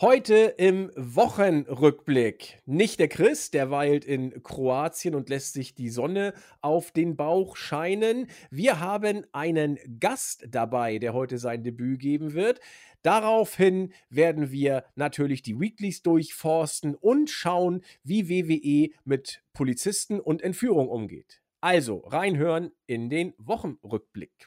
Heute im Wochenrückblick nicht der Chris, der weilt in Kroatien und lässt sich die Sonne auf den Bauch scheinen. Wir haben einen Gast dabei, der heute sein Debüt geben wird. Daraufhin werden wir natürlich die Weeklies durchforsten und schauen, wie WWE mit Polizisten und Entführung umgeht. Also reinhören in den Wochenrückblick.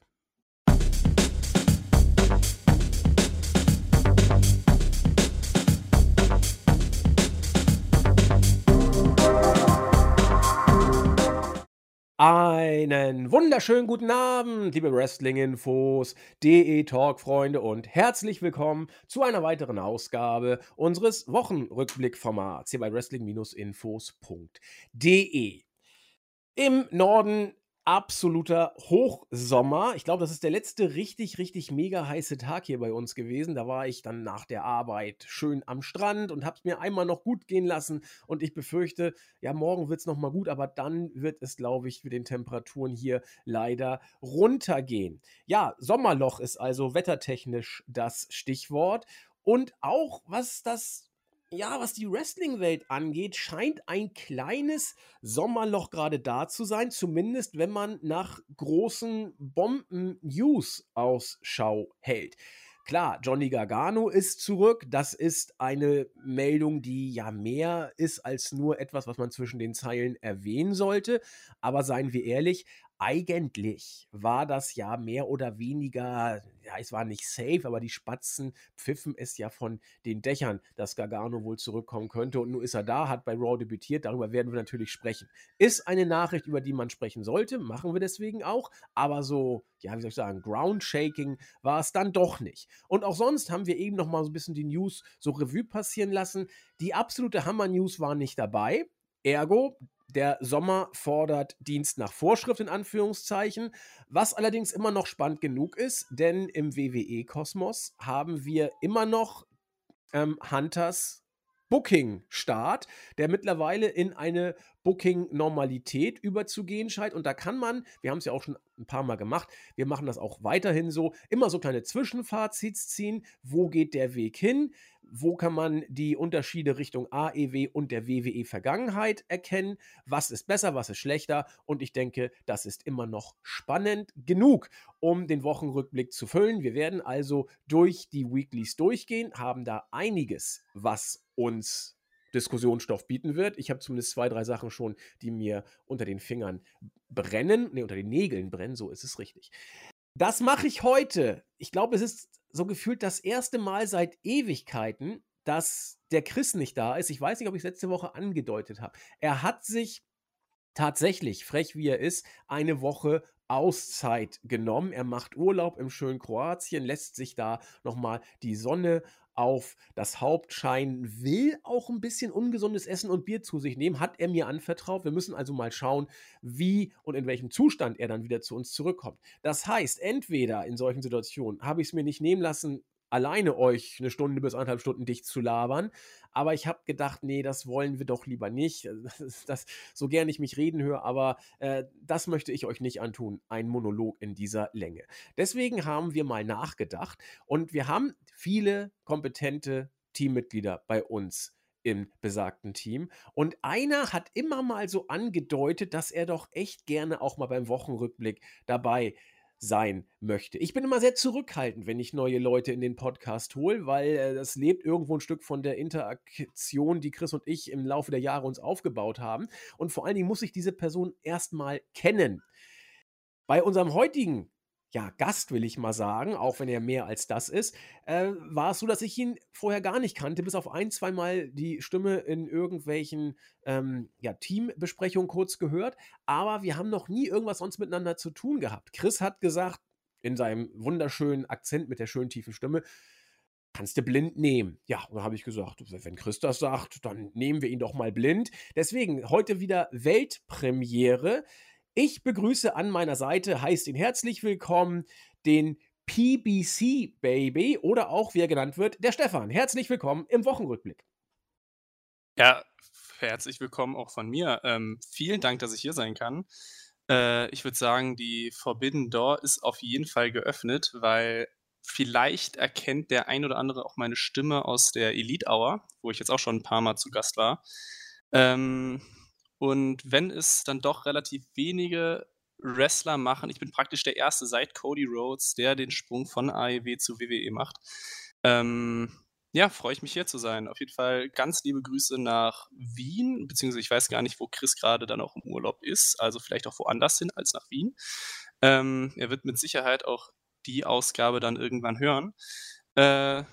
Einen wunderschönen guten Abend, liebe Wrestling-Infos, DE-Talk-Freunde und herzlich willkommen zu einer weiteren Ausgabe unseres Wochenrückblick-Formats hier bei wrestling-infos.de. Im Norden absoluter Hochsommer. Ich glaube, das ist der letzte richtig, richtig mega heiße Tag hier bei uns gewesen. Da war ich dann nach der Arbeit schön am Strand und habe es mir einmal noch gut gehen lassen. Und ich befürchte, ja, morgen wird es nochmal gut, aber dann wird es, glaube ich, mit den Temperaturen hier leider runtergehen. Ja, Sommerloch ist also wettertechnisch das Stichwort. Und auch was das ja, was die Wrestling-Welt angeht, scheint ein kleines Sommerloch gerade da zu sein, zumindest wenn man nach großen Bomben-News Ausschau hält. Klar, Johnny Gargano ist zurück. Das ist eine Meldung, die ja mehr ist als nur etwas, was man zwischen den Zeilen erwähnen sollte. Aber seien wir ehrlich, eigentlich war das ja mehr oder weniger, ja, es war nicht safe, aber die Spatzen pfiffen es ja von den Dächern, dass Gargano wohl zurückkommen könnte. Und nun ist er da, hat bei Raw debütiert, darüber werden wir natürlich sprechen. Ist eine Nachricht, über die man sprechen sollte, machen wir deswegen auch, aber so, ja, wie soll ich sagen, Groundshaking war es dann doch nicht. Und auch sonst haben wir eben noch mal so ein bisschen die News so Revue passieren lassen. Die absolute Hammer-News war nicht dabei. Ergo, der Sommer fordert Dienst nach Vorschrift in Anführungszeichen, was allerdings immer noch spannend genug ist, denn im WWE-Kosmos haben wir immer noch ähm, Hunters Booking-Start, der mittlerweile in eine Booking-Normalität überzugehen scheint. Und da kann man, wir haben es ja auch schon ein paar Mal gemacht, wir machen das auch weiterhin so, immer so kleine Zwischenfazits ziehen. Wo geht der Weg hin? Wo kann man die Unterschiede Richtung AEW und der WWE Vergangenheit erkennen? Was ist besser, was ist schlechter? Und ich denke, das ist immer noch spannend genug, um den Wochenrückblick zu füllen. Wir werden also durch die Weeklies durchgehen, haben da einiges, was uns Diskussionsstoff bieten wird. Ich habe zumindest zwei, drei Sachen schon, die mir unter den Fingern brennen, ne, unter den Nägeln brennen, so ist es richtig. Das mache ich heute. Ich glaube, es ist so gefühlt das erste Mal seit Ewigkeiten, dass der Chris nicht da ist. Ich weiß nicht, ob ich es letzte Woche angedeutet habe. Er hat sich tatsächlich, frech wie er ist, eine Woche Auszeit genommen. Er macht Urlaub im schönen Kroatien, lässt sich da nochmal die Sonne auf das Haupt scheinen, will auch ein bisschen ungesundes Essen und Bier zu sich nehmen, hat er mir anvertraut. Wir müssen also mal schauen, wie und in welchem Zustand er dann wieder zu uns zurückkommt. Das heißt, entweder in solchen Situationen habe ich es mir nicht nehmen lassen, alleine euch eine Stunde bis anderthalb Stunden dicht zu labern. Aber ich habe gedacht, nee, das wollen wir doch lieber nicht. Das, das, so gern ich mich reden höre, aber äh, das möchte ich euch nicht antun. Ein Monolog in dieser Länge. Deswegen haben wir mal nachgedacht und wir haben viele kompetente Teammitglieder bei uns im besagten Team. Und einer hat immer mal so angedeutet, dass er doch echt gerne auch mal beim Wochenrückblick dabei ist sein möchte. Ich bin immer sehr zurückhaltend, wenn ich neue Leute in den Podcast hole, weil äh, das lebt irgendwo ein Stück von der Interaktion, die Chris und ich im Laufe der Jahre uns aufgebaut haben. Und vor allen Dingen muss ich diese Person erstmal kennen. Bei unserem heutigen ja, Gast, will ich mal sagen, auch wenn er mehr als das ist, äh, war es so, dass ich ihn vorher gar nicht kannte, bis auf ein, zweimal die Stimme in irgendwelchen ähm, ja, Teambesprechungen kurz gehört. Aber wir haben noch nie irgendwas sonst miteinander zu tun gehabt. Chris hat gesagt, in seinem wunderschönen Akzent mit der schönen tiefen Stimme, kannst du blind nehmen. Ja, und dann habe ich gesagt, wenn Chris das sagt, dann nehmen wir ihn doch mal blind. Deswegen heute wieder Weltpremiere. Ich begrüße an meiner Seite, heißt ihn herzlich willkommen, den PBC Baby oder auch, wie er genannt wird, der Stefan. Herzlich willkommen im Wochenrückblick. Ja, herzlich willkommen auch von mir. Ähm, vielen Dank, dass ich hier sein kann. Äh, ich würde sagen, die Forbidden Door ist auf jeden Fall geöffnet, weil vielleicht erkennt der ein oder andere auch meine Stimme aus der Elite Hour, wo ich jetzt auch schon ein paar Mal zu Gast war. Ähm, und wenn es dann doch relativ wenige Wrestler machen, ich bin praktisch der Erste seit Cody Rhodes, der den Sprung von AEW zu WWE macht. Ähm, ja, freue ich mich hier zu sein. Auf jeden Fall ganz liebe Grüße nach Wien, beziehungsweise ich weiß gar nicht, wo Chris gerade dann auch im Urlaub ist, also vielleicht auch woanders hin als nach Wien. Ähm, er wird mit Sicherheit auch die Ausgabe dann irgendwann hören. Äh,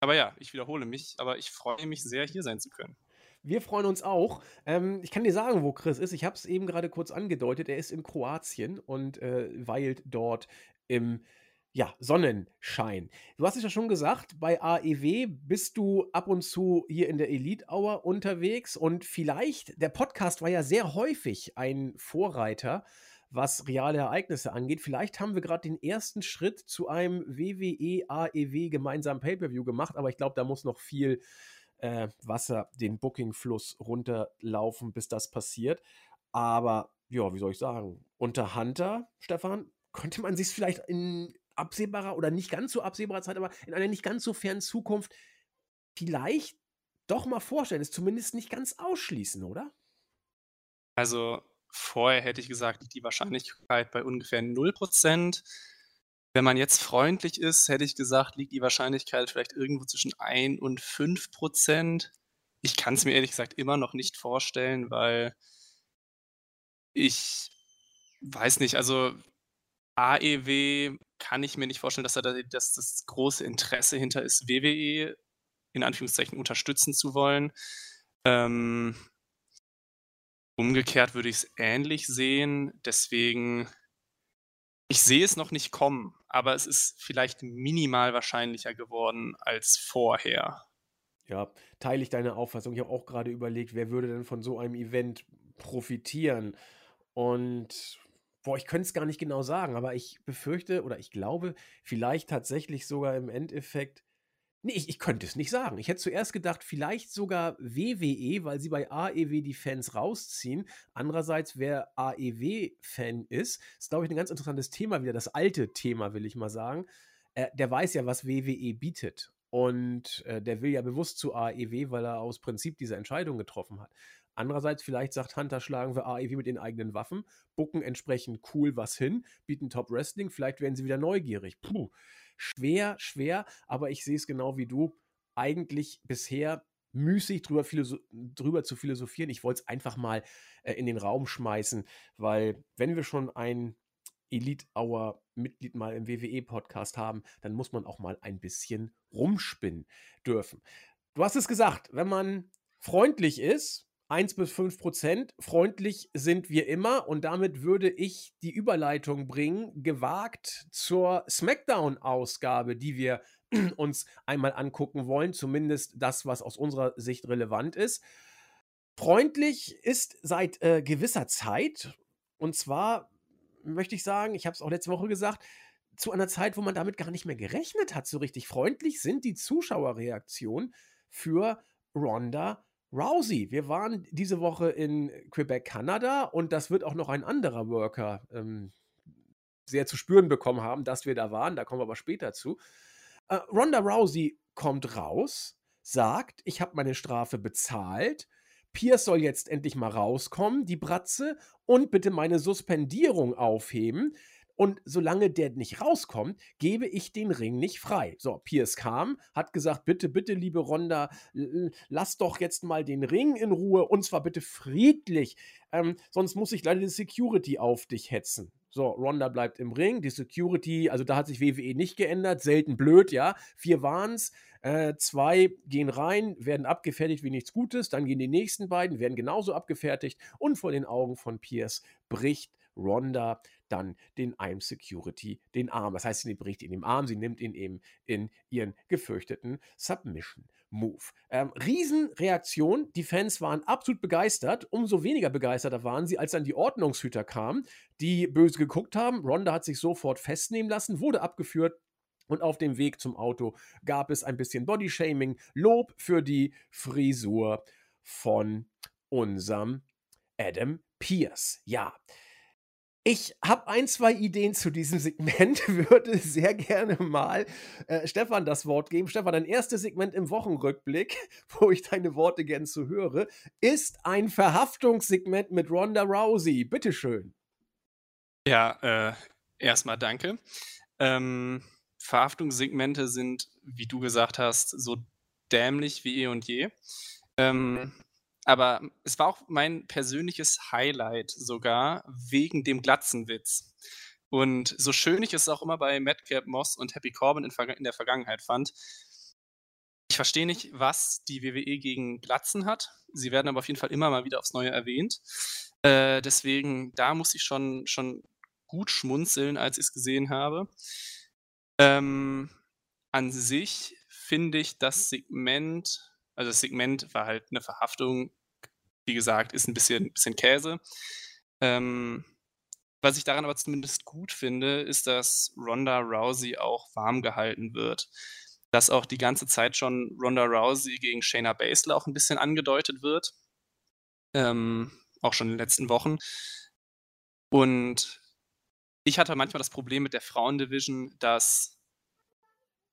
aber ja, ich wiederhole mich, aber ich freue mich sehr, hier sein zu können. Wir freuen uns auch. Ähm, ich kann dir sagen, wo Chris ist. Ich habe es eben gerade kurz angedeutet. Er ist in Kroatien und äh, weilt dort im ja, Sonnenschein. Du hast es ja schon gesagt, bei AEW bist du ab und zu hier in der Elite Hour unterwegs und vielleicht, der Podcast war ja sehr häufig ein Vorreiter was reale Ereignisse angeht. Vielleicht haben wir gerade den ersten Schritt zu einem WWE AEW gemeinsamen Pay-per-View gemacht, aber ich glaube, da muss noch viel äh, Wasser den Bookingfluss runterlaufen, bis das passiert. Aber ja, wie soll ich sagen? Unter Hunter, Stefan, könnte man sich vielleicht in absehbarer oder nicht ganz so absehbarer Zeit, aber in einer nicht ganz so fernen Zukunft vielleicht doch mal vorstellen, ist zumindest nicht ganz ausschließen, oder? Also Vorher hätte ich gesagt, die Wahrscheinlichkeit bei ungefähr 0%. Wenn man jetzt freundlich ist, hätte ich gesagt, liegt die Wahrscheinlichkeit vielleicht irgendwo zwischen 1 und 5%. Ich kann es mir ehrlich gesagt immer noch nicht vorstellen, weil ich weiß nicht, also AEW kann ich mir nicht vorstellen, dass, da, dass das große Interesse hinter ist, WWE in Anführungszeichen unterstützen zu wollen. Ähm, Umgekehrt würde ich es ähnlich sehen, deswegen ich sehe es noch nicht kommen, aber es ist vielleicht minimal wahrscheinlicher geworden als vorher. Ja, teile ich deine Auffassung. Ich habe auch gerade überlegt, wer würde denn von so einem Event profitieren? Und boah, ich könnte es gar nicht genau sagen, aber ich befürchte oder ich glaube, vielleicht tatsächlich sogar im Endeffekt Nee, ich, ich könnte es nicht sagen. Ich hätte zuerst gedacht, vielleicht sogar WWE, weil sie bei AEW die Fans rausziehen. Andererseits, wer AEW-Fan ist, ist, glaube ich, ein ganz interessantes Thema wieder. Das alte Thema, will ich mal sagen. Äh, der weiß ja, was WWE bietet. Und äh, der will ja bewusst zu AEW, weil er aus Prinzip diese Entscheidung getroffen hat. Andererseits, vielleicht sagt Hunter, schlagen wir AEW mit den eigenen Waffen, bucken entsprechend cool was hin, bieten Top Wrestling, vielleicht werden sie wieder neugierig. Puh schwer, schwer, aber ich sehe es genau wie du. Eigentlich bisher müßig drüber, drüber zu philosophieren. Ich wollte es einfach mal äh, in den Raum schmeißen, weil wenn wir schon ein Elite Hour Mitglied mal im WWE-Podcast haben, dann muss man auch mal ein bisschen rumspinnen dürfen. Du hast es gesagt, wenn man freundlich ist, 1 bis 5 Prozent. Freundlich sind wir immer und damit würde ich die Überleitung bringen, gewagt zur SmackDown-Ausgabe, die wir uns einmal angucken wollen, zumindest das, was aus unserer Sicht relevant ist. Freundlich ist seit äh, gewisser Zeit und zwar möchte ich sagen, ich habe es auch letzte Woche gesagt, zu einer Zeit, wo man damit gar nicht mehr gerechnet hat, so richtig freundlich sind die Zuschauerreaktionen für Ronda Rousey. Wir waren diese Woche in Quebec, Kanada und das wird auch noch ein anderer Worker ähm, sehr zu spüren bekommen haben, dass wir da waren. Da kommen wir aber später zu. Äh, Ronda Rousey kommt raus, sagt, ich habe meine Strafe bezahlt. Pierce soll jetzt endlich mal rauskommen, die Bratze, und bitte meine Suspendierung aufheben. Und solange der nicht rauskommt, gebe ich den Ring nicht frei. So, Pierce kam, hat gesagt, bitte, bitte, liebe Ronda, lass doch jetzt mal den Ring in Ruhe und zwar bitte friedlich. Ähm, sonst muss ich leider die Security auf dich hetzen. So, Ronda bleibt im Ring. Die Security, also da hat sich WWE nicht geändert. Selten blöd, ja. Vier waren's. Äh, zwei gehen rein, werden abgefertigt wie nichts Gutes. Dann gehen die nächsten beiden, werden genauso abgefertigt. Und vor den Augen von Pierce bricht Ronda dann den I'm Security den Arm. Das heißt, sie bricht ihn im Arm, sie nimmt ihn eben in ihren gefürchteten Submission. Move. Ähm, Riesenreaktion. Die Fans waren absolut begeistert. Umso weniger begeistert waren sie, als dann die Ordnungshüter kamen, die böse geguckt haben. Ronda hat sich sofort festnehmen lassen, wurde abgeführt. Und auf dem Weg zum Auto gab es ein bisschen Bodyshaming. Lob für die Frisur von unserem Adam Pierce. Ja, Ich habe ein, zwei Ideen zu diesem Segment, würde sehr gerne mal äh, Stefan das Wort geben. Stefan, dein erstes Segment im Wochenrückblick, wo ich deine Worte gern zu höre, ist ein Verhaftungssegment mit Ronda Rousey. Bitteschön. Ja, äh, erstmal danke. Ähm, Verhaftungssegmente sind, wie du gesagt hast, so dämlich wie eh und je. Ähm, aber es war auch mein persönliches Highlight sogar wegen dem Glatzenwitz. Und so schön ich es auch immer bei Madcap Moss und Happy Corbin in, in der Vergangenheit fand, ich verstehe nicht, was die WWE gegen Glatzen hat. Sie werden aber auf jeden Fall immer mal wieder aufs Neue erwähnt. Äh, deswegen, da muss ich schon, schon gut schmunzeln, als ich es gesehen habe. Ähm, an sich finde ich das Segment, also das Segment war halt eine Verhaftung wie gesagt, ist ein bisschen, bisschen Käse. Ähm, was ich daran aber zumindest gut finde, ist, dass Ronda Rousey auch warm gehalten wird. Dass auch die ganze Zeit schon Ronda Rousey gegen Shayna Baszler auch ein bisschen angedeutet wird. Ähm, auch schon in den letzten Wochen. Und ich hatte manchmal das Problem mit der Frauendivision, dass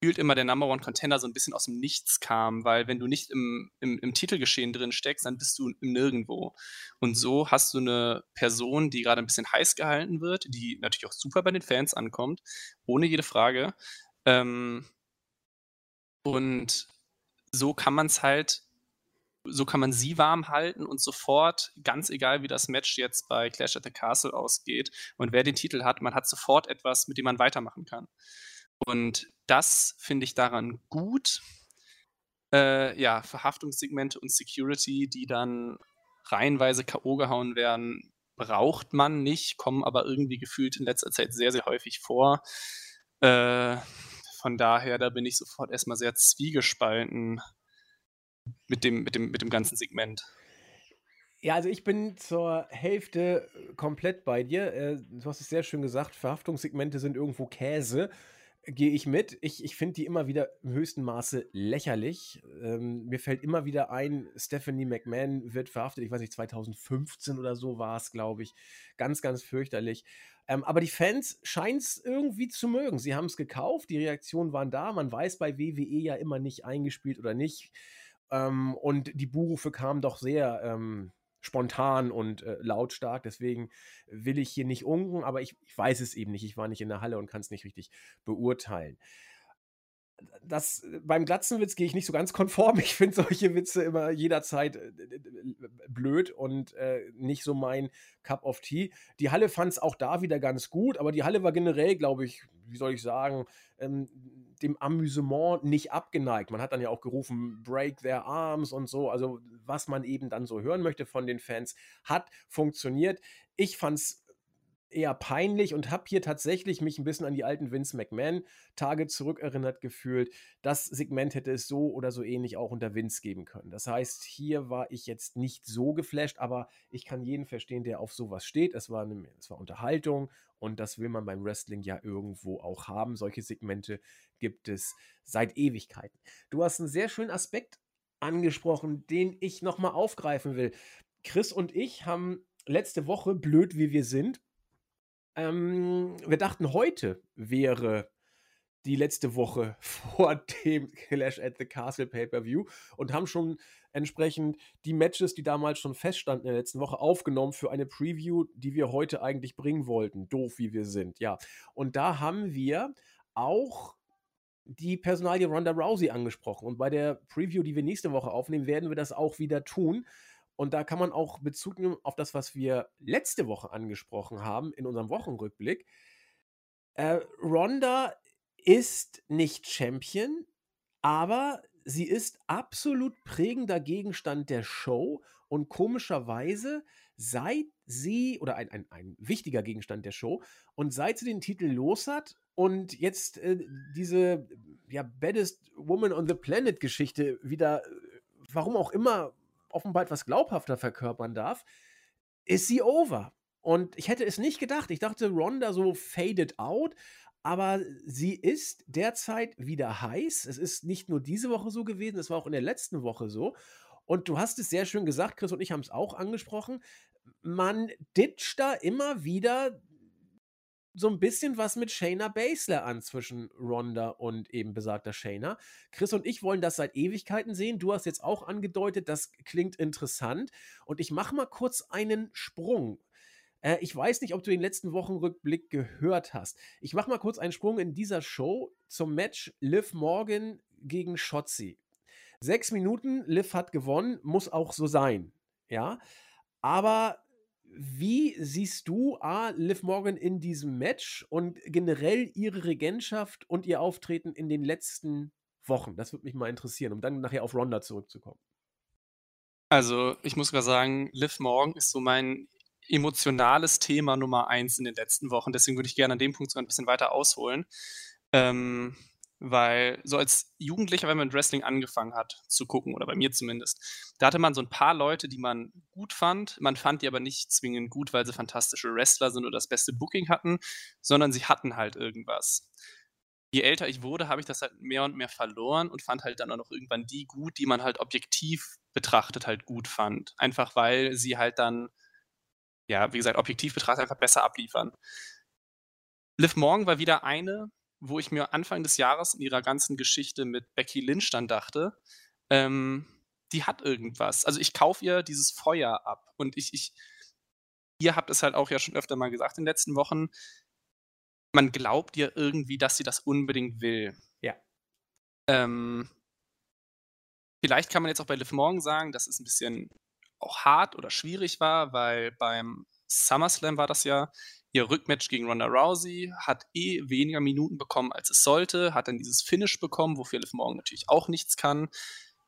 gefühlt immer der Number One Contender so ein bisschen aus dem Nichts kam, weil wenn du nicht im, im, im Titelgeschehen drin steckst, dann bist du im Nirgendwo. Und so hast du eine Person, die gerade ein bisschen heiß gehalten wird, die natürlich auch super bei den Fans ankommt, ohne jede Frage. Ähm, und so kann man es halt, so kann man sie warm halten und sofort, ganz egal wie das Match jetzt bei Clash at the Castle ausgeht und wer den Titel hat, man hat sofort etwas, mit dem man weitermachen kann. Und das finde ich daran gut. Äh, ja, Verhaftungssegmente und Security, die dann reihenweise K.O. gehauen werden, braucht man nicht, kommen aber irgendwie gefühlt in letzter Zeit sehr, sehr häufig vor. Äh, von daher, da bin ich sofort erstmal sehr zwiegespalten mit dem, mit dem, mit dem ganzen Segment. Ja, also ich bin zur Hälfte komplett bei dir. Äh, du hast es sehr schön gesagt, Verhaftungssegmente sind irgendwo Käse gehe ich mit. Ich, ich finde die immer wieder im höchsten Maße lächerlich. Ähm, mir fällt immer wieder ein, Stephanie McMahon wird verhaftet. Ich weiß nicht, 2015 oder so war es, glaube ich. Ganz, ganz fürchterlich. Ähm, aber die Fans scheinen es irgendwie zu mögen. Sie haben es gekauft, die Reaktionen waren da. Man weiß bei WWE ja immer nicht eingespielt oder nicht. Ähm, und die Buhrufe kamen doch sehr ähm, spontan und äh, lautstark. Deswegen will ich hier nicht unken, aber ich, ich weiß es eben nicht. Ich war nicht in der Halle und kann es nicht richtig beurteilen das äh, beim Glatzenwitz gehe ich nicht so ganz konform. Ich finde solche Witze immer jederzeit äh, blöd und äh, nicht so mein Cup of Tea. Die Halle fand es auch da wieder ganz gut, aber die Halle war generell, glaube ich, wie soll ich sagen, ähm, dem Amüsement nicht abgeneigt. Man hat dann ja auch gerufen, break their arms und so. Also was man eben dann so hören möchte von den Fans, hat funktioniert. Ich fand es eher peinlich und habe hier tatsächlich mich ein bisschen an die alten Vince McMahon-Tage zurückerinnert gefühlt. Das Segment hätte es so oder so ähnlich auch unter Vince geben können. Das heißt, hier war ich jetzt nicht so geflasht, aber ich kann jeden verstehen, der auf sowas steht. Es war, eine, es war Unterhaltung und das will man beim Wrestling ja irgendwo auch haben. Solche Segmente gibt es seit Ewigkeiten. Du hast einen sehr schönen Aspekt angesprochen, den ich nochmal aufgreifen will. Chris und ich haben letzte Woche, blöd wie wir sind, ähm, wir dachten, heute wäre die letzte Woche vor dem Clash at the Castle Pay-Per-View und haben schon entsprechend die Matches, die damals schon feststanden in der letzten Woche, aufgenommen für eine Preview, die wir heute eigentlich bringen wollten. Doof wie wir sind, ja. Und da haben wir auch die Personalie Ronda Rousey angesprochen. Und bei der Preview, die wir nächste Woche aufnehmen, werden wir das auch wieder tun. Und da kann man auch Bezug nehmen auf das, was wir letzte Woche angesprochen haben in unserem Wochenrückblick. Äh, Ronda ist nicht Champion, aber sie ist absolut prägender Gegenstand der Show und komischerweise, seit sie, oder ein, ein, ein wichtiger Gegenstand der Show, und seit sie den Titel los hat und jetzt äh, diese ja, Baddest Woman on the Planet Geschichte wieder, äh, warum auch immer, offenbar etwas glaubhafter verkörpern darf, ist sie over. Und ich hätte es nicht gedacht. Ich dachte, Ronda so faded out, aber sie ist derzeit wieder heiß. Es ist nicht nur diese Woche so gewesen, es war auch in der letzten Woche so. Und du hast es sehr schön gesagt, Chris und ich haben es auch angesprochen. Man ditcht da immer wieder so ein bisschen was mit Shayna Baszler an zwischen Ronda und eben besagter Shayna. Chris und ich wollen das seit Ewigkeiten sehen. Du hast jetzt auch angedeutet, das klingt interessant. Und ich mache mal kurz einen Sprung. Äh, ich weiß nicht, ob du den letzten Wochenrückblick gehört hast. Ich mache mal kurz einen Sprung in dieser Show zum Match Liv Morgan gegen Shotzi. Sechs Minuten, Liv hat gewonnen, muss auch so sein. Ja, aber wie siehst du A, Liv Morgan in diesem Match und generell ihre Regentschaft und ihr Auftreten in den letzten Wochen? Das würde mich mal interessieren, um dann nachher auf Ronda zurückzukommen. Also, ich muss sogar sagen, Liv Morgan ist so mein emotionales Thema Nummer eins in den letzten Wochen. Deswegen würde ich gerne an dem Punkt sogar ein bisschen weiter ausholen. Ähm, weil so als Jugendlicher, wenn man Wrestling angefangen hat zu gucken, oder bei mir zumindest, da hatte man so ein paar Leute, die man gut fand. Man fand die aber nicht zwingend gut, weil sie fantastische Wrestler sind oder das beste Booking hatten, sondern sie hatten halt irgendwas. Je älter ich wurde, habe ich das halt mehr und mehr verloren und fand halt dann auch noch irgendwann die gut, die man halt objektiv betrachtet halt gut fand. Einfach weil sie halt dann, ja, wie gesagt, objektiv betrachtet einfach besser abliefern. Liv Morgan war wieder eine, wo ich mir Anfang des Jahres in ihrer ganzen Geschichte mit Becky Lynch dann dachte, ähm, die hat irgendwas. Also ich kaufe ihr dieses Feuer ab. Und ich, ich, ihr habt es halt auch ja schon öfter mal gesagt in den letzten Wochen, man glaubt ihr irgendwie, dass sie das unbedingt will. Ja. Ähm, vielleicht kann man jetzt auch bei Liv Morgan sagen, dass es ein bisschen auch hart oder schwierig war, weil beim SummerSlam war das ja, ihr Rückmatch gegen Ronda Rousey, hat eh weniger Minuten bekommen, als es sollte, hat dann dieses Finish bekommen, wofür Liv Morgan natürlich auch nichts kann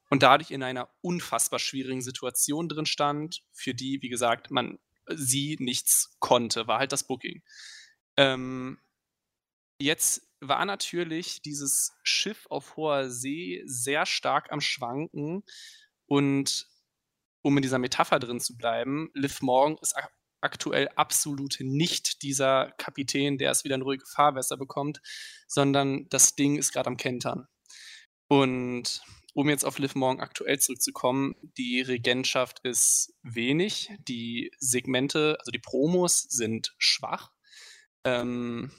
und dadurch in einer unfassbar schwierigen Situation drin stand, für die, wie gesagt, man sie nichts konnte, war halt das Booking. Ähm, jetzt war natürlich dieses Schiff auf hoher See sehr stark am Schwanken und um in dieser Metapher drin zu bleiben, Liv Morgan ist aktuell absolut nicht dieser Kapitän, der es wieder in ruhige Fahrwässer bekommt, sondern das Ding ist gerade am Kentern. Und um jetzt auf Liv Morgan aktuell zurückzukommen, die Regentschaft ist wenig, die Segmente, also die Promos sind schwach. Ähm,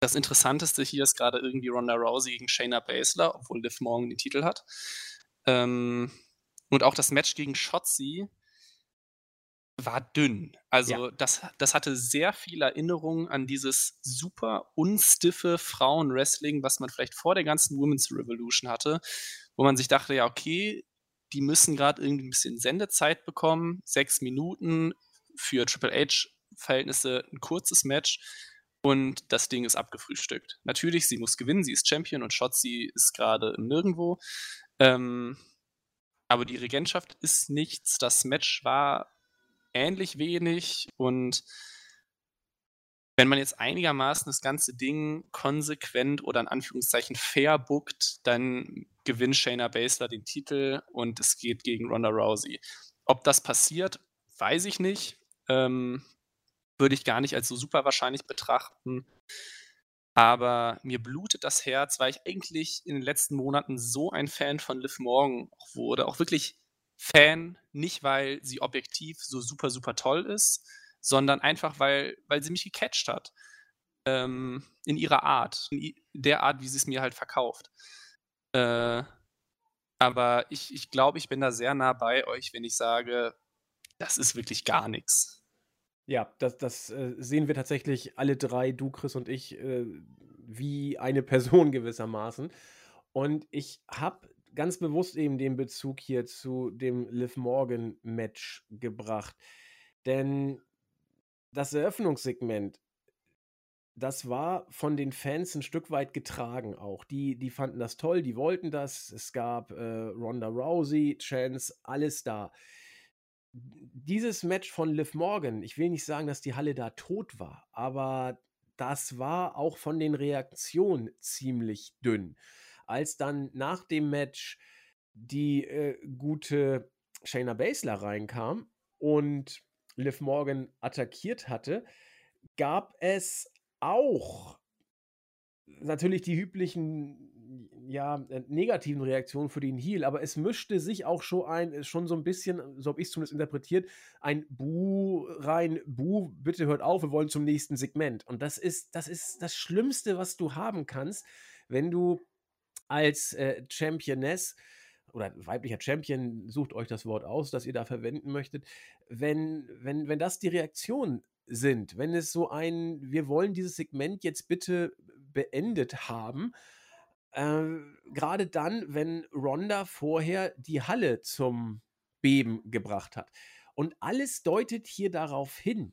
das Interessanteste hier ist gerade irgendwie Ronda Rousey gegen Shayna Baszler, obwohl Liv Morgan den Titel hat. Ähm, und auch das Match gegen Shotzi war dünn. Also ja. das, das hatte sehr viel Erinnerung an dieses super unstiffe Frauenwrestling, was man vielleicht vor der ganzen Women's Revolution hatte, wo man sich dachte, ja, okay, die müssen gerade irgendwie ein bisschen Sendezeit bekommen, sechs Minuten für Triple H-Verhältnisse ein kurzes Match und das Ding ist abgefrühstückt. Natürlich, sie muss gewinnen, sie ist Champion und Shotzi ist gerade im Nirgendwo. Ähm, aber die Regentschaft ist nichts. Das Match war ähnlich wenig und wenn man jetzt einigermaßen das ganze Ding konsequent oder in Anführungszeichen fair bookt, dann gewinnt Shayna Baszler den Titel und es geht gegen Ronda Rousey. Ob das passiert, weiß ich nicht. Ähm, würde ich gar nicht als so super wahrscheinlich betrachten. Aber mir blutet das Herz, weil ich eigentlich in den letzten Monaten so ein Fan von Liv Morgan wurde. Auch wirklich Fan, nicht weil sie objektiv so super, super toll ist, sondern einfach, weil, weil sie mich gecatcht hat. Ähm, in ihrer Art, in der Art, wie sie es mir halt verkauft. Äh, aber ich, ich glaube, ich bin da sehr nah bei euch, wenn ich sage, das ist wirklich gar nichts. Ja, das, das äh, sehen wir tatsächlich alle drei, du, Chris und ich, äh, wie eine Person gewissermaßen. Und ich habe ganz bewusst eben den Bezug hier zu dem Liv Morgan Match gebracht. Denn das Eröffnungssegment, das war von den Fans ein Stück weit getragen auch. Die, die fanden das toll, die wollten das. Es gab äh, Ronda Rousey, Chance, alles da. Dieses Match von Liv Morgan, ich will nicht sagen, dass die Halle da tot war, aber das war auch von den Reaktionen ziemlich dünn als dann nach dem Match die äh, gute Shayna Baszler reinkam und Liv Morgan attackiert hatte, gab es auch natürlich die üblichen ja, äh, negativen Reaktionen für den Heel, aber es mischte sich auch schon ein, schon so ein bisschen, so habe ich es zumindest interpretiert, ein Buh rein, Buh, bitte hört auf, wir wollen zum nächsten Segment. Und das ist, das ist das Schlimmste, was du haben kannst, wenn du als äh, Championess oder weiblicher Champion, sucht euch das Wort aus, das ihr da verwenden möchtet, wenn, wenn, wenn das die Reaktionen sind, wenn es so ein, wir wollen dieses Segment jetzt bitte beendet haben, äh, gerade dann, wenn Ronda vorher die Halle zum Beben gebracht hat. Und alles deutet hier darauf hin,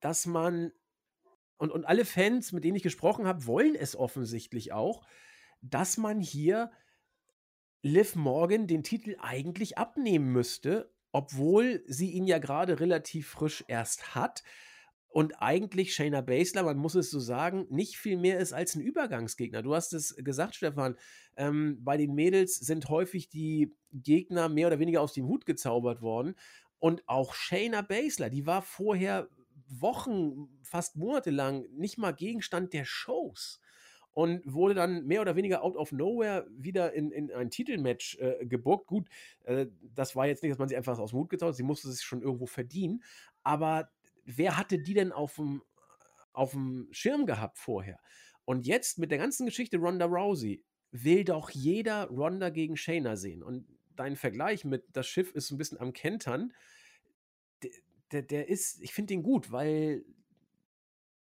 dass man, und, und alle Fans, mit denen ich gesprochen habe, wollen es offensichtlich auch, dass man hier Liv Morgan den Titel eigentlich abnehmen müsste, obwohl sie ihn ja gerade relativ frisch erst hat und eigentlich Shayna Baszler, man muss es so sagen, nicht viel mehr ist als ein Übergangsgegner. Du hast es gesagt, Stefan, ähm, bei den Mädels sind häufig die Gegner mehr oder weniger aus dem Hut gezaubert worden. Und auch Shayna Baszler, die war vorher Wochen, fast monatelang nicht mal Gegenstand der Shows und wurde dann mehr oder weniger out of nowhere wieder in, in ein Titelmatch äh, gebuckt. Gut, äh, das war jetzt nicht, dass man sie einfach aus dem Hut gezaubert hat, sie musste sich schon irgendwo verdienen, aber wer hatte die denn auf dem, auf dem Schirm gehabt vorher? Und jetzt mit der ganzen Geschichte Ronda Rousey will doch jeder Ronda gegen Shayna sehen. Und dein Vergleich mit das Schiff ist ein bisschen am Kentern, der, der, der ist, ich finde den gut, weil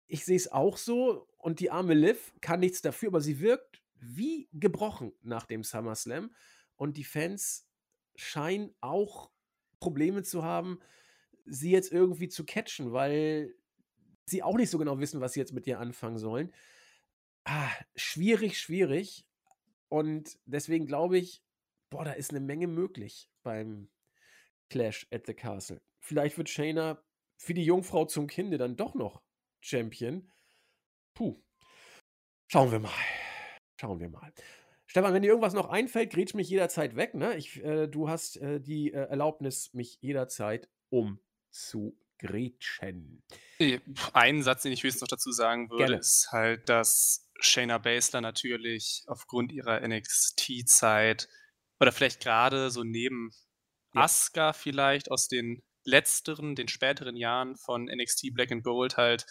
ich sehe es auch so und die arme Liv kann nichts dafür, aber sie wirkt wie gebrochen nach dem SummerSlam und die Fans scheinen auch Probleme zu haben, sie jetzt irgendwie zu catchen, weil sie auch nicht so genau wissen, was sie jetzt mit ihr anfangen sollen. Ah, schwierig, schwierig. Und deswegen glaube ich, boah, da ist eine Menge möglich beim Clash at the Castle. Vielleicht wird Shayna für die Jungfrau zum Kinde dann doch noch Champion. Puh. Schauen wir mal. Schauen wir mal. Stefan, wenn dir irgendwas noch einfällt, grätsch mich jederzeit weg. Ne? Ich, äh, du hast äh, die äh, Erlaubnis, mich jederzeit um zu grätschen. Einen Satz, den ich höchstens noch dazu sagen würde, Gerne. ist halt, dass Shayna Baszler natürlich aufgrund ihrer NXT-Zeit oder vielleicht gerade so neben ja. Asuka vielleicht aus den letzteren, den späteren Jahren von NXT Black and Gold halt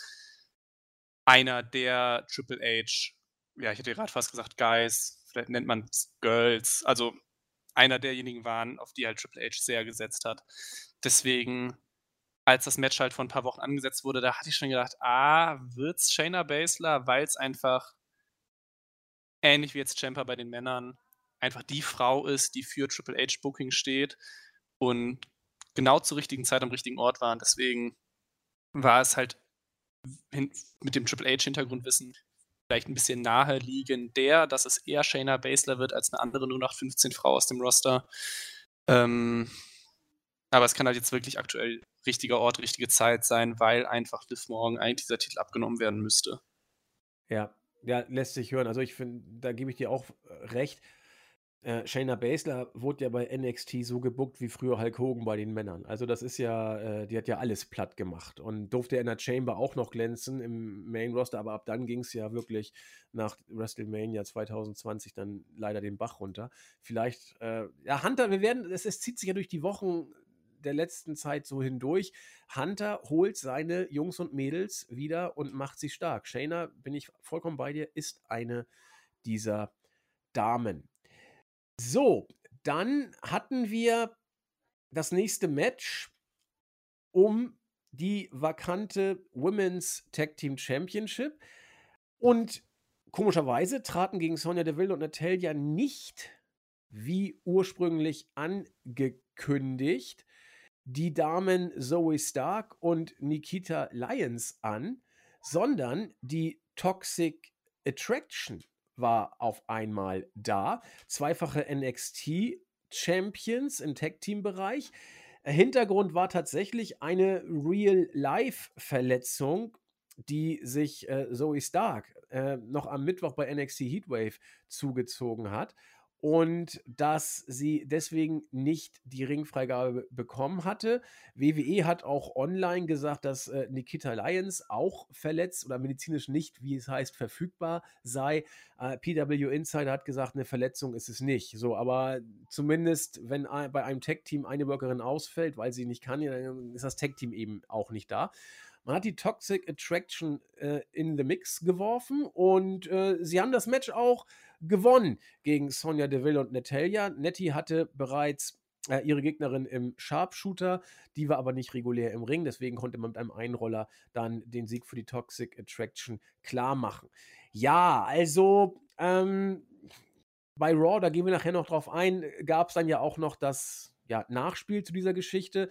einer der Triple H, ja, ich hätte gerade fast gesagt Guys, vielleicht nennt man es Girls, also einer derjenigen waren, auf die halt Triple H sehr gesetzt hat. Deswegen als das Match halt vor ein paar Wochen angesetzt wurde, da hatte ich schon gedacht, ah, wird's Shayna Baszler, weil es einfach ähnlich wie jetzt Champa bei den Männern einfach die Frau ist, die für Triple H Booking steht und genau zur richtigen Zeit am richtigen Ort war. Und deswegen war es halt mit dem Triple H Hintergrundwissen vielleicht ein bisschen naheliegender, dass es eher Shayna Baszler wird als eine andere nur nach 15 Frau aus dem Roster. Ähm, aber es kann halt jetzt wirklich aktuell richtiger Ort, richtige Zeit sein, weil einfach Liv Morgan eigentlich dieser Titel abgenommen werden müsste. Ja, ja, lässt sich hören. Also ich finde, da gebe ich dir auch äh, recht. Äh, Shayna Baszler wurde ja bei NXT so gebuckt wie früher Hulk Hogan bei den Männern. Also das ist ja, äh, die hat ja alles platt gemacht und durfte in der Chamber auch noch glänzen im Main Roster, aber ab dann ging es ja wirklich nach WrestleMania 2020 dann leider den Bach runter. Vielleicht, äh, ja, Hunter, wir werden, es, es zieht sich ja durch die Wochen der letzten Zeit so hindurch. Hunter holt seine Jungs und Mädels wieder und macht sie stark. Shayna, bin ich vollkommen bei dir, ist eine dieser Damen. So, dann hatten wir das nächste Match um die vakante Women's Tag Team Championship. Und komischerweise traten gegen Sonja Deville und Natalia nicht wie ursprünglich angekündigt die Damen Zoe Stark und Nikita Lyons an, sondern die Toxic Attraction war auf einmal da. Zweifache NXT Champions im Tag Team Bereich. Hintergrund war tatsächlich eine Real-Life-Verletzung, die sich äh, Zoe Stark äh, noch am Mittwoch bei NXT Heatwave zugezogen hat. Und dass sie deswegen nicht die Ringfreigabe bekommen hatte. WWE hat auch online gesagt, dass äh, Nikita Lyons auch verletzt oder medizinisch nicht, wie es heißt, verfügbar sei. Äh, PW Insider hat gesagt, eine Verletzung ist es nicht. So, aber zumindest, wenn bei einem Tech-Team eine Workerin ausfällt, weil sie nicht kann, dann ist das Tech-Team eben auch nicht da. Man hat die Toxic Attraction äh, in the Mix geworfen und äh, sie haben das Match auch gewonnen gegen Sonja Deville und Natalia. Nettie hatte bereits äh, ihre Gegnerin im Sharpshooter, die war aber nicht regulär im Ring, deswegen konnte man mit einem Einroller dann den Sieg für die Toxic Attraction klar machen. Ja, also ähm, bei Raw, da gehen wir nachher noch drauf ein, gab es dann ja auch noch das ja, Nachspiel zu dieser Geschichte.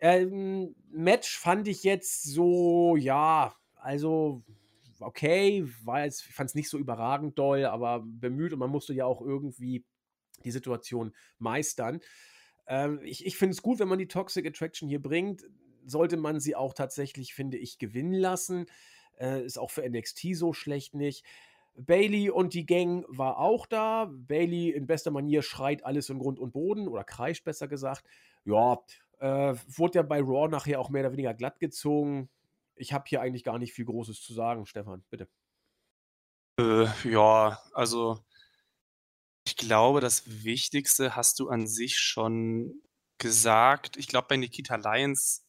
Ähm, Match fand ich jetzt so, ja, also okay, war jetzt, ich fand es nicht so überragend doll, aber bemüht und man musste ja auch irgendwie die Situation meistern. Ähm, ich ich finde es gut, wenn man die Toxic Attraction hier bringt. Sollte man sie auch tatsächlich, finde ich, gewinnen lassen. Äh, ist auch für NXT so schlecht nicht. Bailey und die Gang war auch da. Bailey in bester Manier schreit alles in Grund und Boden oder kreischt besser gesagt. Ja, äh, wurde ja bei Raw nachher auch mehr oder weniger glatt gezogen. Ich habe hier eigentlich gar nicht viel Großes zu sagen, Stefan, bitte. Äh, ja, also ich glaube, das Wichtigste hast du an sich schon gesagt. Ich glaube, bei Nikita Lyons,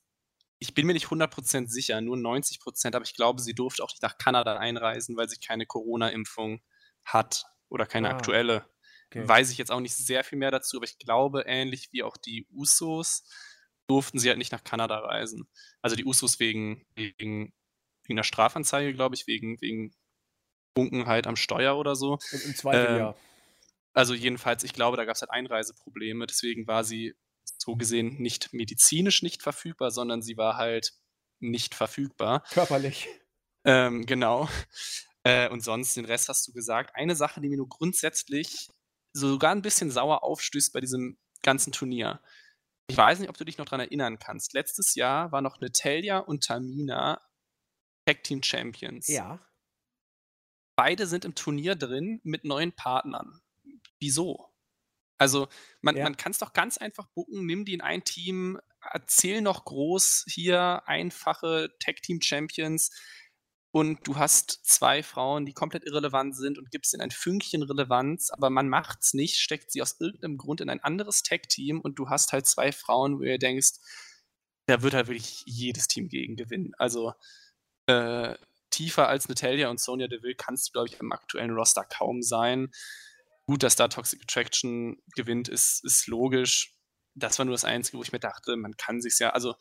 ich bin mir nicht 100% sicher, nur 90%, aber ich glaube, sie durfte auch nicht nach Kanada einreisen, weil sie keine Corona-Impfung hat oder keine ah, aktuelle. Okay. Weiß ich jetzt auch nicht sehr viel mehr dazu, aber ich glaube, ähnlich wie auch die Usos, durften sie halt nicht nach Kanada reisen. Also die Usos wegen, wegen, wegen einer Strafanzeige, glaube ich, wegen, wegen Bunkenheit am Steuer oder so. Im, im zweiten ähm, Jahr. Also jedenfalls, ich glaube, da gab es halt Einreiseprobleme. Deswegen war sie so gesehen nicht medizinisch nicht verfügbar, sondern sie war halt nicht verfügbar. Körperlich. Ähm, genau. Äh, und sonst, den Rest hast du gesagt. Eine Sache, die mir nur grundsätzlich sogar ein bisschen sauer aufstößt bei diesem ganzen Turnier. Ich weiß nicht, ob du dich noch daran erinnern kannst. Letztes Jahr war noch Natalia und Tamina Tag Team Champions. Ja. Beide sind im Turnier drin mit neuen Partnern. Wieso? Also, man, ja. man kann es doch ganz einfach bucken, nimm die in ein Team, erzähl noch groß hier einfache Tag Team Champions und du hast zwei Frauen, die komplett irrelevant sind und gibst ihnen ein Fünkchen Relevanz, aber man macht's nicht, steckt sie aus irgendeinem Grund in ein anderes Tag-Team und du hast halt zwei Frauen, wo ihr denkst, da wird halt wirklich jedes Team gegen gewinnen. Also äh, tiefer als Natalia und Sonya Deville kannst du, glaube ich, im aktuellen Roster kaum sein. Gut, dass da Toxic Attraction gewinnt, ist, ist logisch. Das war nur das Einzige, wo ich mir dachte, man kann sich's ja, also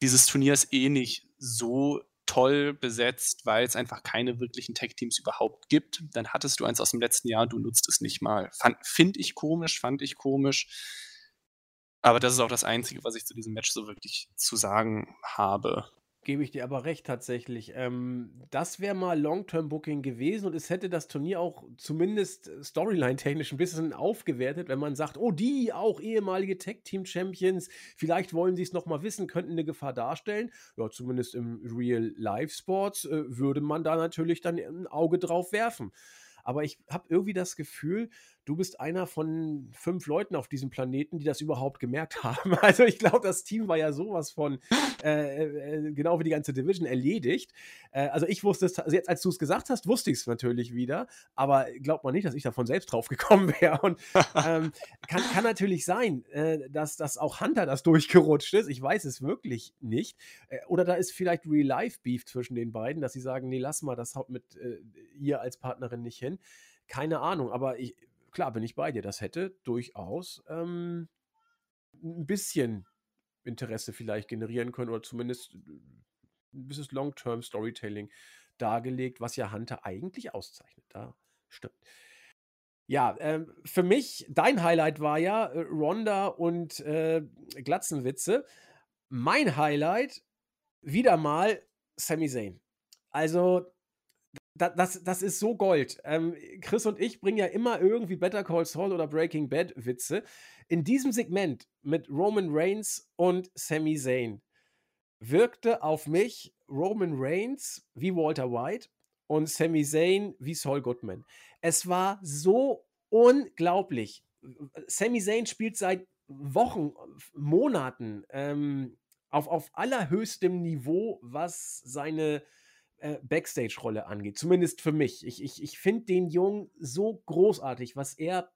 dieses Turnier ist eh nicht so toll besetzt, weil es einfach keine wirklichen Tech-Teams überhaupt gibt. Dann hattest du eins aus dem letzten Jahr, du nutzt es nicht mal. Finde ich komisch, fand ich komisch. Aber das ist auch das Einzige, was ich zu diesem Match so wirklich zu sagen habe. Gebe ich dir aber recht tatsächlich. Ähm, das wäre mal Long-Term-Booking gewesen und es hätte das Turnier auch zumindest Storyline-technisch ein bisschen aufgewertet, wenn man sagt, oh, die auch ehemalige Tech-Team-Champions, vielleicht wollen sie es nochmal wissen, könnten eine Gefahr darstellen. Ja, zumindest im Real-Life-Sports äh, würde man da natürlich dann ein Auge drauf werfen. Aber ich habe irgendwie das Gefühl, du bist einer von fünf Leuten auf diesem Planeten, die das überhaupt gemerkt haben. Also ich glaube, das Team war ja sowas von, äh, äh, genau wie die ganze Division, erledigt. Äh, also ich wusste es, also jetzt als du es gesagt hast, wusste ich es natürlich wieder, aber glaubt man nicht, dass ich davon selbst drauf gekommen wäre. Und ähm, kann, kann natürlich sein, äh, dass, dass auch Hunter das durchgerutscht ist. Ich weiß es wirklich nicht. Äh, oder da ist vielleicht Real-Life-Beef zwischen den beiden, dass sie sagen, nee, lass mal, das haut mit äh, ihr als Partnerin nicht hin. Keine Ahnung, aber ich, klar bin ich bei dir. Das hätte durchaus ähm, ein bisschen Interesse vielleicht generieren können oder zumindest ein bisschen Long-Term Storytelling dargelegt, was ja Hunter eigentlich auszeichnet. Da stimmt. Ja, äh, für mich, dein Highlight war ja äh, Ronda und äh, Glatzenwitze. Mein Highlight, wieder mal Sami Zayn. Also, das, das ist so Gold. Ähm, Chris und ich bringen ja immer irgendwie Better Call Saul oder Breaking Bad Witze. In diesem Segment mit Roman Reigns und Sami Zayn wirkte auf mich Roman Reigns wie Walter White und Sami Zayn wie Saul Goodman. Es war so unglaublich. Sami Zayn spielt seit Wochen, Monaten ähm, auf, auf allerhöchstem Niveau, was seine äh, Backstage-Rolle angeht. Zumindest für mich. Ich, ich, ich finde den Jungen so großartig, was er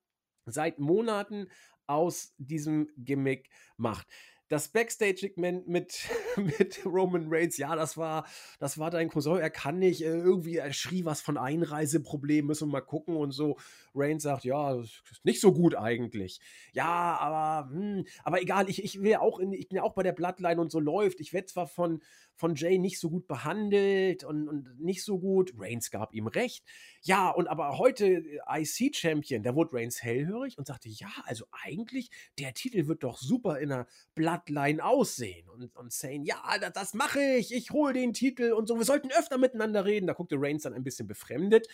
seit Monaten aus diesem Gimmick macht das Backstage-Segment mit, mit Roman Reigns, ja, das war, das war dein Cousin, er kann nicht, äh, irgendwie, er schrie was von Einreiseproblemen, müssen wir mal gucken und so. Reigns sagt, ja, nicht so gut eigentlich. Ja, aber, hm, aber egal, ich, ich will auch in, ich bin ja auch bei der Bloodline und so läuft. Ich werde zwar von, von Jay nicht so gut behandelt und, und nicht so gut. Reigns gab ihm recht. Ja, und aber heute äh, IC-Champion, da wurde Reigns hellhörig und sagte, ja, also eigentlich, der Titel wird doch super in der Bloodline aussehen. Und, und Zane, ja, das, das mache ich, ich hole den Titel und so. Wir sollten öfter miteinander reden. Da guckte Reigns dann ein bisschen befremdet.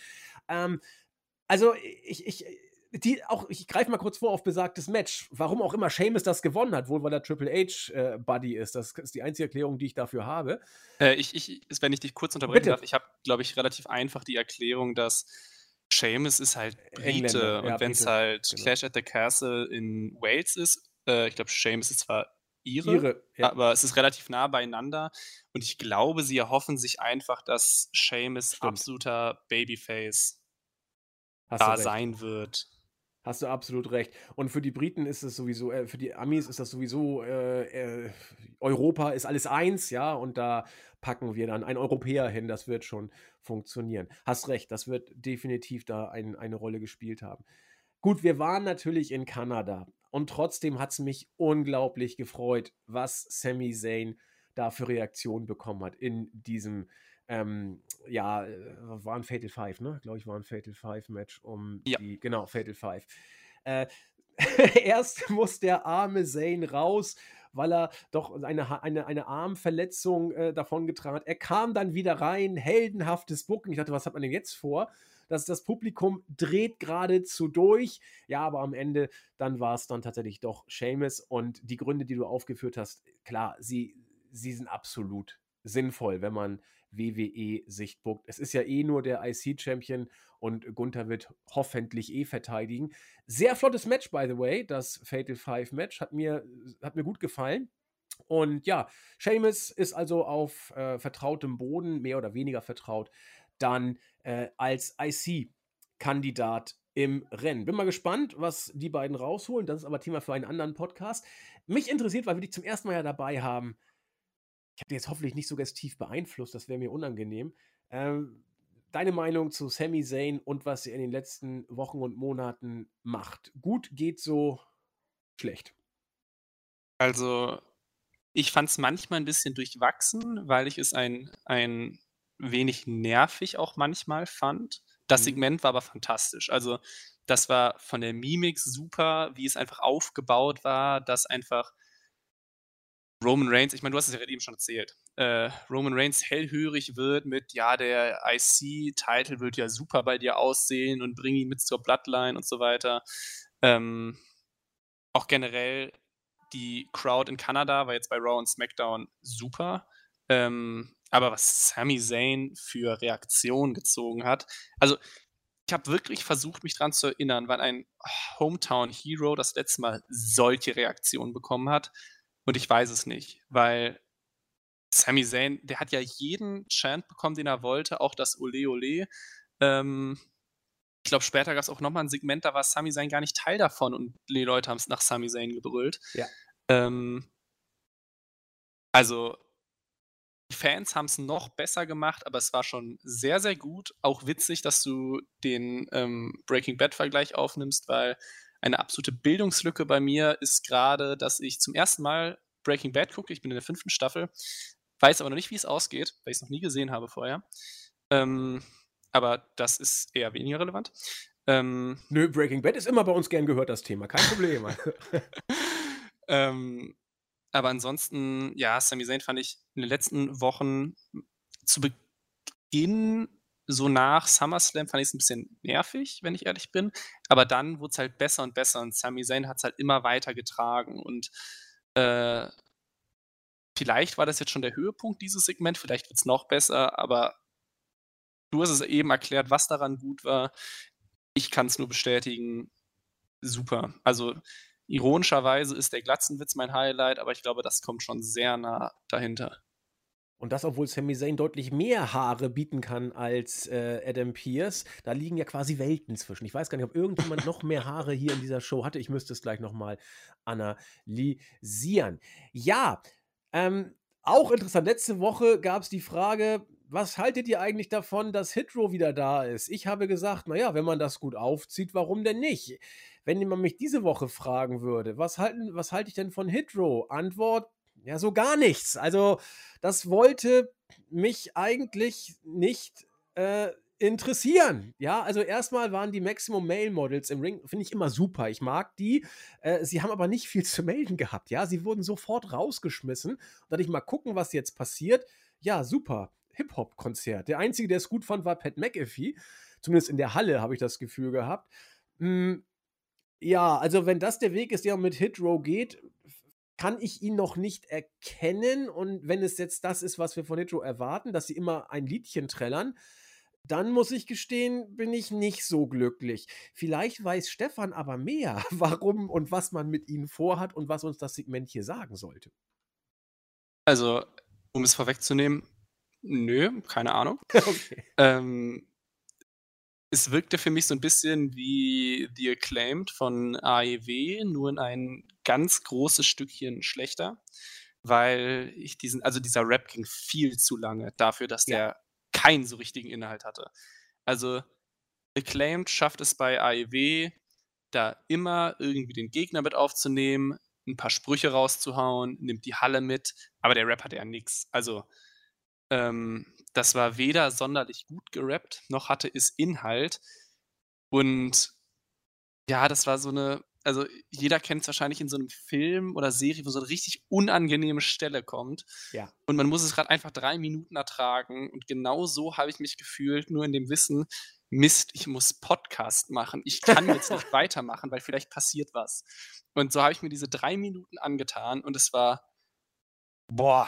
Ähm, also ich, ich, die auch, ich greife mal kurz vor auf besagtes Match. Warum auch immer Seamus das gewonnen hat, wohl weil er Triple H-Buddy äh, ist. Das ist die einzige Erklärung, die ich dafür habe. Äh, ich, ich, wenn ich dich kurz unterbrechen Bitte. darf, ich habe, glaube ich, relativ einfach die Erklärung, dass Seamus ist halt Brite ja, und wenn es halt genau. Clash at the Castle in Wales ist, äh, ich glaube, Seamus ist zwar ihre, ihre ja. aber es ist relativ nah beieinander und ich glaube, sie erhoffen sich einfach, dass Seamus absoluter Babyface Hast da sein wird. Hast du absolut recht. Und für die Briten ist es sowieso, äh, für die Amis ist das sowieso, äh, äh, Europa ist alles eins, ja, und da packen wir dann einen Europäer hin, das wird schon funktionieren. Hast recht, das wird definitiv da ein, eine Rolle gespielt haben. Gut, wir waren natürlich in Kanada und trotzdem hat es mich unglaublich gefreut, was Sami Zayn da für Reaktionen bekommen hat in diesem ähm, ja, äh, war ein Fatal Five, ne? Glaube ich, war ein Fatal Five Match um ja. die, genau, Fatal Five. Äh, erst muss der arme Zane raus, weil er doch eine, eine, eine Armverletzung äh, davongetragen hat. Er kam dann wieder rein, heldenhaftes Bucken. Ich dachte, was hat man denn jetzt vor? Das, das Publikum dreht geradezu durch. Ja, aber am Ende, dann war es dann tatsächlich doch Seamus. Und die Gründe, die du aufgeführt hast, klar, sie, sie sind absolut sinnvoll, wenn man WWE sich buckt. Es ist ja eh nur der IC-Champion und Gunther wird hoffentlich eh verteidigen. Sehr flottes Match, by the way, das Fatal Five Match. Hat mir, hat mir gut gefallen. Und ja, Seamus ist also auf äh, vertrautem Boden, mehr oder weniger vertraut, dann äh, als IC-Kandidat im Rennen. Bin mal gespannt, was die beiden rausholen. Das ist aber Thema für einen anderen Podcast. Mich interessiert, weil wir dich zum ersten Mal ja dabei haben, ich habe dich jetzt hoffentlich nicht so tief beeinflusst, das wäre mir unangenehm. Ähm, deine Meinung zu Sami Zayn und was er in den letzten Wochen und Monaten macht. Gut geht so schlecht. Also, ich fand es manchmal ein bisschen durchwachsen, weil ich es ein, ein wenig nervig auch manchmal fand. Das mhm. Segment war aber fantastisch. Also, das war von der Mimik super, wie es einfach aufgebaut war, dass einfach Roman Reigns, ich meine, du hast es ja eben schon erzählt, äh, Roman Reigns hellhörig wird mit, ja, der IC-Title wird ja super bei dir aussehen und bring ihn mit zur Bloodline und so weiter. Ähm, auch generell die Crowd in Kanada war jetzt bei Raw und SmackDown super. Ähm, aber was Sami Zayn für Reaktionen gezogen hat, also ich habe wirklich versucht, mich daran zu erinnern, wann ein Hometown Hero das letzte Mal solche Reaktionen bekommen hat. Und ich weiß es nicht, weil Sami Zayn, der hat ja jeden Chant bekommen, den er wollte, auch das Ole Ole. Ähm, ich glaube, später gab es auch nochmal ein Segment, da war Sami Zayn gar nicht Teil davon und die Leute haben es nach Sami Zayn gebrüllt. Ja. Ähm, also, die Fans haben es noch besser gemacht, aber es war schon sehr, sehr gut. Auch witzig, dass du den ähm, Breaking Bad-Vergleich aufnimmst, weil eine absolute Bildungslücke bei mir ist gerade, dass ich zum ersten Mal Breaking Bad gucke. Ich bin in der fünften Staffel, weiß aber noch nicht, wie es ausgeht, weil ich es noch nie gesehen habe vorher. Ähm, aber das ist eher weniger relevant. Ähm, Nö, Breaking Bad ist immer bei uns gern gehört, das Thema. Kein Problem. ähm, aber ansonsten, ja, Sami Zayn fand ich in den letzten Wochen zu Beginn so nach SummerSlam fand ich es ein bisschen nervig, wenn ich ehrlich bin. Aber dann wurde es halt besser und besser und Sami Zayn hat es halt immer weiter getragen. Und äh, vielleicht war das jetzt schon der Höhepunkt dieses Segment, vielleicht wird es noch besser, aber du hast es eben erklärt, was daran gut war. ich kann es nur bestätigen, super. Also ironischerweise ist der Glatzenwitz mein Highlight, aber ich glaube, das kommt schon sehr nah dahinter. Und das, obwohl Sami Zayn deutlich mehr Haare bieten kann als äh, Adam Pierce. Da liegen ja quasi Welten zwischen. Ich weiß gar nicht, ob irgendjemand noch mehr Haare hier in dieser Show hatte. Ich müsste es gleich nochmal analysieren. Ja, ähm, auch interessant. Letzte Woche gab es die Frage, was haltet ihr eigentlich davon, dass Hitro wieder da ist? Ich habe gesagt, naja, wenn man das gut aufzieht, warum denn nicht? Wenn man mich diese Woche fragen würde, was, halten, was halte ich denn von Hitro? Antwort, ja, so gar nichts. Also, das wollte mich eigentlich nicht äh, interessieren. Ja, also erstmal waren die Maximum Male Models im Ring, finde ich immer super. Ich mag die. Äh, sie haben aber nicht viel zu melden gehabt. Ja, sie wurden sofort rausgeschmissen. Und dann ich mal gucken, was jetzt passiert. Ja, super. Hip-Hop-Konzert. Der einzige, der es gut fand, war Pat McAfee. Zumindest in der Halle habe ich das Gefühl gehabt. Hm, ja, also wenn das der Weg ist, der mit Hit Row geht, kann ich ihn noch nicht erkennen. Und wenn es jetzt das ist, was wir von Nitro erwarten, dass sie immer ein Liedchen trällern, dann muss ich gestehen, bin ich nicht so glücklich. Vielleicht weiß Stefan aber mehr, warum und was man mit ihnen vorhat und was uns das Segment hier sagen sollte. Also, um es vorwegzunehmen, nö, keine Ahnung. Okay. Ähm, es wirkte für mich so ein bisschen wie The Acclaimed von AEW, nur in ein ganz großes Stückchen schlechter, weil ich diesen, also dieser Rap ging viel zu lange dafür, dass der ja. keinen so richtigen Inhalt hatte. Also Acclaimed schafft es bei AEW, da immer irgendwie den Gegner mit aufzunehmen, ein paar Sprüche rauszuhauen, nimmt die Halle mit, aber der Rap hatte ja nichts. Also ähm, das war weder sonderlich gut gerappt, noch hatte es Inhalt. Und ja, das war so eine, also jeder kennt es wahrscheinlich in so einem Film oder Serie, wo so eine richtig unangenehme Stelle kommt. Ja. Und man muss es gerade einfach drei Minuten ertragen. Und genau so habe ich mich gefühlt, nur in dem Wissen, Mist, ich muss Podcast machen. Ich kann jetzt nicht weitermachen, weil vielleicht passiert was. Und so habe ich mir diese drei Minuten angetan und es war, boah,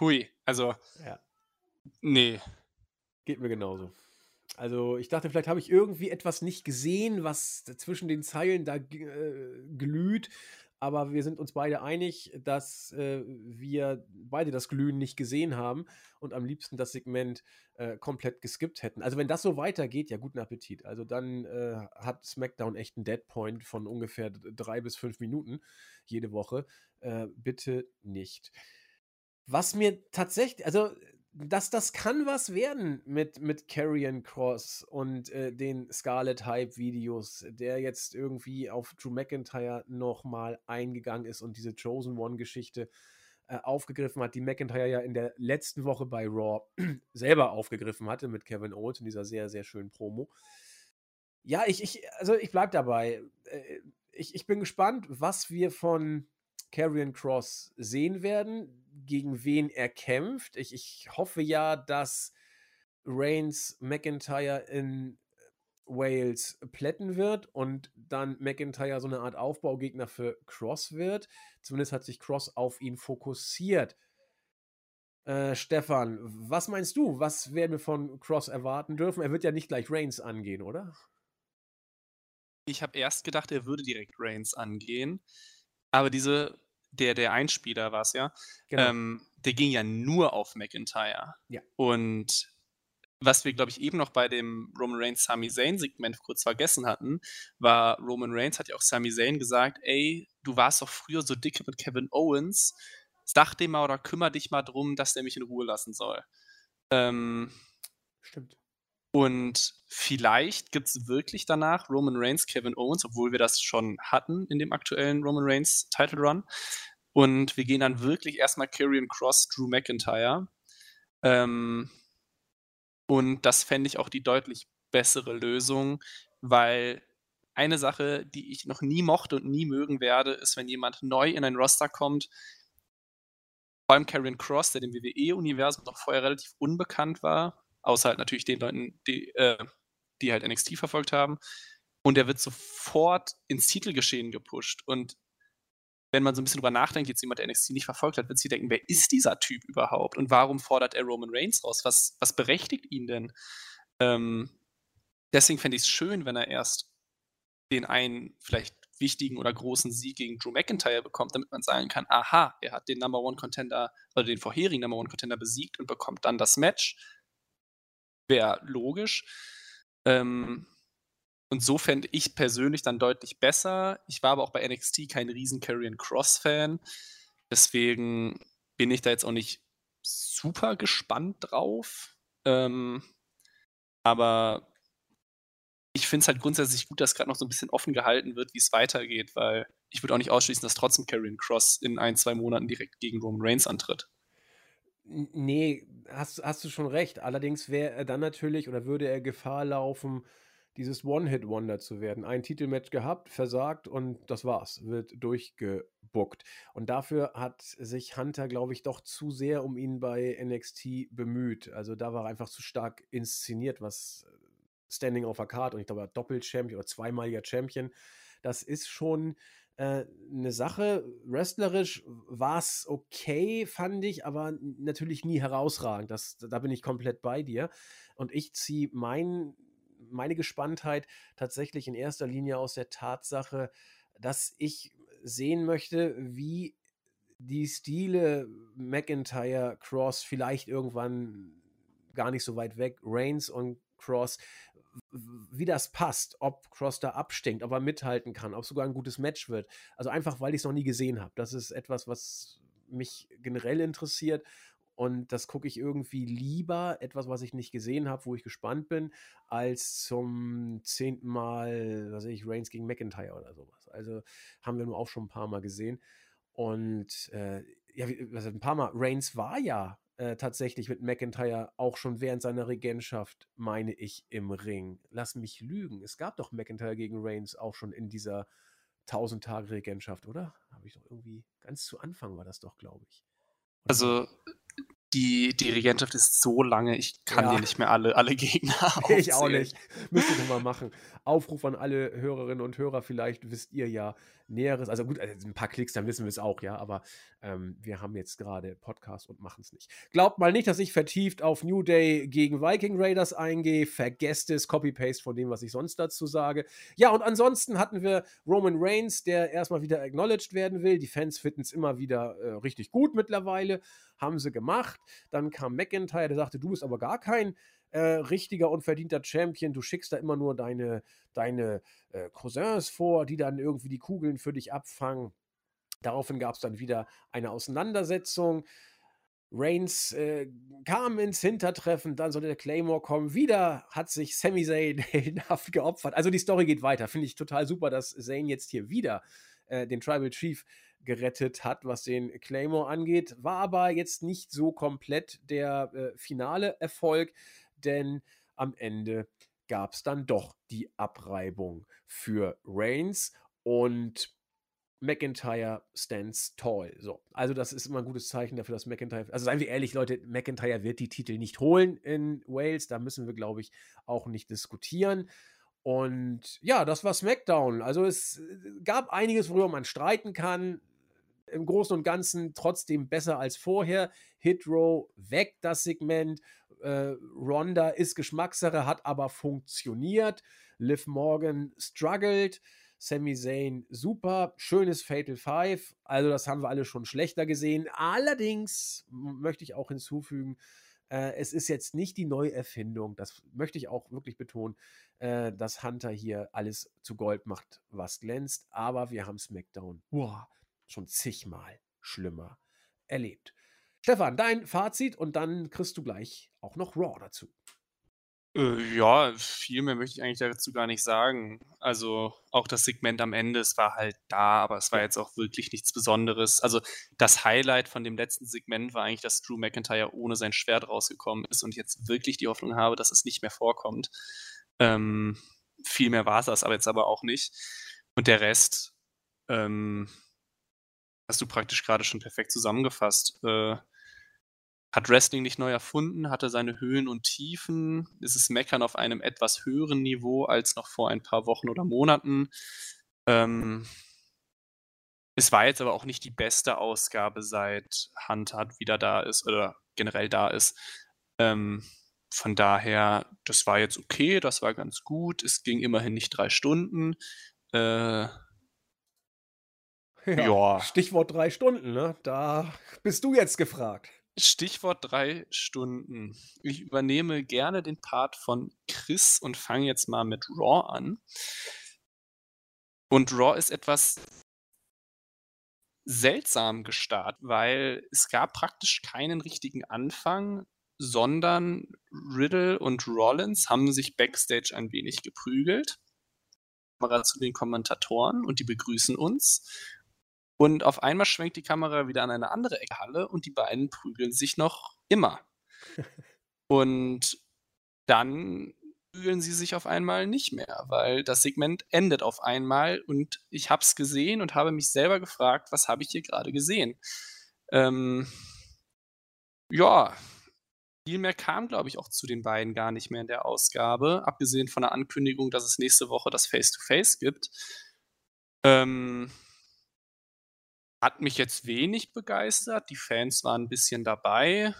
hui. Also, ja. Nee. Geht mir genauso. Also, ich dachte, vielleicht habe ich irgendwie etwas nicht gesehen, was zwischen den Zeilen da äh, glüht. Aber wir sind uns beide einig, dass äh, wir beide das Glühen nicht gesehen haben und am liebsten das Segment äh, komplett geskippt hätten. Also, wenn das so weitergeht, ja, guten Appetit. Also, dann äh, hat SmackDown echt einen Deadpoint von ungefähr drei bis fünf Minuten jede Woche. Äh, bitte nicht. Was mir tatsächlich, also dass das kann was werden mit, mit Carrion Cross und äh, den Scarlet Hype Videos, der jetzt irgendwie auf Drew McIntyre nochmal eingegangen ist und diese Chosen One Geschichte äh, aufgegriffen hat, die McIntyre ja in der letzten Woche bei Raw selber aufgegriffen hatte mit Kevin Owens in dieser sehr, sehr schönen Promo. Ja, ich, ich also ich bleib dabei. Äh, ich, ich bin gespannt, was wir von Karrion Cross sehen werden, gegen wen er kämpft. Ich, ich hoffe ja, dass Reigns McIntyre in Wales plätten wird und dann McIntyre so eine Art Aufbaugegner für Cross wird. Zumindest hat sich Cross auf ihn fokussiert. Äh, Stefan, was meinst du? Was werden wir von Cross erwarten dürfen? Er wird ja nicht gleich Reigns angehen, oder? Ich habe erst gedacht, er würde direkt Reigns angehen. Aber diese, der, der Einspieler war es ja, genau. ähm, der ging ja nur auf McIntyre. Ja. Und was wir, glaube ich, eben noch bei dem Roman Reigns Sami Zayn Segment kurz vergessen hatten, war Roman Reigns hat ja auch Sami Zayn gesagt, ey, du warst doch früher so dicke mit Kevin Owens, sag dem mal oder kümmere dich mal drum, dass der mich in Ruhe lassen soll. Ähm, Stimmt. Und vielleicht gibt es wirklich danach Roman Reigns, Kevin Owens, obwohl wir das schon hatten in dem aktuellen Roman Reigns Title Run. Und wir gehen dann wirklich erstmal Karrion Cross, Drew McIntyre. Ähm, und das fände ich auch die deutlich bessere Lösung, weil eine Sache, die ich noch nie mochte und nie mögen werde, ist, wenn jemand neu in ein Roster kommt, vor allem Karrion Cross, der dem WWE-Universum noch vorher relativ unbekannt war, Außer halt natürlich den Leuten, die, äh, die halt NXT verfolgt haben. Und der wird sofort ins Titelgeschehen gepusht. Und wenn man so ein bisschen drüber nachdenkt, jetzt jemand, der NXT nicht verfolgt hat, wird sich denken, wer ist dieser Typ überhaupt? Und warum fordert er Roman Reigns raus? Was, was berechtigt ihn denn? Ähm, deswegen fände ich es schön, wenn er erst den einen vielleicht wichtigen oder großen Sieg gegen Drew McIntyre bekommt, damit man sagen kann, aha, er hat den Number One Contender oder den vorherigen Number One Contender besiegt und bekommt dann das Match. Wäre logisch. Ähm, und so fände ich persönlich dann deutlich besser. Ich war aber auch bei NXT kein riesen Karrion Cross-Fan. Deswegen bin ich da jetzt auch nicht super gespannt drauf. Ähm, aber ich finde es halt grundsätzlich gut, dass gerade noch so ein bisschen offen gehalten wird, wie es weitergeht, weil ich würde auch nicht ausschließen, dass trotzdem Karrion Cross in ein, zwei Monaten direkt gegen Roman Reigns antritt. Nee, hast, hast du schon recht. Allerdings wäre er dann natürlich oder würde er Gefahr laufen, dieses One-Hit-Wonder zu werden. Ein Titelmatch gehabt, versagt und das war's, wird durchgebuckt. Und dafür hat sich Hunter, glaube ich, doch zu sehr um ihn bei NXT bemüht. Also da war er einfach zu stark inszeniert, was Standing auf der Card und ich glaube, Doppel-Champion oder zweimaliger Champion. Das ist schon äh, eine Sache. Wrestlerisch war es okay, fand ich, aber natürlich nie herausragend. Das, da bin ich komplett bei dir. Und ich ziehe mein meine Gespanntheit tatsächlich in erster Linie aus der Tatsache, dass ich sehen möchte, wie die Stile McIntyre, Cross, vielleicht irgendwann gar nicht so weit weg, Reigns und Cross, wie das passt, ob Cross da abstinkt, ob er mithalten kann, ob sogar ein gutes Match wird. Also einfach, weil ich es noch nie gesehen habe. Das ist etwas, was mich generell interessiert und das gucke ich irgendwie lieber, etwas, was ich nicht gesehen habe, wo ich gespannt bin, als zum zehnten Mal, was weiß ich, Reigns gegen McIntyre oder sowas. Also haben wir nur auch schon ein paar Mal gesehen. Und äh, ja, ein paar Mal, Reigns war ja äh, tatsächlich mit McIntyre auch schon während seiner Regentschaft, meine ich, im Ring. Lass mich lügen. Es gab doch McIntyre gegen Reigns auch schon in dieser 1000 Tage Regentschaft, oder? Habe ich doch irgendwie ganz zu Anfang war das doch, glaube ich. Oder also die, die Regentschaft ist so lange, ich kann ja. dir nicht mehr alle, alle Gegner aufzählen. Ich auch nicht. Müsste ich mal machen. Aufruf an alle Hörerinnen und Hörer, vielleicht wisst ihr ja Näheres. Also gut, also ein paar Klicks, dann wissen wir es auch, ja, aber ähm, wir haben jetzt gerade Podcast und machen es nicht. Glaubt mal nicht, dass ich vertieft auf New Day gegen Viking Raiders eingehe. Vergesst es, Copy-Paste von dem, was ich sonst dazu sage. Ja, und ansonsten hatten wir Roman Reigns, der erstmal wieder acknowledged werden will. Die Fans finden es immer wieder äh, richtig gut mittlerweile. Haben sie gemacht. Dann kam McIntyre, der sagte, du bist aber gar kein äh, richtiger und verdienter Champion. Du schickst da immer nur deine, deine äh, Cousins vor, die dann irgendwie die Kugeln für dich abfangen. Daraufhin gab es dann wieder eine Auseinandersetzung. Reigns äh, kam ins Hintertreffen, dann sollte der Claymore kommen. Wieder hat sich Sami Zayn heldenhaft geopfert. Also die Story geht weiter. Finde ich total super, dass Zayn jetzt hier wieder äh, den Tribal Chief gerettet hat, was den Claymore angeht. War aber jetzt nicht so komplett der äh, finale Erfolg denn am Ende gab es dann doch die Abreibung für Reigns und McIntyre stands tall. So, also das ist immer ein gutes Zeichen dafür, dass McIntyre, also seien wir ehrlich, Leute, McIntyre wird die Titel nicht holen in Wales, da müssen wir, glaube ich, auch nicht diskutieren. Und ja, das war SmackDown. Also es äh, gab einiges, worüber man streiten kann. Im Großen und Ganzen trotzdem besser als vorher. Hit Row weg, das Segment äh, Ronda ist Geschmackssache, hat aber funktioniert. Liv Morgan struggled. Sami Zayn super, schönes Fatal Five. Also das haben wir alle schon schlechter gesehen. Allerdings möchte ich auch hinzufügen, äh, es ist jetzt nicht die Neuerfindung. Das möchte ich auch wirklich betonen, äh, dass Hunter hier alles zu Gold macht, was glänzt. Aber wir haben SmackDown wow, schon zigmal schlimmer erlebt. Stefan, dein Fazit und dann kriegst du gleich auch noch Raw dazu. Äh, ja, viel mehr möchte ich eigentlich dazu gar nicht sagen. Also auch das Segment am Ende, es war halt da, aber es war jetzt auch wirklich nichts Besonderes. Also das Highlight von dem letzten Segment war eigentlich, dass Drew McIntyre ohne sein Schwert rausgekommen ist und jetzt wirklich die Hoffnung habe, dass es nicht mehr vorkommt. Ähm, viel mehr war es das aber jetzt aber auch nicht. Und der Rest ähm, hast du praktisch gerade schon perfekt zusammengefasst. Äh, hat Wrestling nicht neu erfunden, hatte seine Höhen und Tiefen. Es ist Meckern auf einem etwas höheren Niveau als noch vor ein paar Wochen oder Monaten. Ähm, es war jetzt aber auch nicht die beste Ausgabe, seit Hunter wieder da ist oder generell da ist. Ähm, von daher, das war jetzt okay, das war ganz gut. Es ging immerhin nicht drei Stunden. Äh Ja, Ja. Stichwort 3 Stunden, ne? Da bist du jetzt gefragt. Stichwort 3 Stunden. Ich übernehme gerne den Part von Chris und fange jetzt mal mit Raw an. Und Raw ist etwas seltsam gestartet, weil es gab praktisch keinen richtigen Anfang, sondern Riddle und Rollins haben sich backstage ein wenig geprügelt. Kamera zu den Kommentatoren und die begrüßen uns. Und auf einmal schwenkt die Kamera wieder an eine andere Ecke Halle und die beiden prügeln sich noch immer. und dann prügeln sie sich auf einmal nicht mehr, weil das Segment endet auf einmal und ich habe es gesehen und habe mich selber gefragt, was habe ich hier gerade gesehen? Ähm, ja, viel mehr kam, glaube ich, auch zu den beiden gar nicht mehr in der Ausgabe, abgesehen von der Ankündigung, dass es nächste Woche das Face-to-Face -face gibt. Ähm, hat mich jetzt wenig begeistert. Die Fans waren ein bisschen dabei.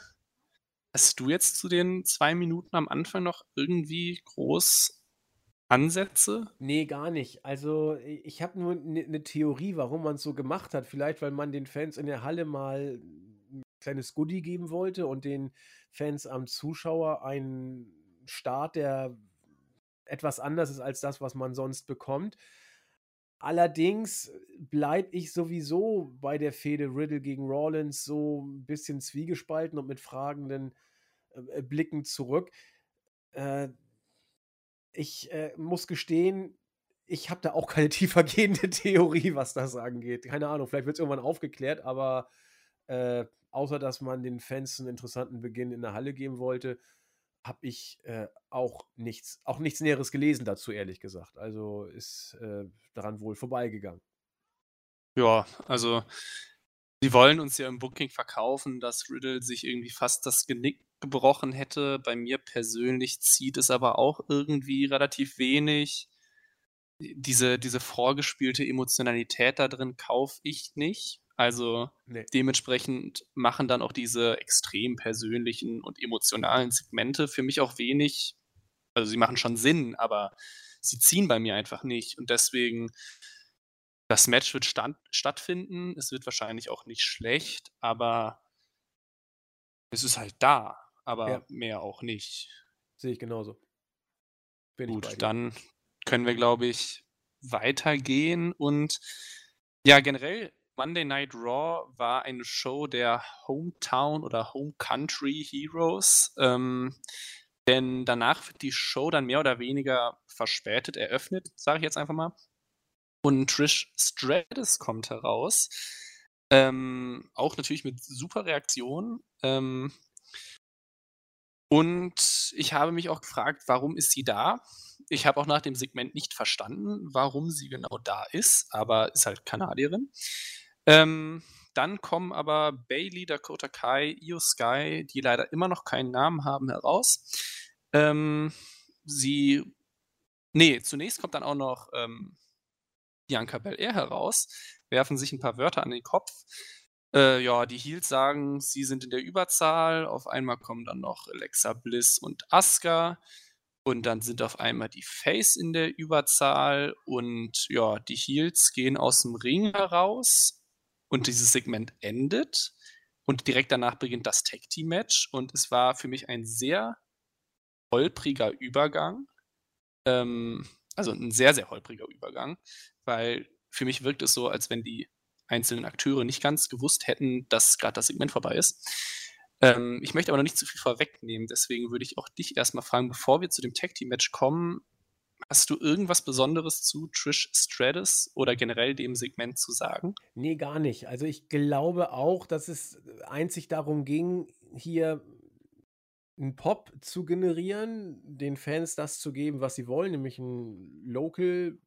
Hast du jetzt zu den zwei Minuten am Anfang noch irgendwie groß Ansätze? Nee, gar nicht. Also, ich habe nur eine ne Theorie, warum man es so gemacht hat. Vielleicht, weil man den Fans in der Halle mal ein kleines Goodie geben wollte und den Fans am Zuschauer einen Start, der etwas anders ist als das, was man sonst bekommt. Allerdings bleibe ich sowieso bei der Fehde Riddle gegen Rollins so ein bisschen zwiegespalten und mit fragenden äh, Blicken zurück. Äh, ich äh, muss gestehen, ich habe da auch keine tiefergehende Theorie, was das angeht. Keine Ahnung, vielleicht wird es irgendwann aufgeklärt, aber äh, außer dass man den Fans einen interessanten Beginn in der Halle geben wollte, habe ich äh, auch nichts, auch nichts Näheres gelesen dazu, ehrlich gesagt. Also ist äh, daran wohl vorbeigegangen. Ja, also sie wollen uns ja im Booking verkaufen, dass Riddle sich irgendwie fast das Genick gebrochen hätte. Bei mir persönlich zieht es aber auch irgendwie relativ wenig. Diese, diese vorgespielte Emotionalität da drin kaufe ich nicht. Also nee. dementsprechend machen dann auch diese extrem persönlichen und emotionalen Segmente für mich auch wenig. Also sie machen schon Sinn, aber sie ziehen bei mir einfach nicht. Und deswegen, das Match wird stand, stattfinden. Es wird wahrscheinlich auch nicht schlecht, aber es ist halt da. Aber ja. mehr auch nicht. Sehe ich genauso. Bin Gut, ich dann können wir, glaube ich, weitergehen. Und ja, generell Monday Night Raw war eine Show der Hometown oder Home Country Heroes. Ähm, denn danach wird die Show dann mehr oder weniger verspätet eröffnet, sage ich jetzt einfach mal. Und Trish Stratus kommt heraus. Ähm, auch natürlich mit super Reaktionen. Ähm, und ich habe mich auch gefragt, warum ist sie da? Ich habe auch nach dem Segment nicht verstanden, warum sie genau da ist, aber ist halt Kanadierin. Ähm, dann kommen aber Bailey, Dakota Kai, Io Sky, die leider immer noch keinen Namen haben, heraus. Ähm, sie. Nee, zunächst kommt dann auch noch ähm, Bianca Belair heraus, werfen sich ein paar Wörter an den Kopf. Äh, ja, die Heels sagen, sie sind in der Überzahl. Auf einmal kommen dann noch Alexa Bliss und Asuka. Und dann sind auf einmal die Face in der Überzahl. Und ja, die Heels gehen aus dem Ring heraus und dieses Segment endet und direkt danach beginnt das Tag Team Match und es war für mich ein sehr holpriger Übergang. Ähm, also ein sehr, sehr holpriger Übergang, weil für mich wirkt es so, als wenn die einzelnen Akteure nicht ganz gewusst hätten, dass gerade das Segment vorbei ist. Ähm, ich möchte aber noch nicht zu viel vorwegnehmen, deswegen würde ich auch dich erstmal fragen, bevor wir zu dem Tag Team Match kommen, Hast du irgendwas Besonderes zu Trish Stratus oder generell dem Segment zu sagen? Nee, gar nicht. Also ich glaube auch, dass es einzig darum ging, hier einen Pop zu generieren, den Fans das zu geben, was sie wollen, nämlich ein Local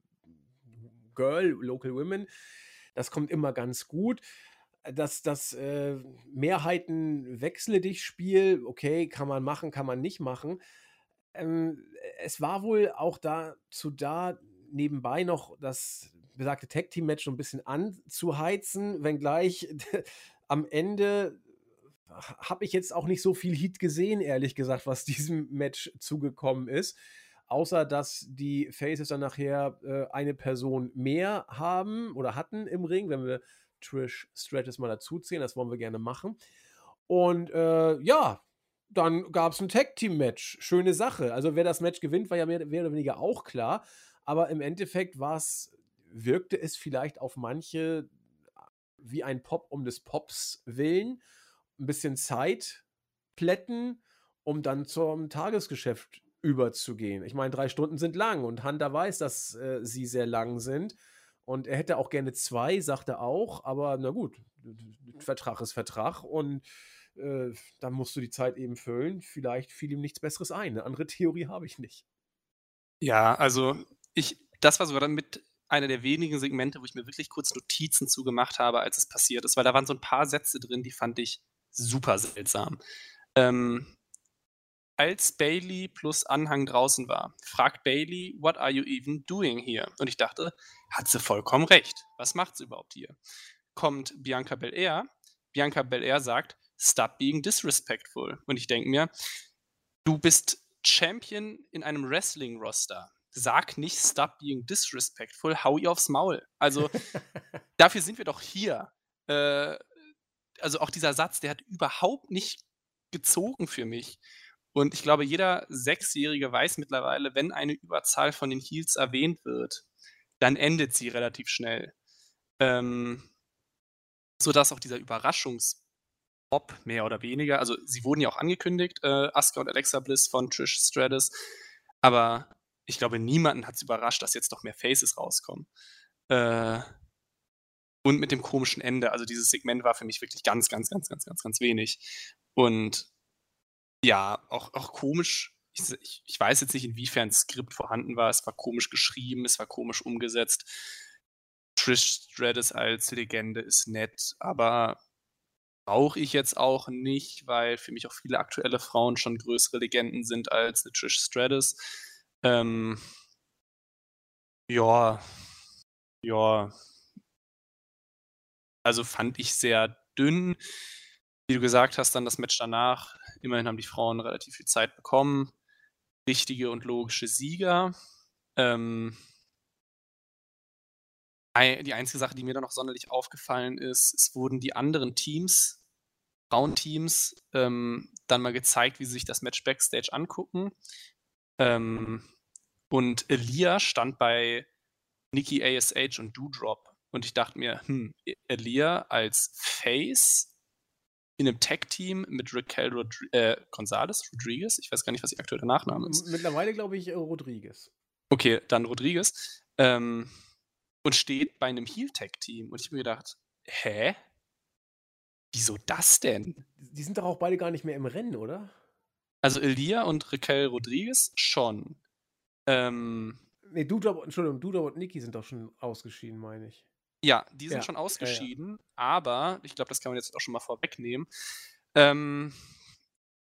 Girl, Local Women. Das kommt immer ganz gut. Das, das äh, Mehrheiten wechsle dich Spiel, okay, kann man machen, kann man nicht machen ähm, es war wohl auch dazu da, nebenbei noch das besagte Tag Team Match so ein bisschen anzuheizen, wenngleich am Ende habe ich jetzt auch nicht so viel Heat gesehen, ehrlich gesagt, was diesem Match zugekommen ist. Außer dass die Faces dann nachher äh, eine Person mehr haben oder hatten im Ring, wenn wir Trish Stratus mal dazuzählen, das wollen wir gerne machen. Und äh, ja, dann gab es ein Tag-Team-Match. Schöne Sache. Also wer das Match gewinnt, war ja mehr, mehr oder weniger auch klar. Aber im Endeffekt wirkte es vielleicht auf manche wie ein Pop um des Pops willen. Ein bisschen Zeit plätten, um dann zum Tagesgeschäft überzugehen. Ich meine, drei Stunden sind lang und Hunter weiß, dass äh, sie sehr lang sind. Und er hätte auch gerne zwei, sagt er auch, aber na gut, Vertrag ist Vertrag und äh, dann musst du die Zeit eben füllen. Vielleicht fiel ihm nichts Besseres ein. Eine andere Theorie habe ich nicht. Ja, also ich, das war sogar dann mit einer der wenigen Segmente, wo ich mir wirklich kurz Notizen zugemacht habe, als es passiert ist, weil da waren so ein paar Sätze drin, die fand ich super seltsam. Ähm, als Bailey plus Anhang draußen war, fragt Bailey, what are you even doing here? Und ich dachte, hat sie vollkommen recht. Was macht sie überhaupt hier? Kommt Bianca Belair. Bianca Belair sagt, stop being disrespectful. Und ich denke mir, du bist Champion in einem Wrestling-Roster. Sag nicht stop being disrespectful, hau ihr aufs Maul. Also dafür sind wir doch hier. Äh, also auch dieser Satz, der hat überhaupt nicht gezogen für mich. Und ich glaube, jeder Sechsjährige weiß mittlerweile, wenn eine Überzahl von den Heels erwähnt wird, dann endet sie relativ schnell. Ähm, sodass auch dieser Überraschungspop mehr oder weniger, also sie wurden ja auch angekündigt, äh, Asuka und Alexa Bliss von Trish Stratus, aber ich glaube, niemanden hat es überrascht, dass jetzt noch mehr Faces rauskommen. Äh, und mit dem komischen Ende, also dieses Segment war für mich wirklich ganz, ganz, ganz, ganz, ganz, ganz wenig. Und ja, auch, auch komisch. Ich, ich weiß jetzt nicht, inwiefern das Skript vorhanden war. Es war komisch geschrieben, es war komisch umgesetzt. Trish Stratus als Legende ist nett, aber brauche ich jetzt auch nicht, weil für mich auch viele aktuelle Frauen schon größere Legenden sind als eine Trish Stratus. Ähm, ja, ja. Also fand ich sehr dünn. Wie du gesagt hast, dann das Match danach. Immerhin haben die Frauen relativ viel Zeit bekommen. Richtige und logische Sieger. Ähm, die einzige Sache, die mir da noch sonderlich aufgefallen ist, es wurden die anderen Teams, Frauenteams, ähm, dann mal gezeigt, wie sie sich das Match Backstage angucken. Ähm, und Elia stand bei Nikki ASH und Doodrop. Und ich dachte mir, hm, Elia als Face in einem Tag-Team mit Raquel Rodri äh, Gonzalez, Rodriguez, ich weiß gar nicht, was ihr aktueller Nachname ist. Mittlerweile glaube ich äh, Rodriguez. Okay, dann Rodriguez. Ähm, und steht bei einem Heel-Tag-Team. Und ich habe mir gedacht, hä? Wieso das denn? Die sind doch auch beide gar nicht mehr im Rennen, oder? Also Elia und Raquel Rodriguez schon. Ähm, nee, Duda, Entschuldigung, Duda und Niki sind doch schon ausgeschieden, meine ich. Ja, die sind ja. schon ausgeschieden, ja, ja. aber ich glaube, das kann man jetzt auch schon mal vorwegnehmen. Ähm,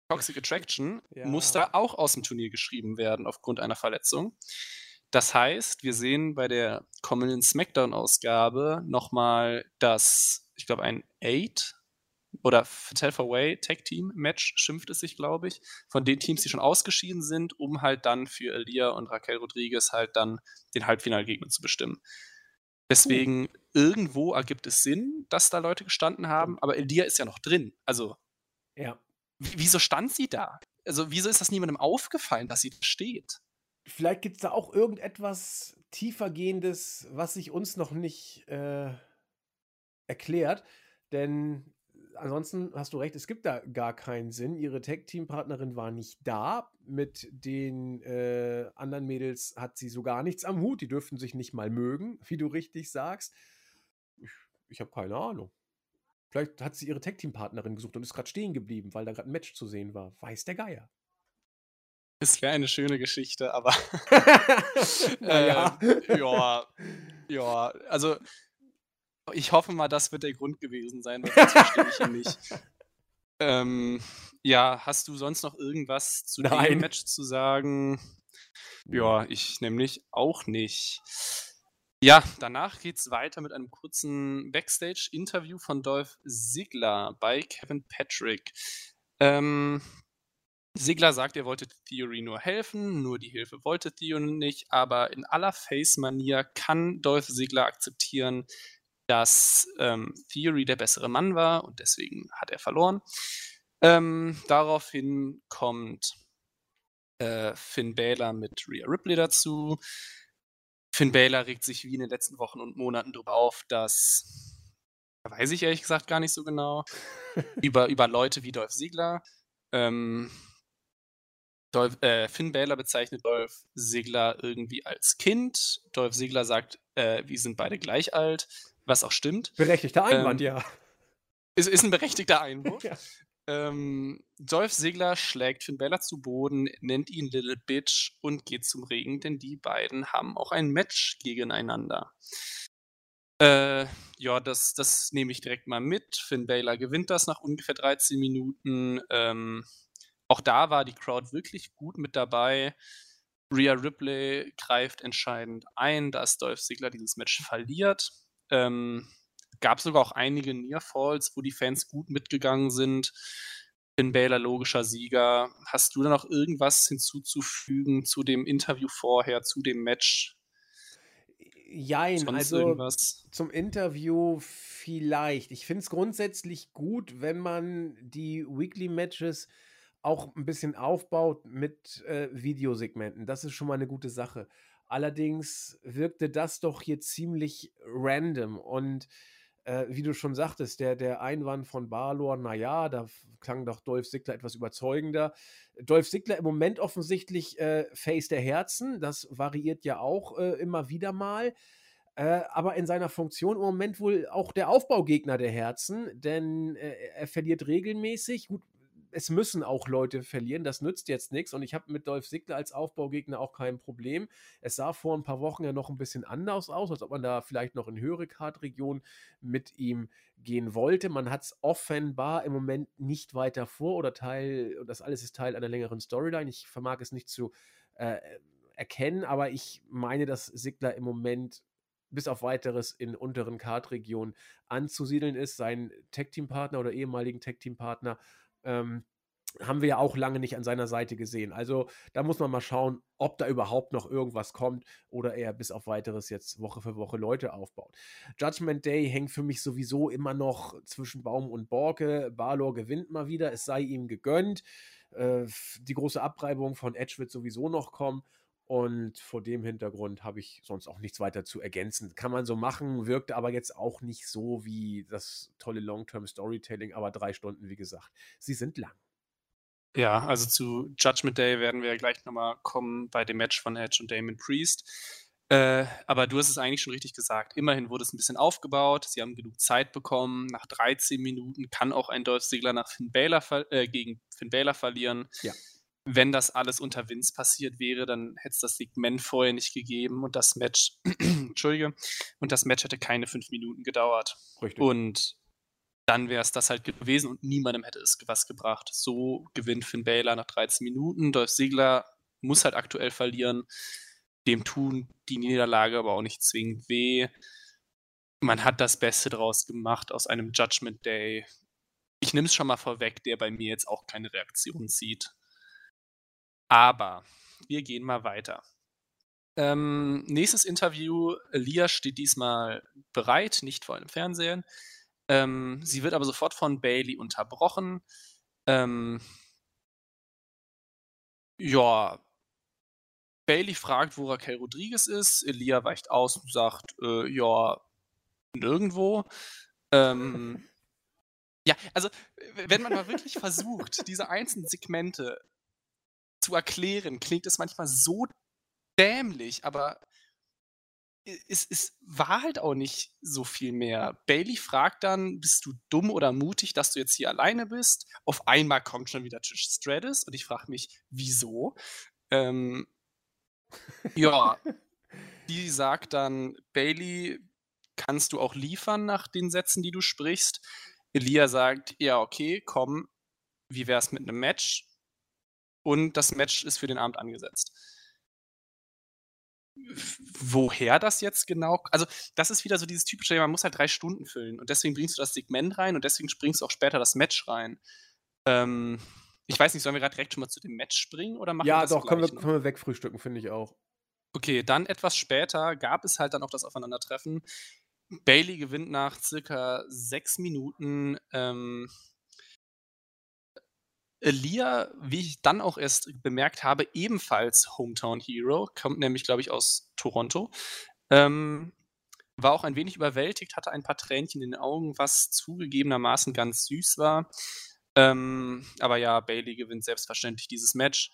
Toxic Attraction muss da auch aus dem Turnier geschrieben werden aufgrund einer Verletzung. Das heißt, wir sehen bei der kommenden Smackdown-Ausgabe nochmal das, ich glaube, ein Eight oder Fatal for Way Tag Team Match schimpft es sich, glaube ich, von den Teams, die schon ausgeschieden sind, um halt dann für Elia und Raquel Rodriguez halt dann den Halbfinalgegner zu bestimmen. Deswegen, uh. irgendwo ergibt es Sinn, dass da Leute gestanden haben, aber Elia ist ja noch drin. Also, ja. wieso stand sie da? Also, wieso ist das niemandem aufgefallen, dass sie da steht? Vielleicht gibt es da auch irgendetwas tiefergehendes, was sich uns noch nicht äh, erklärt. Denn ansonsten hast du recht, es gibt da gar keinen Sinn. Ihre Tech-Team-Partnerin war nicht da. Mit den äh, anderen Mädels hat sie so gar nichts am Hut. Die dürften sich nicht mal mögen, wie du richtig sagst. Ich, ich habe keine Ahnung. Vielleicht hat sie ihre Tech-Team-Partnerin gesucht und ist gerade stehen geblieben, weil da gerade ein Match zu sehen war. Weiß der Geier. Es wäre eine schöne Geschichte, aber. naja. äh, ja, ja, also ich hoffe mal, das wird der Grund gewesen sein, weil das verstehe ich ja nicht. Ähm, ja, hast du sonst noch irgendwas zu Nein. dem Match zu sagen? Ja, ich nämlich auch nicht. Ja, danach geht's weiter mit einem kurzen Backstage-Interview von Dolph Ziggler bei Kevin Patrick. Ähm, Ziggler sagt, er wollte Theory nur helfen, nur die Hilfe wollte Theory nicht, aber in aller Face-Manier kann Dolph Ziggler akzeptieren, dass ähm, Theory der bessere Mann war und deswegen hat er verloren. Ähm, daraufhin kommt äh, Finn Balor mit Rhea Ripley dazu. Finn Balor regt sich wie in den letzten Wochen und Monaten darüber auf, dass, weiß ich ehrlich gesagt gar nicht so genau, über, über Leute wie Dolph Ziggler. Ähm, Dolph, äh, Finn Balor bezeichnet Dolph Ziggler irgendwie als Kind. Dolph Ziggler sagt, äh, wir sind beide gleich alt, was auch stimmt. Berechtigter Einwand, ähm, ja. Ist, ist ein berechtigter Einwurf. ja. ähm, Dolph Ziggler schlägt Finn Balor zu Boden, nennt ihn Little Bitch und geht zum Regen, denn die beiden haben auch ein Match gegeneinander. Äh, ja, das, das nehme ich direkt mal mit. Finn Balor gewinnt das nach ungefähr 13 Minuten. Ähm, auch da war die Crowd wirklich gut mit dabei. Rhea Ripley greift entscheidend ein, dass Dolph Ziggler dieses Match verliert. Ähm, gab sogar auch einige Near Falls, wo die Fans gut mitgegangen sind. Finn Balor logischer Sieger. Hast du da noch irgendwas hinzuzufügen zu dem Interview vorher, zu dem Match? Jein, Sonst also irgendwas? zum Interview vielleicht. Ich finde es grundsätzlich gut, wenn man die Weekly Matches auch ein bisschen aufbaut mit, äh, Videosegmenten. Das ist schon mal eine gute Sache. Allerdings wirkte das doch hier ziemlich random und, äh, wie du schon sagtest, der der Einwand von Balor, na ja, da klang doch Dolph Ziggler etwas überzeugender. Dolph Ziggler im Moment offensichtlich, äh, Face der Herzen. Das variiert ja auch, äh, immer wieder mal. Äh, aber in seiner Funktion im Moment wohl auch der Aufbaugegner der Herzen, denn, äh, er verliert regelmäßig. Gut, es müssen auch Leute verlieren, das nützt jetzt nichts. Und ich habe mit Dolph Ziggler als Aufbaugegner auch kein Problem. Es sah vor ein paar Wochen ja noch ein bisschen anders aus, als ob man da vielleicht noch in höhere Kartregionen mit ihm gehen wollte. Man hat es offenbar im Moment nicht weiter vor oder Teil, und das alles ist Teil einer längeren Storyline. Ich vermag es nicht zu äh, erkennen, aber ich meine, dass Ziggler im Moment bis auf weiteres in unteren Kartregionen anzusiedeln ist. Sein Tag-Team-Partner oder ehemaligen Tag-Team-Partner ähm, haben wir ja auch lange nicht an seiner Seite gesehen. Also da muss man mal schauen, ob da überhaupt noch irgendwas kommt oder er bis auf weiteres jetzt Woche für Woche Leute aufbaut. Judgment Day hängt für mich sowieso immer noch zwischen Baum und Borke. Balor gewinnt mal wieder, es sei ihm gegönnt. Äh, die große Abreibung von Edge wird sowieso noch kommen. Und vor dem Hintergrund habe ich sonst auch nichts weiter zu ergänzen. Kann man so machen, wirkte aber jetzt auch nicht so wie das tolle Long-Term-Storytelling, aber drei Stunden, wie gesagt, sie sind lang. Ja, also zu Judgment Day werden wir ja gleich nochmal kommen bei dem Match von Edge und Damon Priest. Äh, aber du hast es eigentlich schon richtig gesagt. Immerhin wurde es ein bisschen aufgebaut. Sie haben genug Zeit bekommen. Nach 13 Minuten kann auch ein Dolph Ziggler nach Finn Balor äh, gegen Finn Balor verlieren. Ja wenn das alles unter Vince passiert wäre, dann hätte es das Segment vorher nicht gegeben und das Match, Entschuldige, und das Match hätte keine fünf Minuten gedauert. Richtig. Und dann wäre es das halt gewesen und niemandem hätte es was gebracht. So gewinnt Finn Balor nach 13 Minuten. Dolph Ziggler muss halt aktuell verlieren. Dem tun die Niederlage aber auch nicht zwingend weh. Man hat das Beste draus gemacht aus einem Judgment Day. Ich nehme es schon mal vorweg, der bei mir jetzt auch keine Reaktion zieht. Aber wir gehen mal weiter. Ähm, nächstes Interview. Lia steht diesmal bereit, nicht vor einem Fernsehen. Ähm, sie wird aber sofort von Bailey unterbrochen. Ähm, ja, Bailey fragt, wo Raquel Rodriguez ist. Elia weicht aus und sagt, äh, ja, nirgendwo. Ähm, ja, also, wenn man mal wirklich versucht, diese einzelnen Segmente zu erklären, klingt es manchmal so dämlich, aber es, es war halt auch nicht so viel mehr. Bailey fragt dann, bist du dumm oder mutig, dass du jetzt hier alleine bist? Auf einmal kommt schon wieder Trish Stratus und ich frage mich, wieso? Ähm, ja, die sagt dann, Bailey, kannst du auch liefern nach den Sätzen, die du sprichst? Elia sagt, ja, okay, komm, wie wär's mit einem Match? Und das Match ist für den Abend angesetzt. woher das jetzt genau also, das ist wieder so dieses typische, man muss halt drei Stunden füllen und deswegen bringst du das Segment rein und deswegen springst du auch später das Match rein. Ähm, ich weiß nicht, sollen wir gerade direkt schon mal zu dem Match springen oder machen wir Ja, das doch, können wir, können wir wegfrühstücken, finde ich auch. Okay, dann etwas später gab es halt dann auch das Aufeinandertreffen. Bailey gewinnt nach circa sechs Minuten. Ähm Aaliyah, wie ich dann auch erst bemerkt habe, ebenfalls Hometown Hero, kommt nämlich, glaube ich, aus Toronto. Ähm, war auch ein wenig überwältigt, hatte ein paar Tränchen in den Augen, was zugegebenermaßen ganz süß war. Ähm, aber ja, Bailey gewinnt selbstverständlich dieses Match.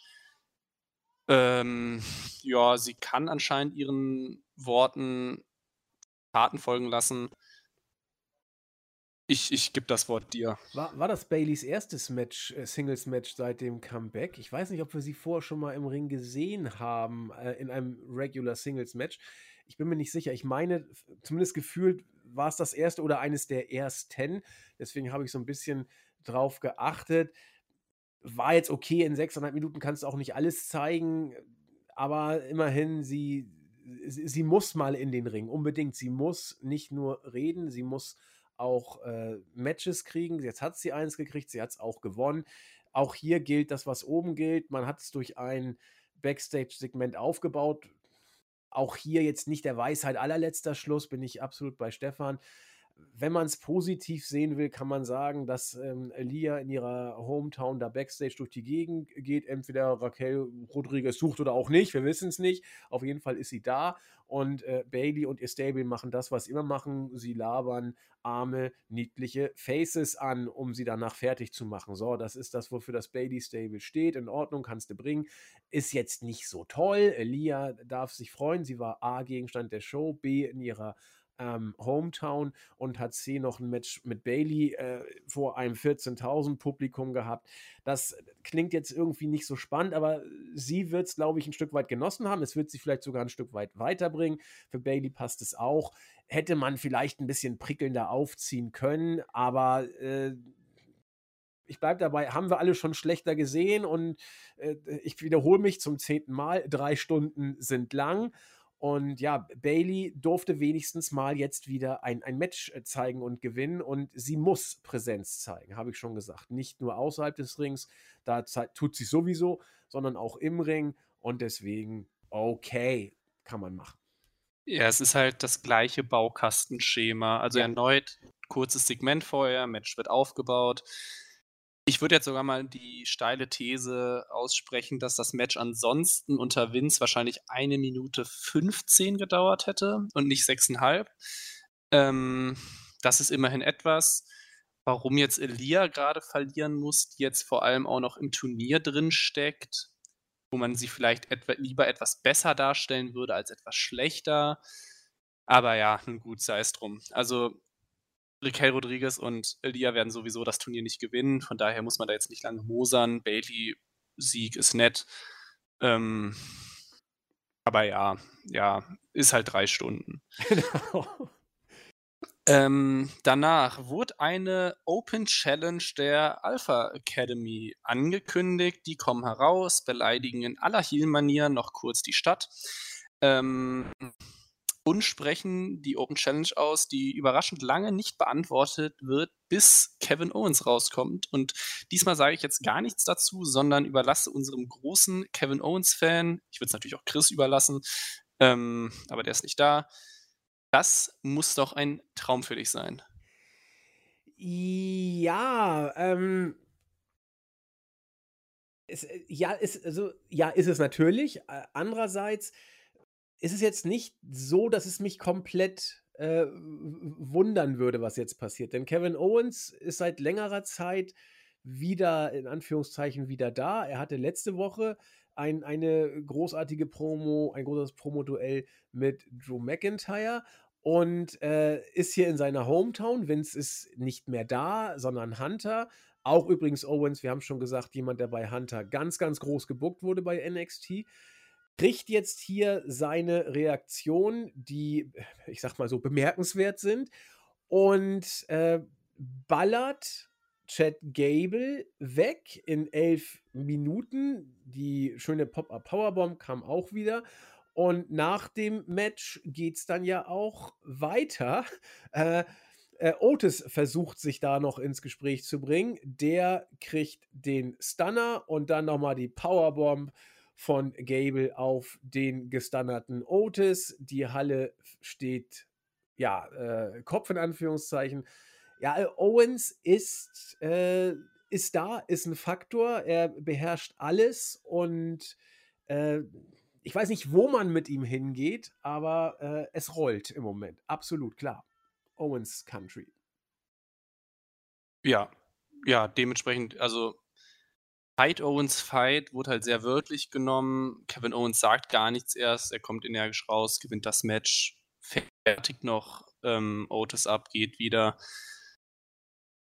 Ähm, ja, sie kann anscheinend ihren Worten Taten folgen lassen. Ich, ich gebe das Wort dir. War, war das Baileys erstes Match, äh, Singles-Match seit dem Comeback? Ich weiß nicht, ob wir sie vorher schon mal im Ring gesehen haben, äh, in einem Regular Singles-Match. Ich bin mir nicht sicher. Ich meine, zumindest gefühlt war es das erste oder eines der ersten. Deswegen habe ich so ein bisschen drauf geachtet. War jetzt okay, in sechseinhalb Minuten kannst du auch nicht alles zeigen, aber immerhin, sie, sie, sie muss mal in den Ring, unbedingt. Sie muss nicht nur reden, sie muss auch äh, Matches kriegen. Jetzt hat sie eins gekriegt, sie hat es auch gewonnen. Auch hier gilt das, was oben gilt. Man hat es durch ein Backstage-Segment aufgebaut. Auch hier jetzt nicht der Weisheit allerletzter Schluss, bin ich absolut bei Stefan wenn man es positiv sehen will, kann man sagen, dass ähm, Elia in ihrer Hometown da Backstage durch die Gegend geht. Entweder Raquel Rodriguez sucht oder auch nicht, wir wissen es nicht. Auf jeden Fall ist sie da und äh, Bailey und ihr Stable machen das, was sie immer machen. Sie labern arme, niedliche Faces an, um sie danach fertig zu machen. So, das ist das, wofür das Bailey Stable steht. In Ordnung, kannst du bringen. Ist jetzt nicht so toll. Elia darf sich freuen. Sie war A, Gegenstand der Show, B, in ihrer ähm, Hometown und hat C noch ein Match mit Bailey äh, vor einem 14.000 Publikum gehabt. Das klingt jetzt irgendwie nicht so spannend, aber sie wird es, glaube ich, ein Stück weit genossen haben. Es wird sie vielleicht sogar ein Stück weit weiterbringen. Für Bailey passt es auch. Hätte man vielleicht ein bisschen prickelnder aufziehen können, aber äh, ich bleibe dabei, haben wir alle schon schlechter gesehen und äh, ich wiederhole mich zum zehnten Mal, drei Stunden sind lang und ja, Bailey durfte wenigstens mal jetzt wieder ein, ein Match äh, zeigen und gewinnen. Und sie muss Präsenz zeigen, habe ich schon gesagt. Nicht nur außerhalb des Rings, da tut sie sowieso, sondern auch im Ring. Und deswegen, okay, kann man machen. Ja, es ist halt das gleiche Baukastenschema. Also ja. erneut kurzes Segment vorher, Match wird aufgebaut. Ich würde jetzt sogar mal die steile These aussprechen, dass das Match ansonsten unter Vince wahrscheinlich eine Minute 15 gedauert hätte und nicht 6,5. Ähm, das ist immerhin etwas. Warum jetzt Elia gerade verlieren muss, die jetzt vor allem auch noch im Turnier drin steckt, wo man sie vielleicht etwa, lieber etwas besser darstellen würde als etwas schlechter. Aber ja, nun gut, sei es drum. Also Raquel Rodriguez und Elia werden sowieso das Turnier nicht gewinnen. Von daher muss man da jetzt nicht lange mosern. Bailey-Sieg ist nett. Ähm, aber ja, ja, ist halt drei Stunden. Genau. Ähm, danach wurde eine Open Challenge der Alpha Academy angekündigt. Die kommen heraus, beleidigen in aller Heel-Manier noch kurz die Stadt. Ähm, und sprechen die Open Challenge aus, die überraschend lange nicht beantwortet wird, bis Kevin Owens rauskommt. Und diesmal sage ich jetzt gar nichts dazu, sondern überlasse unserem großen Kevin Owens-Fan, ich würde es natürlich auch Chris überlassen, ähm, aber der ist nicht da. Das muss doch ein Traum für dich sein. Ja, ähm. Es, äh, ja, ist, also, ja, ist es natürlich. Andererseits ist es jetzt nicht so, dass es mich komplett äh, wundern würde, was jetzt passiert. Denn Kevin Owens ist seit längerer Zeit wieder, in Anführungszeichen, wieder da. Er hatte letzte Woche ein, eine großartige Promo, ein großes Promo-Duell mit Drew McIntyre und äh, ist hier in seiner Hometown. Vince ist nicht mehr da, sondern Hunter. Auch übrigens Owens, wir haben schon gesagt, jemand, der bei Hunter ganz, ganz groß gebuckt wurde bei NXT kriegt jetzt hier seine Reaktion, die, ich sag mal so, bemerkenswert sind und äh, ballert Chad Gable weg in elf Minuten. Die schöne Pop-Up Powerbomb kam auch wieder. Und nach dem Match geht es dann ja auch weiter. Äh, äh, Otis versucht sich da noch ins Gespräch zu bringen. Der kriegt den Stunner und dann nochmal die Powerbomb von Gable auf den gestunnerten Otis. Die Halle steht, ja, äh, Kopf in Anführungszeichen. Ja, äh, Owens ist, äh, ist da, ist ein Faktor. Er beherrscht alles und äh, ich weiß nicht, wo man mit ihm hingeht, aber äh, es rollt im Moment. Absolut klar. Owens Country. Ja, ja, dementsprechend, also Fight Owens Fight wurde halt sehr wörtlich genommen. Kevin Owens sagt gar nichts erst, er kommt energisch raus, gewinnt das Match, fertigt noch ähm, Otis ab, geht wieder.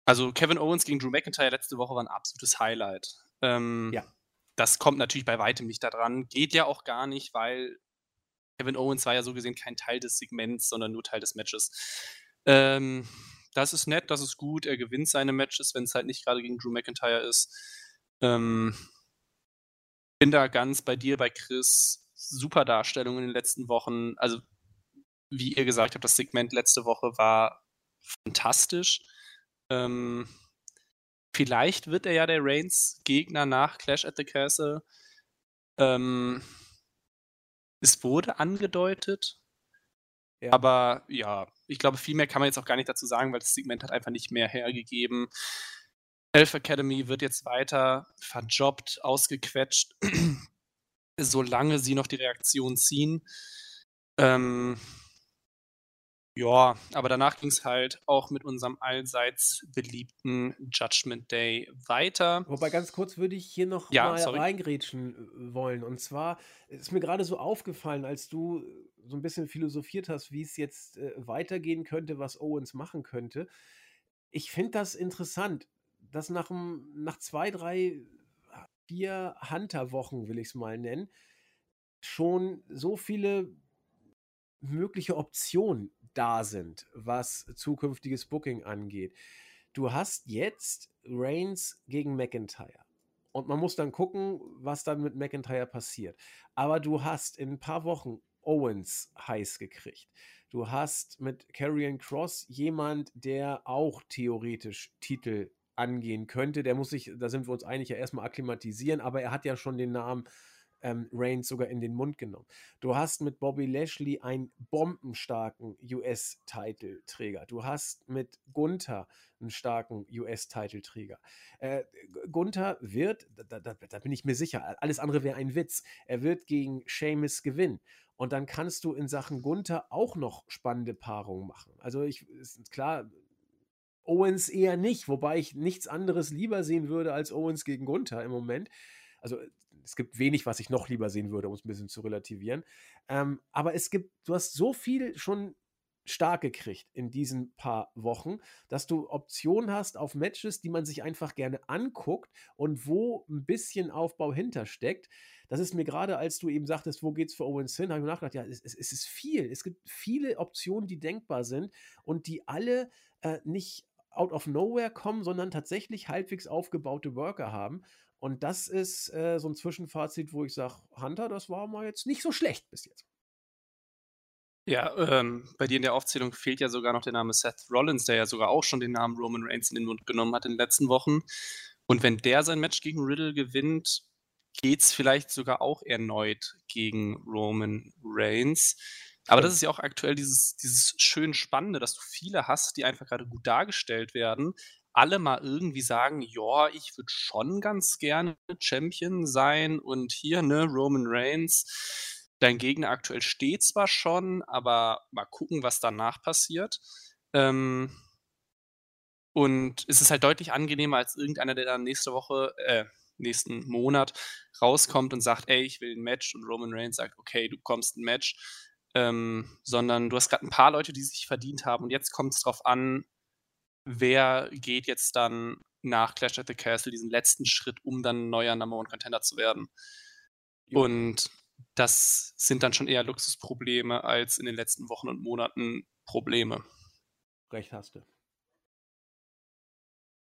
Also Kevin Owens gegen Drew McIntyre letzte Woche war ein absolutes Highlight. Ähm, ja. Das kommt natürlich bei weitem nicht daran. Geht ja auch gar nicht, weil Kevin Owens war ja so gesehen kein Teil des Segments, sondern nur Teil des Matches. Ähm, das ist nett, das ist gut. Er gewinnt seine Matches, wenn es halt nicht gerade gegen Drew McIntyre ist. Ähm, bin da ganz bei dir, bei Chris. Super Darstellung in den letzten Wochen. Also, wie ihr gesagt habt, das Segment letzte Woche war fantastisch. Ähm, vielleicht wird er ja der Reigns-Gegner nach Clash at the Castle. Ähm, es wurde angedeutet. Ja. Aber ja, ich glaube, viel mehr kann man jetzt auch gar nicht dazu sagen, weil das Segment hat einfach nicht mehr hergegeben. Elf Academy wird jetzt weiter verjobbt, ausgequetscht, solange sie noch die Reaktion ziehen. Ähm, ja, aber danach ging es halt auch mit unserem allseits beliebten Judgment Day weiter. Wobei ganz kurz würde ich hier noch ja, mal sorry. reingrätschen äh, wollen. Und zwar ist mir gerade so aufgefallen, als du so ein bisschen philosophiert hast, wie es jetzt äh, weitergehen könnte, was Owens machen könnte. Ich finde das interessant, dass nach, nach zwei, drei, vier Hunter-Wochen, will ich es mal nennen, schon so viele mögliche Optionen da sind, was zukünftiges Booking angeht. Du hast jetzt Reigns gegen McIntyre. Und man muss dann gucken, was dann mit McIntyre passiert. Aber du hast in ein paar Wochen Owens heiß gekriegt. Du hast mit Karrion Cross jemand, der auch theoretisch Titel angehen könnte. Der muss sich, da sind wir uns einig, ja erstmal akklimatisieren, aber er hat ja schon den Namen ähm, Reigns sogar in den Mund genommen. Du hast mit Bobby Lashley einen bombenstarken US-Titelträger. Du hast mit Gunther einen starken US-Titelträger. Äh, Gunther wird, da, da, da, bin ich mir sicher, alles andere wäre ein Witz. Er wird gegen Sheamus gewinnen. Und dann kannst du in Sachen Gunther auch noch spannende Paarungen machen. Also ich ist klar, Owens eher nicht, wobei ich nichts anderes lieber sehen würde als Owens gegen Gunther im Moment. Also es gibt wenig, was ich noch lieber sehen würde, um es ein bisschen zu relativieren. Ähm, aber es gibt, du hast so viel schon stark gekriegt in diesen paar Wochen, dass du Optionen hast auf Matches, die man sich einfach gerne anguckt und wo ein bisschen Aufbau hintersteckt. Das ist mir gerade, als du eben sagtest, wo geht's für Owens hin, habe ich mir nachgedacht, ja, es, es, ist viel. Es gibt viele Optionen, die denkbar sind und die alle äh, nicht out of nowhere kommen, sondern tatsächlich halbwegs aufgebaute Worker haben. Und das ist äh, so ein Zwischenfazit, wo ich sage, Hunter, das war mal jetzt nicht so schlecht bis jetzt. Ja, ähm, bei dir in der Aufzählung fehlt ja sogar noch der Name Seth Rollins, der ja sogar auch schon den Namen Roman Reigns in den Mund genommen hat in den letzten Wochen. Und wenn der sein Match gegen Riddle gewinnt, geht es vielleicht sogar auch erneut gegen Roman Reigns. Aber das ist ja auch aktuell dieses, dieses schön Spannende, dass du viele hast, die einfach gerade gut dargestellt werden, alle mal irgendwie sagen, ja, ich würde schon ganz gerne Champion sein und hier, ne, Roman Reigns, dein Gegner aktuell steht zwar schon, aber mal gucken, was danach passiert. Ähm, und es ist halt deutlich angenehmer als irgendeiner, der dann nächste Woche, äh, nächsten Monat rauskommt und sagt, ey, ich will ein Match und Roman Reigns sagt, okay, du kommst ein Match. Ähm, sondern du hast gerade ein paar Leute, die sich verdient haben und jetzt kommt es drauf an, wer geht jetzt dann nach Clash at the Castle diesen letzten Schritt, um dann neuer Number One Contender zu werden. Ja. Und das sind dann schon eher Luxusprobleme als in den letzten Wochen und Monaten Probleme. Recht hast du.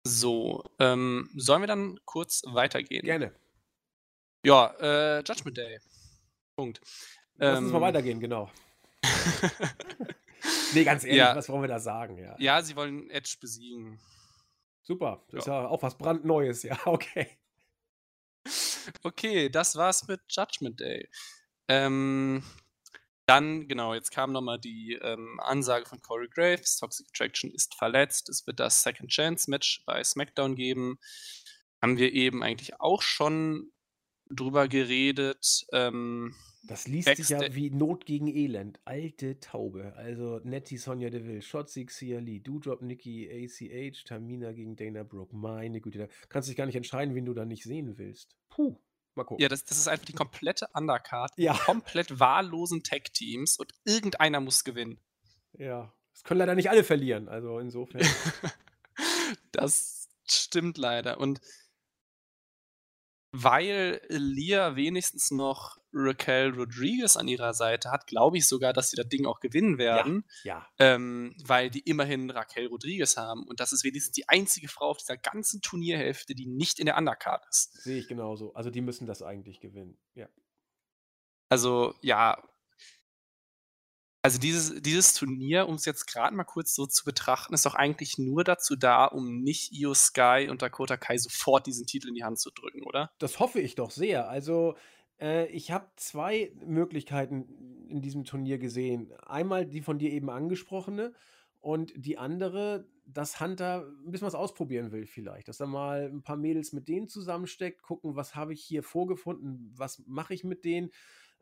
So, ähm, sollen wir dann kurz weitergehen? Gerne. Ja, äh, Judgment Day. Punkt. Lass uns mal Ähm, weitergehen, genau. nee, ganz ehrlich, Ja. was wollen wir da sagen? Ja. ja, sie wollen Edge besiegen. Super. Das ist ja auch was brandneues, ja, okay. Okay, das war's mit Judgment Day. Ähm, dann, genau, jetzt kam nochmal die ähm, Ansage von Corey Graves. Toxic Attraction ist verletzt. Es wird das Second Chance Match bei SmackDown geben. Haben wir eben eigentlich auch schon drüber geredet. Ähm, Das liest sich ja wie Not gegen Elend. Alte Taube. Also Nettie Sonja Deville, Shotzi Xia Lee, Doudrop Nikki, ACH, Tamina gegen Dana Brooke. Meine Güte, da kannst du dich gar nicht entscheiden, wen du da nicht sehen willst. Puh, mal gucken. ja, das, das ist einfach die komplette Undercard. Ja. Komplett wahllosen Tag-Teams und irgendeiner muss gewinnen. Ja. Das können leider nicht alle verlieren. Also insofern. das stimmt leider. Und weil Lia wenigstens noch Raquel Rodriguez an ihrer Seite hat, glaube ich sogar, dass sie das Ding auch gewinnen werden, ja. ähm, weil die immerhin Raquel Rodriguez haben. Und das ist wenigstens die einzige Frau auf dieser ganzen Turnierhälfte, die nicht in der Undercard ist. Sehe ich genauso. Also die müssen das eigentlich gewinnen. Ja. Also, ja. Also dieses, dieses Turnier, um es jetzt gerade mal kurz so zu betrachten, ist doch eigentlich nur dazu da, um nicht Io Sky und Dakota Kai sofort diesen Titel in die Hand zu drücken, oder? Das hoffe ich doch sehr. Also, äh, ich habe zwei Möglichkeiten in diesem Turnier gesehen. Einmal die von dir eben angesprochene und die andere, dass Hunter ein bisschen was ausprobieren will vielleicht. Dass er mal ein paar Mädels mit denen zusammensteckt, gucken, was habe ich hier vorgefunden, was mache ich mit denen,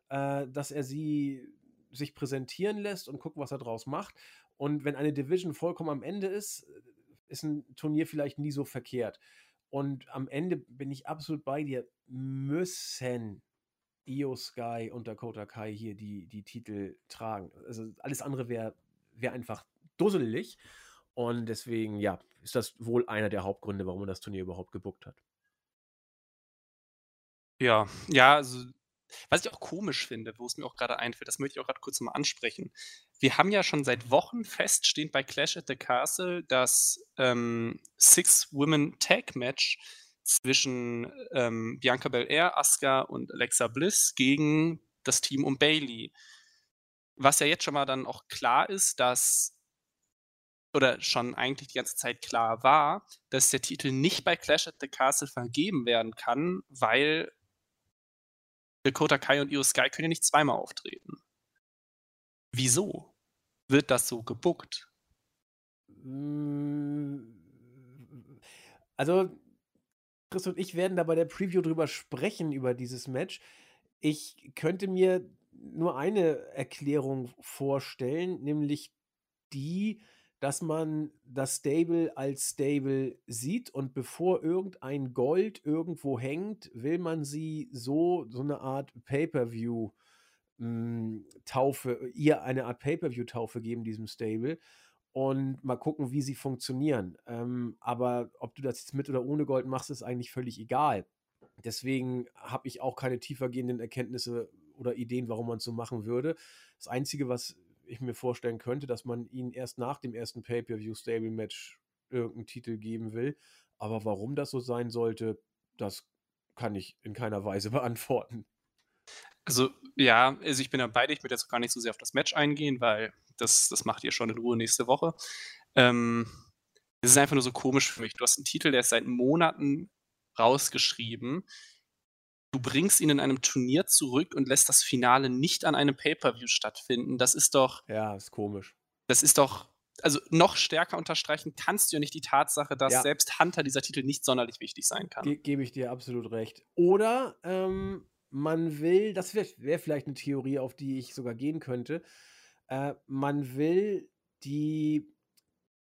äh, dass er sie sich präsentieren lässt und gucken, was er draus macht. Und wenn eine Division vollkommen am Ende ist, ist ein Turnier vielleicht nie so verkehrt. Und am Ende bin ich absolut bei dir. Müssen Io Sky und Dakota Kai hier die, die Titel tragen. Also alles andere wäre wär einfach dusselig. Und deswegen, ja, ist das wohl einer der Hauptgründe, warum man das Turnier überhaupt gebuckt hat. Ja, ja, also was ich auch komisch finde, wo es mir auch gerade einfällt, das möchte ich auch gerade kurz mal ansprechen. Wir haben ja schon seit Wochen feststehend bei Clash at the Castle das ähm, Six-Women-Tag-Match zwischen ähm, Bianca Belair, Asuka und Alexa Bliss gegen das Team um Bailey. Was ja jetzt schon mal dann auch klar ist, dass oder schon eigentlich die ganze Zeit klar war, dass der Titel nicht bei Clash at the Castle vergeben werden kann, weil Dakota Kai und Io Sky können ja nicht zweimal auftreten. Wieso wird das so gebuckt? Mm, Also, Chris und ich werden da bei der Preview drüber sprechen, über dieses Match. Ich könnte mir nur eine Erklärung vorstellen, nämlich die, dass man das Stable als Stable sieht und bevor irgendein Gold irgendwo hängt, will man sie so, so eine Art Pay-Per-View mm, Taufe, ihr eine Art Pay-Per-View-Taufe geben, diesem Stable und mal gucken, wie sie funktionieren. Ähm, aber ob du das jetzt mit oder ohne Gold machst, ist eigentlich völlig egal. Deswegen habe ich auch keine tiefergehenden Erkenntnisse oder Ideen, warum man es so machen würde. Das Einzige, was ich mir vorstellen könnte, dass man ihnen erst nach dem ersten Pay-Per-View-Stable-Match irgendeinen Titel geben will. Aber warum das so sein sollte, das kann ich in keiner Weise beantworten. Also, ja, also ich bin da bei dir, ich würde jetzt gar nicht so sehr auf das Match eingehen, weil das, das macht ihr schon in Ruhe nächste Woche. Ähm, es ist einfach nur so komisch für mich. Du hast einen Titel, der ist seit Monaten rausgeschrieben. Du bringst ihn in einem Turnier zurück und lässt das Finale nicht an einem Pay-Per-View stattfinden. Das ist doch, Ja, ist komisch. das ist doch, also noch stärker unterstreichen kannst du ja nicht die Tatsache, dass Ja. selbst Hunter dieser Titel nicht sonderlich wichtig sein kann. Ge Gebe ich dir absolut recht. Oder ähm, man will, das wäre wär vielleicht eine Theorie, auf die ich sogar gehen könnte. Äh, man will die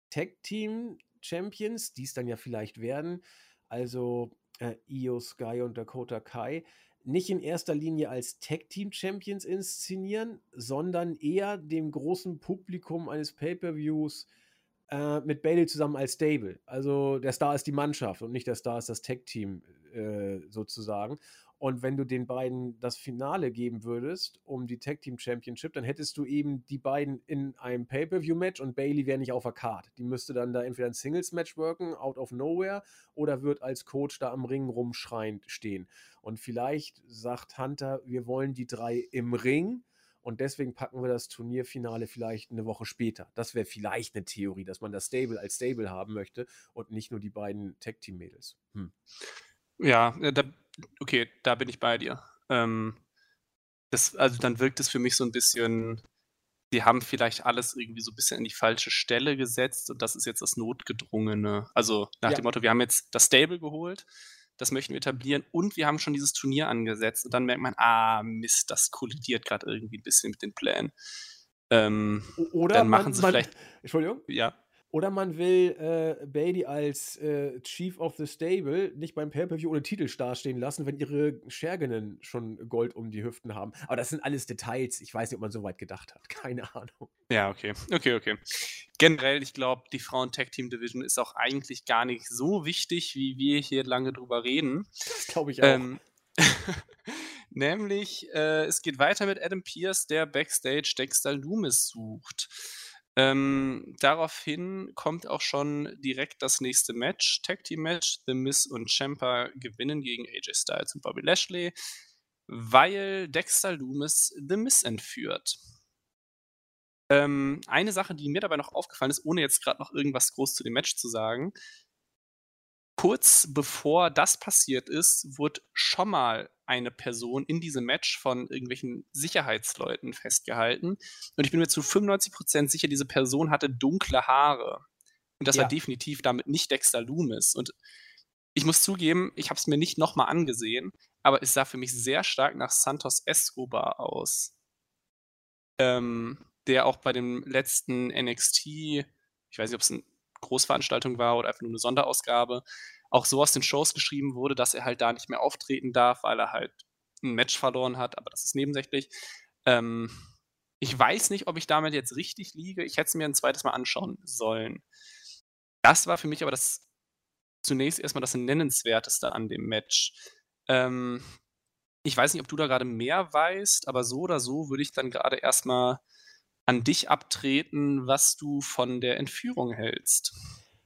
Tag Team Champions, die es dann ja vielleicht werden, also äh, Io Sky und Dakota Kai, nicht in erster Linie als Tag Team Champions inszenieren, sondern eher dem großen Publikum eines Pay-per-Views äh, mit Bailey zusammen als Stable. Also der Star ist die Mannschaft und nicht der Star ist das Tag Team äh, sozusagen. Und wenn du den beiden das Finale geben würdest um die Tag Team Championship, dann hättest du eben die beiden in einem Pay-per-View-Match und Bailey wäre nicht auf der Card. Die müsste dann da entweder ein Singles-Match worken, out of nowhere, oder wird als Coach da am Ring rumschreiend stehen. Und vielleicht sagt Hunter, wir wollen die drei im Ring Und deswegen packen wir das Turnierfinale vielleicht eine Woche später. Das wäre vielleicht eine Theorie, dass man das Stable als Stable haben möchte und nicht nur die beiden Tag-Team-Mädels. Hm. Ja, äh, da, okay, da bin ich bei dir. Ähm, das, also dann wirkt es für mich so ein bisschen, die haben vielleicht alles irgendwie so ein bisschen in die falsche Stelle gesetzt und das ist jetzt das Notgedrungene. Also nach ja. dem Motto, wir haben jetzt das Stable geholt, das möchten wir etablieren und wir haben schon dieses Turnier angesetzt und dann merkt man, ah, Mist, das kollidiert gerade irgendwie ein bisschen mit den Plänen. Ähm, Oder dann machen man, sie man, vielleicht. Entschuldigung? Ja. Oder man will äh, Bailey als äh, Chief of the Stable nicht beim Pay-Per-View ohne Titel dastehen lassen, wenn ihre Schergenen schon Gold um die Hüften haben. Aber das sind alles Details. Ich weiß nicht, ob man so weit gedacht hat. Keine Ahnung. Ja, okay. Okay, okay. Generell, ich glaube, die Frauen-Tag-Team-Division ist auch eigentlich gar nicht so wichtig, wie wir hier lange drüber reden. Das glaube ich auch. Ähm, nämlich, äh, es geht weiter mit Adam Pierce, der Backstage Dexter Loomis sucht. Ähm, daraufhin kommt auch schon direkt das nächste Match, Tag Team Match. The Miz und Champa gewinnen gegen AJ Styles und Bobby Lashley, weil Dexter Loomis The Miz entführt. Ähm, eine Sache, die mir dabei noch aufgefallen ist, ohne jetzt gerade noch irgendwas groß zu dem Match zu sagen, kurz bevor das passiert ist, wurde schon mal eine Person in diesem Match von irgendwelchen Sicherheitsleuten festgehalten. Und ich bin mir zu 95% sicher, diese Person hatte dunkle Haare. Und das ja. war definitiv damit nicht Dexter Loomis. Und ich muss zugeben, ich habe es mir nicht nochmal angesehen, aber es sah für mich sehr stark nach Santos Escobar aus. Ähm, der auch bei dem letzten NXT, ich weiß nicht, ob es eine Großveranstaltung war oder einfach nur eine Sonderausgabe, auch so aus den Shows geschrieben wurde, dass er halt da nicht mehr auftreten darf, weil er halt ein Match verloren hat, aber das ist nebensächlich. Ähm, ich weiß nicht, ob ich damit jetzt richtig liege. Ich hätte es mir ein zweites Mal anschauen sollen. Das war für mich aber das zunächst erstmal das Nennenswerteste an dem Match. Ähm, ich weiß nicht, ob du da gerade mehr weißt, aber so oder so würde ich dann gerade erstmal an dich abtreten, was du von der Entführung hältst.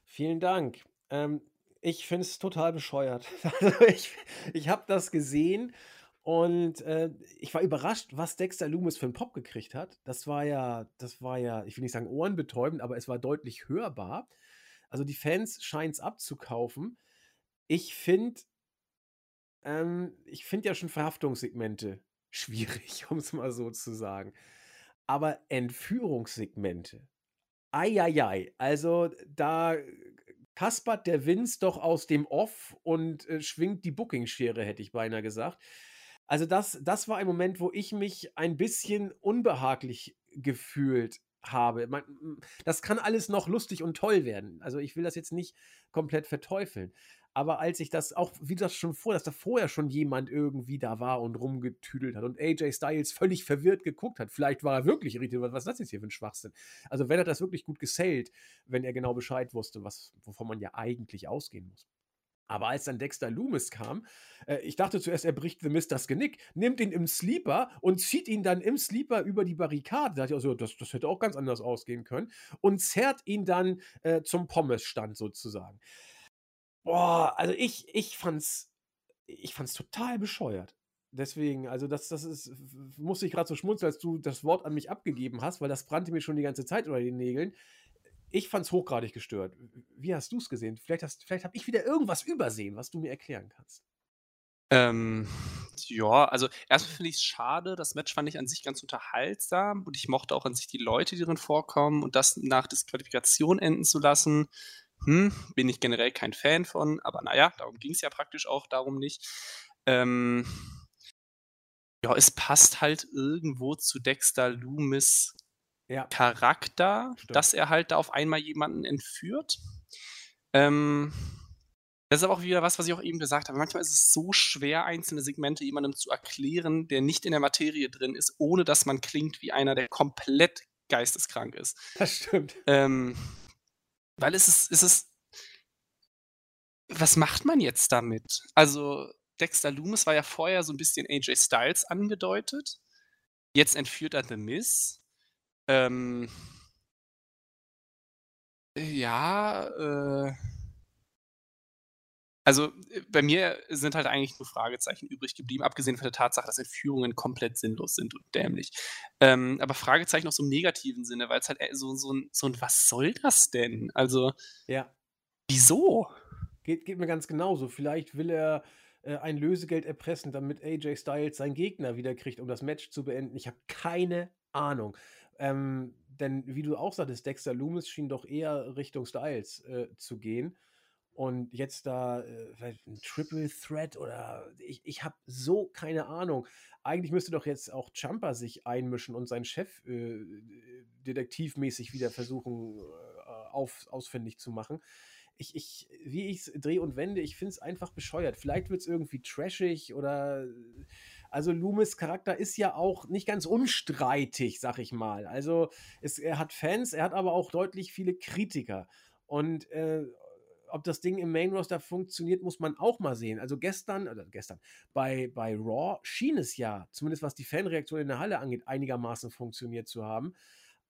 Vielen Dank. Ähm, ich finde es total bescheuert. Also ich, ich habe das gesehen und äh, ich war überrascht, was Dexter Loomis für einen Pop gekriegt hat. Das war ja, das war ja, ich will nicht sagen ohrenbetäubend, aber es war deutlich hörbar. Also die Fans scheinen es abzukaufen. Ich finde, ähm, ich finde ja schon Verhaftungssegmente schwierig, um es mal so zu sagen. Aber Entführungssegmente, Eieiei, also da kaspert der Vince doch aus dem Off und äh, schwingt die Booking-Schere, hätte ich beinahe gesagt. Also das, das war ein Moment, wo ich mich ein bisschen unbehaglich gefühlt habe. Man, das kann alles noch lustig und toll werden. Also ich will das jetzt nicht komplett verteufeln. Aber als ich das auch, wie das schon vor, dass da vorher schon jemand irgendwie da war und rumgetüdelt hat und AJ Styles völlig verwirrt geguckt hat, vielleicht war er wirklich irritiert, was ist das jetzt hier für ein Schwachsinn? Also wenn er das wirklich gut gesellt, wenn er genau Bescheid wusste, was, wovon man ja eigentlich ausgehen muss. Aber als dann Dexter Loomis kam, äh, ich dachte zuerst, er bricht The Mist das Genick, nimmt ihn im Sleeper und zieht ihn dann im Sleeper über die Barrikade. Da dachte ich also, das, das hätte auch ganz anders ausgehen können. Und zerrt ihn dann äh, zum Pommesstand sozusagen. Boah, also ich, ich fand's, ich fand's total bescheuert. Deswegen, also das, das ist, musste ich gerade so schmunzeln, als du das Wort an mich abgegeben hast, weil das brannte mir schon die ganze Zeit unter den Nägeln. Ich fand's hochgradig gestört. Wie hast du es gesehen? Vielleicht, hast, vielleicht habe ich wieder irgendwas übersehen, was du mir erklären kannst. Ähm, ja, also erstmal finde ich es schade. Das Match fand ich an sich ganz unterhaltsam und ich mochte auch an sich die Leute, die drin vorkommen und das nach Disqualifikation enden zu lassen hm, bin ich generell kein Fan von, aber naja, darum ging es ja praktisch auch darum nicht. Ähm, ja, es passt halt irgendwo zu Dexter Loomis ja. Charakter, Stimmt. dass er halt da auf einmal jemanden entführt. Ähm, das ist aber auch wieder was, was ich auch eben gesagt habe. Manchmal ist es so schwer, einzelne Segmente jemandem zu erklären, der nicht in der Materie drin ist, ohne dass man klingt wie einer, der komplett geisteskrank ist. Das stimmt. Ähm, weil es ist, es ist. Was macht man jetzt damit? Also, Dexter Loomis war ja vorher so ein bisschen AJ Styles angedeutet. Jetzt entführt er The Miz. Ähm, ja, äh, Also, äh, bei mir sind halt eigentlich nur Fragezeichen übrig geblieben, abgesehen von der Tatsache, dass Entführungen komplett sinnlos sind und dämlich. Ähm, aber Fragezeichen auch so im negativen Sinne, weil's halt, äh, so so 'n so 'n „Was soll das denn?“ Also Ja. wieso? Geht geht mir ganz genauso. Vielleicht will er, äh, ein Lösegeld erpressen, damit AJ Styles seinen Gegner wiederkriegt, um das Match zu beenden. Ich habe keine Ahnung. Ähm, denn wie du auch sagtest, Dexter Lumis schien doch eher Richtung Styles, äh, zu gehen. Und jetzt da, äh, vielleicht 'n Triple Threat oder ich ich habe so keine Ahnung. Eigentlich müsste doch jetzt auch Ciampa sich einmischen und seinen Chef, äh, detektivmäßig wieder versuchen, äh, auf ausfindig zu machen. Ich ich wie ich's drehe und wende, ich finde es einfach bescheuert. Vielleicht wird's irgendwie trashig oder also Lumis Charakter ist ja auch nicht ganz unstreitig, sage ich mal. Also, es er hat Fans, er hat aber auch deutlich viele Kritiker. Und, äh, ob das Ding im Main Roster funktioniert, muss man auch mal sehen. Also gestern oder gestern, bei bei Raw schien es ja, zumindest was die Fanreaktion in der Halle angeht, einigermaßen funktioniert zu haben.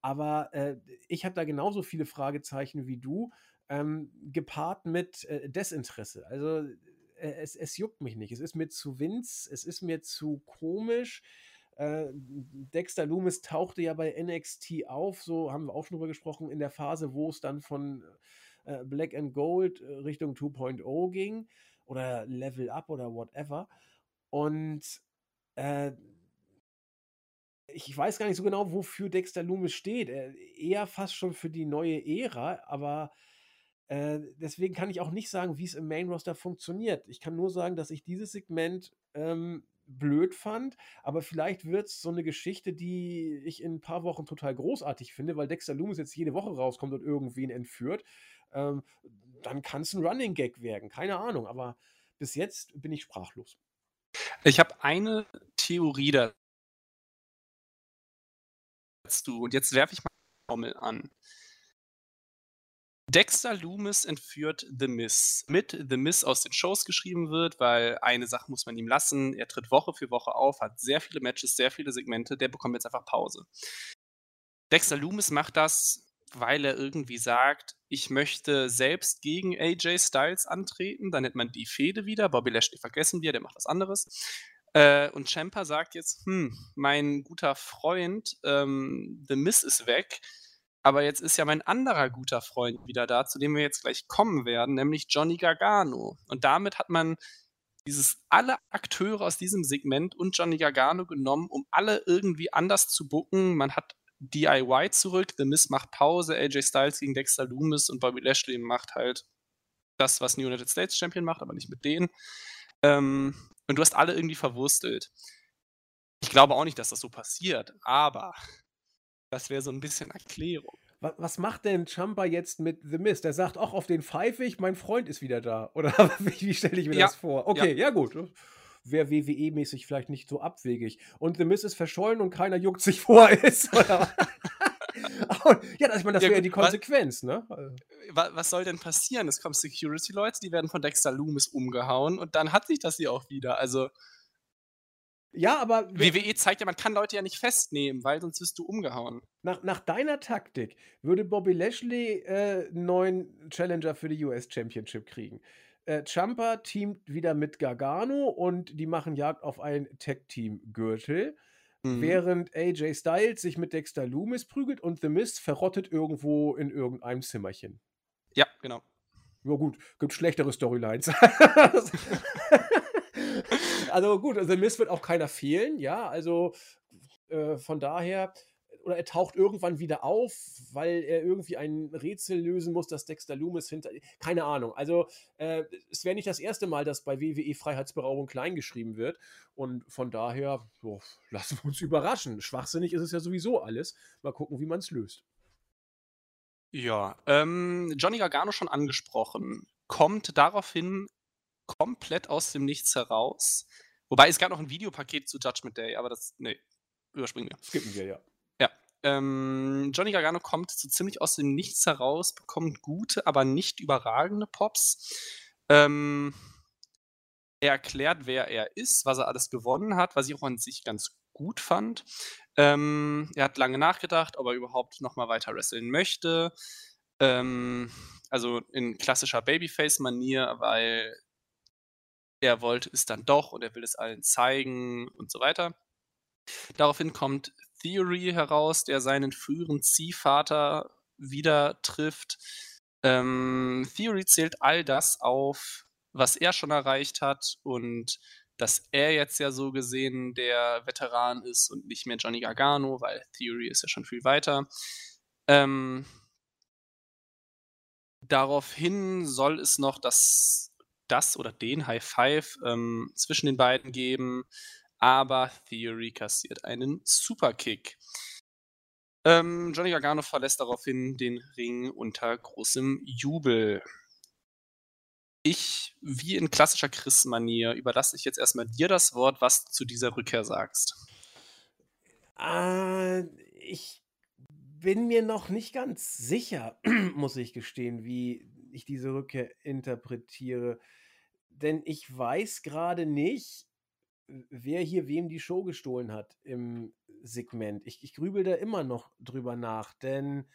Aber, äh, ich habe da genauso viele Fragezeichen wie du, ähm, gepaart mit, äh, Desinteresse. Also, äh, es es juckt mich nicht. Es ist mir zu Vince, es ist mir zu komisch. Äh, Dexter Lumis tauchte ja bei NXT auf, so haben wir auch schon drüber gesprochen, in der Phase, wo es dann von, äh, Black and Gold, äh, Richtung 2.0 ging oder Level Up oder whatever. Und, äh ich weiß gar nicht so genau, wofür Dexter Lumis steht. Äh, eher fast schon für die neue Ära, aber, äh, deswegen kann ich auch nicht sagen, wie's im Main Roster funktioniert. Ich kann nur sagen, dass ich dieses Segment, ähm, blöd fand, aber vielleicht wird's so 'ne Geschichte, die ich in 'n paar Wochen total großartig finde, weil Dexter Lumis jetzt jede Woche rauskommt und irgendwen entführt. Ähm, dann kann's 'n Running Gag werden, keine Ahnung, aber bis jetzt bin ich sprachlos. Ich habe eine Theorie da zu und jetzt werfe ich mal Trommel an. Dexter Lumis entführt The Miz, mit The Miz aus den Shows geschrieben wird, weil eine Sache muss man ihm lassen, er tritt Woche für Woche auf, hat sehr viele Matches, sehr viele Segmente, der bekommt jetzt einfach Pause. Dexter Lumis macht das, weil er irgendwie sagt: „Ich möchte selbst gegen AJ Styles antreten“, dann nennt man die Fehde wieder. Bobby Lashley vergessen wir, der macht was anderes. Äh, und Ciampa sagt jetzt: „Hm, mein guter Freund, ähm, The Miz ist weg, aber jetzt ist ja mein anderer guter Freund wieder da, zu dem wir jetzt gleich kommen werden, nämlich Johnny Gargano.“ Und damit hat man dieses alle Akteure aus diesem Segment und Johnny Gargano genommen, um alle irgendwie anders zu booken. Man hat DIY zurück, The Miz macht Pause, AJ Styles gegen Dexter Lumis und Bobby Lashley macht halt das, was 'n United States Champion macht, aber nicht mit denen. Ähm, und du hast alle irgendwie verwurstelt. Ich glaube auch nicht, dass das so passiert, aber das wäre so 'n bisschen Erklärung. Wa was macht denn Ciampa jetzt mit The Miz? Der sagt: „Ach, auf den pfeife ich, mein Freund ist wieder da.“ Oder wie wie stelle ich mir Ja, das vor? ja. Okay, ja gut. Wäre WWE-mäßig vielleicht nicht so abwegig. Und The Miz ist verschollen und keiner juckt sich, wo er ist? Ja, ich meine, das wäre ja die Konsequenz, ne? Also wa was soll denn passieren? Es kommen Security-Leute, die werden von Dexter Lumis umgehauen und dann hat sich das hier auch wieder. Also Ja, aber we WWE zeigt ja, man kann Leute ja nicht festnehmen, weil sonst wirst du umgehauen. Nach nach deiner Taktik würde Bobby Lashley, äh, 'n neuen Challenger für die US Championship kriegen. Äh, Ciampa teamt wieder mit Gargano und die machen Jagd auf einen Tag-Team-Gürtel, Mhm. während AJ Styles sich mit Dexter Lumis prügelt und The Miz verrottet irgendwo in irgendeinem Zimmerchen. Ja, genau. Ja gut, gibt schlechtere Storylines. Also gut, The Miz wird auch keiner fehlen, ja, also, äh, von daher oder er taucht irgendwann wieder auf, weil er irgendwie ein Rätsel lösen muss, dass Dexter Lumis hinter keine Ahnung. Also, äh, es wäre nicht das 1. Mal, dass bei WWE Freiheitsberaubung kleingeschrieben wird und von daher, ja, lassen wir uns überraschen. Schwachsinnig ist es ja sowieso alles. Mal gucken, wie man's löst. Ja, ähm, Johnny Gargano schon angesprochen, kommt daraufhin komplett aus dem Nichts heraus. Wobei, es gab noch 'n Videopaket zu Judgment Day, aber das ne, überspringen wir. Skippen wir, ja. Ähm, Johnny Gargano kommt so ziemlich aus dem Nichts heraus, bekommt gute, aber nicht überragende Pops. Ähm er erklärt, wer er ist, was er alles gewonnen hat, was ich auch an sich ganz gut fand. Ähm, er hat lange nachgedacht, ob er überhaupt noch mal weiter wresteln möchte. Ähm, also in klassischer Babyface-Manier, weil er wollte es dann doch und er will es allen zeigen und so weiter. Daraufhin kommt Theory heraus, der seinen früheren Ziehvater wieder trifft. Ähm, Theory zählt all das auf, was er schon erreicht hat und dass er jetzt ja so gesehen der Veteran ist und nicht mehr Johnny Gargano, weil Theory ist ja schon viel weiter. Ähm, daraufhin soll es noch das, das oder den High Five ähm, zwischen den beiden geben, aber Theory kassiert einen Superkick. Ähm, Johnny Gargano verlässt daraufhin den Ring unter großem Jubel. Ich, wie in klassischer Chris-Manier, überlasse ich jetzt erstmal dir das Wort, was du zu dieser Rückkehr sagst. Äh, ich bin mir noch nicht ganz sicher, muss ich gestehen, wie ich diese Rückkehr interpretiere. Denn ich weiß gerade nicht, wer hier wem die Show gestohlen hat im Segment. Ich, ich grübel da immer noch drüber nach, denn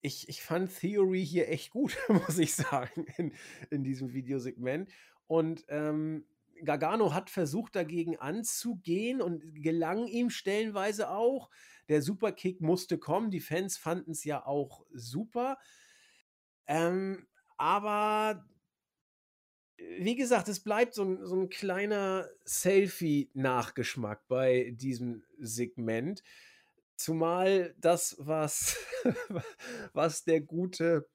ich, ich fand Theory hier echt gut, muss ich sagen, in, in diesem Videosegment. Und ähm, Gargano hat versucht, dagegen anzugehen und gelang ihm stellenweise auch. Der Superkick musste kommen. Die Fans fanden es ja auch super. Ähm, aber wie gesagt, es bleibt so ein, so ein kleiner Selfie-Nachgeschmack bei diesem Segment. Zumal das, was, was der gute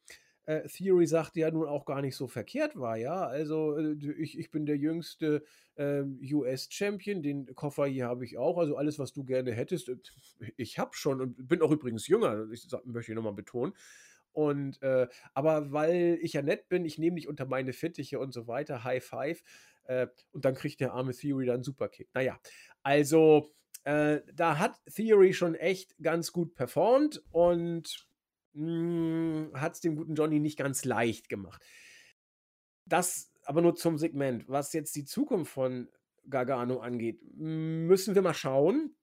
äh, Theory sagte, ja nun auch gar nicht so verkehrt war, ja. Also äh, ich, ich bin der jüngste äh, US-Champion, den Koffer hier habe ich auch, also alles, was du gerne hättest, äh, ich habe schon und bin auch übrigens jünger, ich möchte ich nochmal betonen. Und äh, aber weil ich ja nett bin, ich nehme dich unter meine Fittiche und so weiter, High Five. Äh, und dann kriegt der arme Theory dann einen Superkick. Naja, also äh, da hat Theory schon echt ganz gut performt und hm, hat es dem guten Johnny nicht ganz leicht gemacht. Das aber nur zum Segment. Was jetzt die Zukunft von Gargano angeht, müssen wir mal schauen.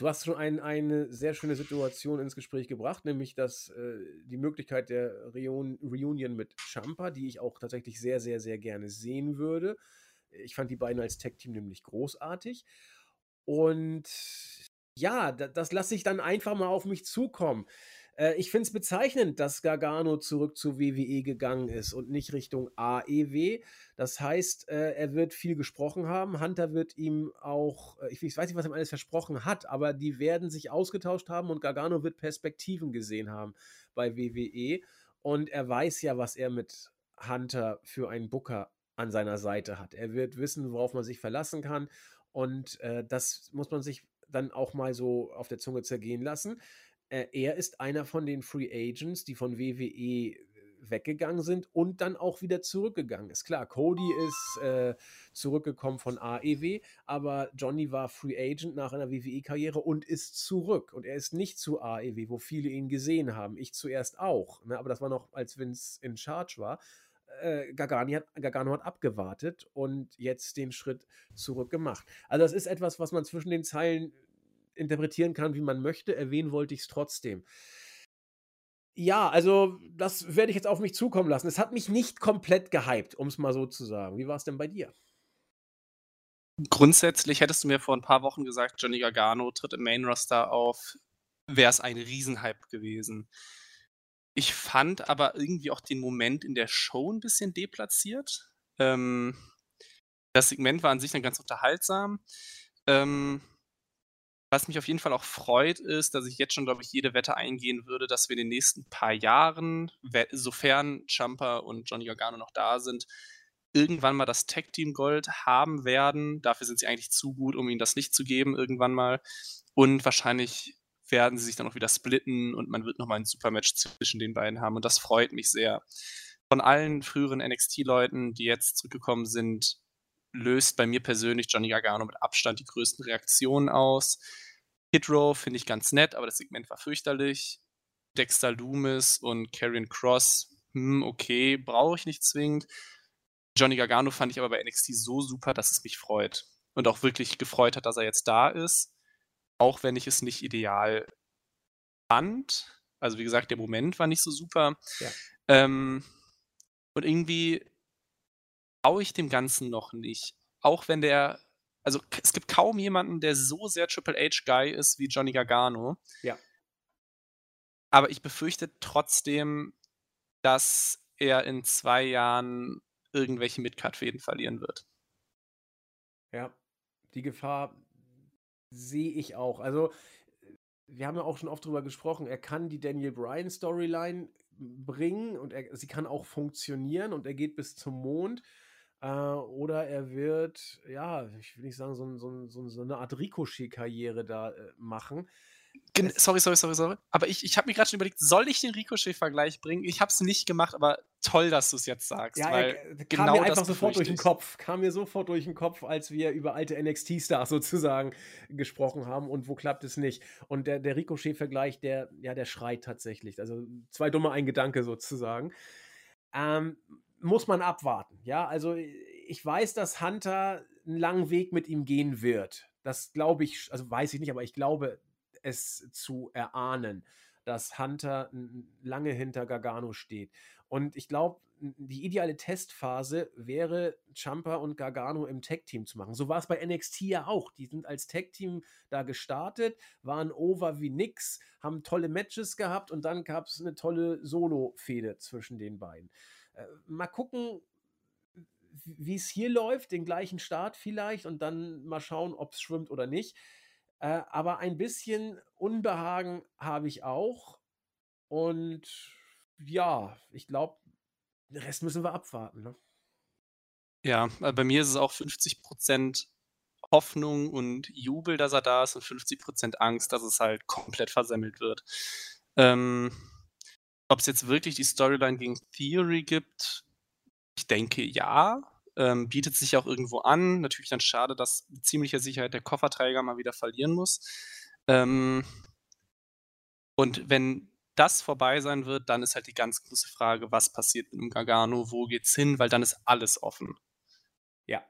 Du hast schon ein, eine sehr schöne Situation ins Gespräch gebracht, nämlich dass äh, die Möglichkeit der Reun Reunion mit Champa, die ich auch tatsächlich sehr, sehr, sehr gerne sehen würde. Ich fand die beiden als Tech-Team nämlich großartig. Und ja, das, das lasse ich dann einfach mal auf mich zukommen. Äh, ich finde es bezeichnend, dass Gargano zurück zu WWE gegangen ist und nicht Richtung AEW. Das heißt, äh, er wird viel gesprochen haben. Hunter wird ihm auch, äh, ich, ich weiß nicht, was ihm alles versprochen hat, aber die werden sich ausgetauscht haben und Gargano wird Perspektiven gesehen haben bei WWE. Und er weiß ja, was er mit Hunter für einen Booker an seiner Seite hat. Er wird wissen, worauf man sich verlassen kann. Und äh, das muss man sich dann auch mal so auf der Zunge zergehen lassen äh, er ist einer von den Free Agents, die von WWE äh, weggegangen sind und dann auch wieder zurückgegangen ist. Klar, Cody ist äh, zurückgekommen von AEW, aber Johnny war Free Agent nach einer WWE-Karriere und ist zurück. Und er ist nicht zu AEW, wo viele ihn gesehen haben. Ich zuerst auch. Ne? Aber das war noch, als Vince in Charge war. Äh, Gargani hat, Gargano hat abgewartet und jetzt den Schritt zurück gemacht. Also das ist etwas, was man zwischen den Zeilen interpretieren kann, wie man möchte. Erwähnen wollte ich es trotzdem. Ja, also das werde ich jetzt auf mich zukommen lassen. Es hat mich nicht komplett gehypt, um es mal so zu sagen. Wie war es denn bei dir? Grundsätzlich hättest du mir vor ein paar Wochen gesagt, Johnny Gargano tritt im Main Roster auf, wäre es ein Riesenhype gewesen. Ich fand aber irgendwie auch den Moment in der Show ein bisschen deplatziert. Ähm, das Segment war an sich dann ganz unterhaltsam. Ähm, was mich auf jeden Fall auch freut, ist, dass ich jetzt schon, glaube ich, jede Wette eingehen würde, dass wir in den nächsten paar Jahren, sofern Champa und Johnny Gargano noch da sind, irgendwann mal das Tag Team Gold haben werden. Dafür sind sie eigentlich zu gut, um ihnen das nicht zu geben, irgendwann mal. Und wahrscheinlich werden sie sich dann auch wieder splitten und man wird nochmal ein Supermatch zwischen den beiden haben. Und das freut mich sehr. Von allen früheren NXT-Leuten, die jetzt zurückgekommen sind, löst bei mir persönlich Johnny Gargano mit Abstand die größten Reaktionen aus. Hit Row finde ich ganz nett, aber das Segment war fürchterlich. Dexter Loomis und Karrion Cross, hm, okay, brauche ich nicht zwingend. Johnny Gargano fand ich aber bei NXT so super, dass es mich freut. Und auch wirklich gefreut hat, dass er jetzt da ist. Auch wenn ich es nicht ideal fand. Also wie gesagt, der Moment war nicht so super. Ja. Ähm, und irgendwie traue ich dem Ganzen noch nicht. Auch wenn der also, es gibt kaum jemanden, der so sehr Triple H-Guy ist wie Johnny Gargano. Ja. Aber ich befürchte trotzdem, dass er in 2 Jahren irgendwelche Midcard-Fäden verlieren wird. Ja, die Gefahr sehe ich auch. Also, wir haben ja auch schon oft drüber gesprochen, er kann die Daniel Bryan Storyline bringen und er, sie kann auch funktionieren und er geht bis zum Mond. Äh, oder er wird, ja, ich will nicht sagen, so, so, so, so eine Art Ricochet-Karriere da äh, machen. Gen sorry, sorry, sorry, sorry. Aber ich, ich habe mir gerade schon überlegt, soll ich den Ricochet-Vergleich bringen? Ich habe es nicht gemacht, aber toll, dass du es jetzt sagst. Ja, weil er, kam genau mir einfach sofort durch den. Kopf. Kam mir sofort durch den Kopf, als wir über alte NXT-Stars sozusagen gesprochen haben und wo klappt es nicht. Und der, der Ricochet-Vergleich, der, ja, der schreit tatsächlich. Also zwei dumme, ein Gedanke sozusagen. Ähm, muss man abwarten. Ja, also ich weiß, dass Hunter einen langen Weg mit ihm gehen wird. Das glaube ich, also weiß ich nicht, aber ich glaube es zu erahnen, dass Hunter lange hinter Gargano steht. Und ich glaube, die ideale Testphase wäre, Champa und Gargano im Tag-Team zu machen. So war es bei NXT ja auch. Die sind als Tag-Team da gestartet, waren over wie nix, haben tolle Matches gehabt und dann gab es eine tolle Solo-Fehde zwischen den beiden. Äh, mal gucken, wie es hier läuft, den gleichen Start vielleicht und dann mal schauen, ob es schwimmt oder nicht. Äh, aber ein bisschen Unbehagen habe ich auch. Und ja, ich glaube, den Rest müssen wir abwarten. Ne? Ja, äh, bei mir ist es auch 50% Hoffnung und Jubel, dass er da ist und 50% Angst, dass es halt komplett versemmelt wird. Ähm, Ob es jetzt wirklich die Storyline gegen Theory gibt, ich denke ja. Ähm, bietet sich auch irgendwo an. Natürlich dann schade, dass mit ziemlicher Sicherheit der Kofferträger mal wieder verlieren muss. Ähm, und wenn das vorbei sein wird, dann ist halt die ganz große Frage, was passiert mit dem Gargano, wo geht's hin, weil dann ist alles offen. Ja.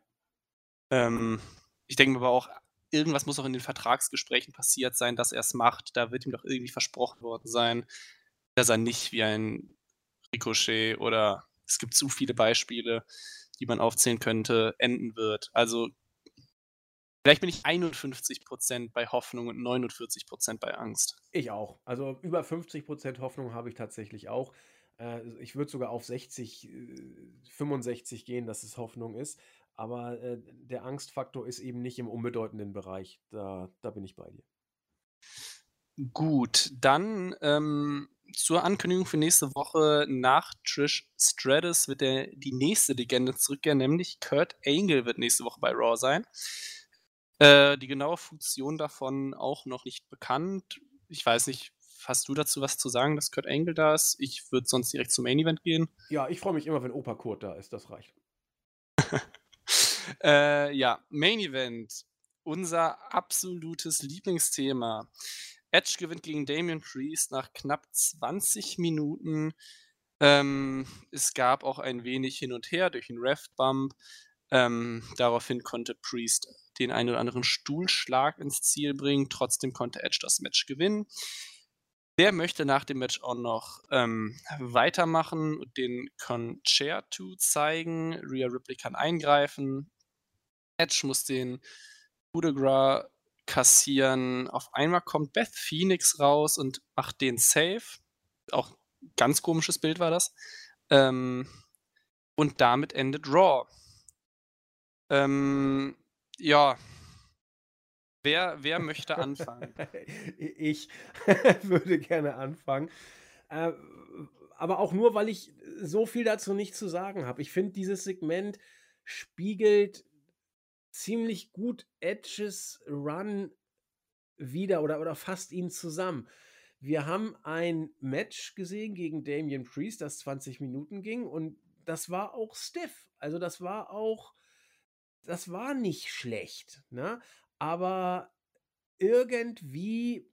Ähm, ich denke mir aber auch, irgendwas muss auch in den Vertragsgesprächen passiert sein, dass er es macht. Da wird ihm doch irgendwie versprochen worden sein, dass er nicht wie ein Ricochet oder es gibt zu viele Beispiele, die man aufzählen könnte, enden wird. Also vielleicht bin ich 51% bei Hoffnung und 49% bei Angst. Ich auch. Also über 50% Hoffnung habe ich tatsächlich auch. Äh, ich würde sogar auf 60, äh, 65 gehen, dass es Hoffnung ist. Aber äh, der Angstfaktor ist eben nicht im unbedeutenden Bereich. Da, da bin ich bei dir. Gut, dann ähm, zur Ankündigung für nächste Woche nach Trish Stratus wird der, die nächste Legende zurückkehren, nämlich Kurt Angle wird nächste Woche bei Raw sein. Äh, die genaue Funktion davon auch noch nicht bekannt. Ich weiß nicht, hast du dazu was zu sagen, dass Kurt Angle da ist? Ich würde sonst direkt zum Main Event gehen. Ja, ich freue mich immer, wenn Opa Kurt da ist. Das reicht. äh, ja, Main Event. Unser absolutes Lieblingsthema. Edge gewinnt gegen Damian Priest nach knapp 20 Minuten. Ähm, es gab auch ein wenig hin und her durch den Ref-Bump. Ähm, daraufhin konnte Priest den einen oder anderen Stuhlschlag ins Ziel bringen. Trotzdem konnte Edge das Match gewinnen. Der möchte nach dem Match auch noch ähm, weitermachen und den Concerto zeigen. Rhea Ripley kann eingreifen. Edge muss den Coup de Gras kassieren. Auf einmal kommt Beth Phoenix raus und macht den Save. Auch ganz komisches Bild war das. Ähm, und damit endet Raw. Ähm, ja. Wer, wer möchte anfangen? ich würde gerne anfangen. Äh, aber auch nur, weil ich so viel dazu nicht zu sagen habe. Ich finde, dieses Segment spiegelt ziemlich gut Edges Run wieder oder, oder fasst ihn zusammen. Wir haben ein Match gesehen gegen Damian Priest, das 20 Minuten ging und das war auch stiff. Also das war auch, das war nicht schlecht, ne? Aber irgendwie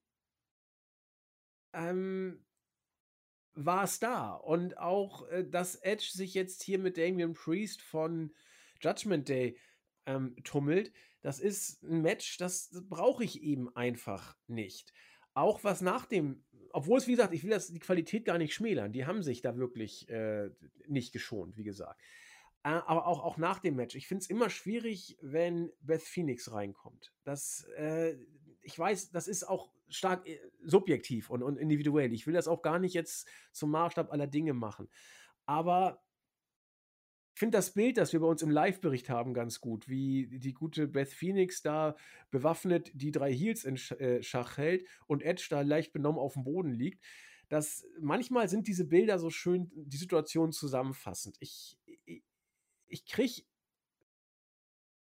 ähm, war es da. Und auch, äh, dass Edge sich jetzt hier mit Damian Priest von Judgment Day ähm, tummelt, das ist ein Match, das, brauche ich eben einfach nicht. Auch was nach dem, obwohl es, wie gesagt, ich will das, die Qualität gar nicht schmälern, die haben sich da wirklich äh, nicht geschont, wie gesagt. Äh, aber auch, auch nach dem Match. Ich finde es immer schwierig, wenn Beth Phoenix reinkommt. Das, äh, ich weiß, das ist auch stark äh, subjektiv und, und individuell. Ich will das auch gar nicht jetzt zum Maßstab aller Dinge machen. Aber ich finde das Bild, das wir bei uns im Live-Bericht haben, ganz gut, wie die gute Beth Phoenix da bewaffnet die drei Heels in äh, Schach hält und Edge da leicht benommen auf dem Boden liegt. Das, manchmal sind diese Bilder so schön die Situation zusammenfassend. Ich, ich, ich kriege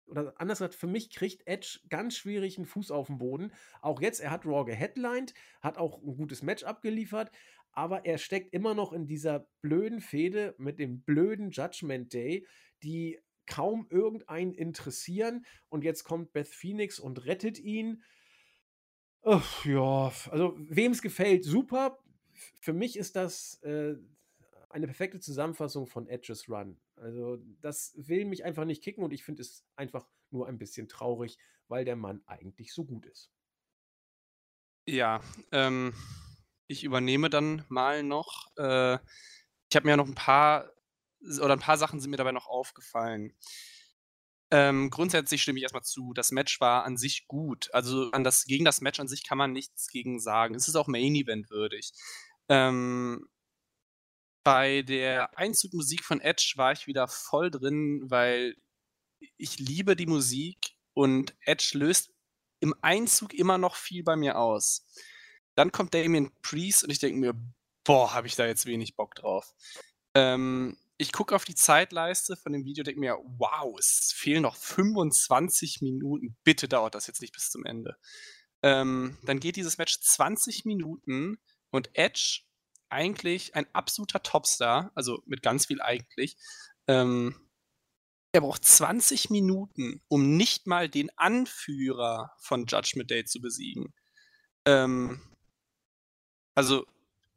oder anders gesagt, für mich kriegt Edge ganz schwierig einen Fuß auf den Boden. Auch jetzt, er hat Raw geheadlined, hat auch ein gutes Match abgeliefert, aber er steckt immer noch in dieser blöden Fehde mit dem blöden Judgment Day, die kaum irgendeinen interessieren. Und jetzt kommt Beth Phoenix und rettet ihn. Ach, ja, also wem es gefällt, super. Für mich ist das äh, eine perfekte Zusammenfassung von Edges Run. Also das will mich einfach nicht kicken und ich finde es einfach nur ein bisschen traurig, weil der Mann eigentlich so gut ist. Ja, ähm, ich übernehme dann mal noch. Äh, ich habe mir ja noch ein paar oder ein paar Sachen sind mir dabei noch aufgefallen. Ähm, grundsätzlich stimme ich erstmal zu. Das Match war an sich gut. Also an das, gegen das Match an sich kann man nichts gegen sagen. Es ist auch Main Event würdig. Ähm, bei der Einzugmusik von Edge war ich wieder voll drin, weil ich liebe die Musik und Edge löst im Einzug immer noch viel bei mir aus. Dann kommt Damien Priest und ich denke mir, boah, habe ich da jetzt wenig Bock drauf. Ähm, ich gucke auf die Zeitleiste von dem Video und denke mir, wow, es fehlen noch 25 Minuten. Bitte dauert das jetzt nicht bis zum Ende. Ähm, dann geht dieses Match 20 Minuten und Edge, eigentlich ein absoluter Topstar, also mit ganz viel eigentlich, ähm, er braucht 20 Minuten, um nicht mal den Anführer von Judgment Day zu besiegen. Ähm, also,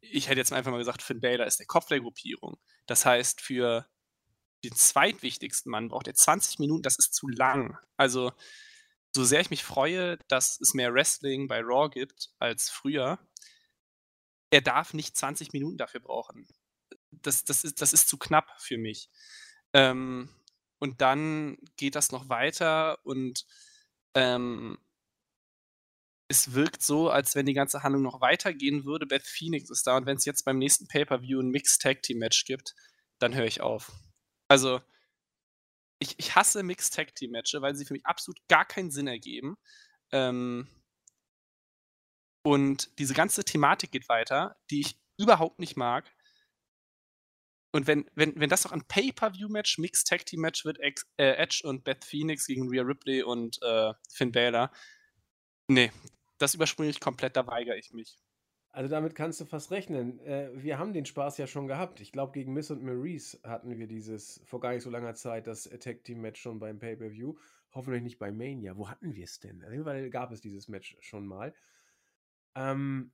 ich hätte jetzt einfach mal gesagt, Finn Balor ist der Kopf der Gruppierung. Das heißt, für den zweitwichtigsten Mann braucht er 20 Minuten, das ist zu lang. Also, so sehr ich mich freue, dass es mehr Wrestling bei Raw gibt als früher, er darf nicht 20 Minuten dafür brauchen. Das, das, ist, das ist zu knapp für mich. Ähm, und dann geht das noch weiter und ähm, es wirkt so, als wenn die ganze Handlung noch weitergehen würde. Beth Phoenix ist da und wenn es jetzt beim nächsten Pay-Per-View ein Mixed Tag Team Match gibt, dann höre ich auf. Also, ich, ich hasse Mixed Tag Team Matches, weil sie für mich absolut gar keinen Sinn ergeben. Ähm, und diese ganze Thematik geht weiter, die ich überhaupt nicht mag. Und wenn, wenn, wenn das doch ein Pay-Per-View-Match, Mixed Tag Team Match wird, äh, Edge und Beth Phoenix gegen Rhea Ripley und äh, Finn Balor, nee, das überspringe ich komplett, da weigere ich mich. Also damit kannst du fast rechnen. Äh, wir haben den Spaß ja schon gehabt. Ich glaube, gegen Miss und Maurice hatten wir dieses vor gar nicht so langer Zeit, das Tag Team Match schon beim Pay-Per-View. Hoffentlich nicht bei Mania. Wo hatten wir es denn? Auf gab es dieses Match schon mal. Ähm,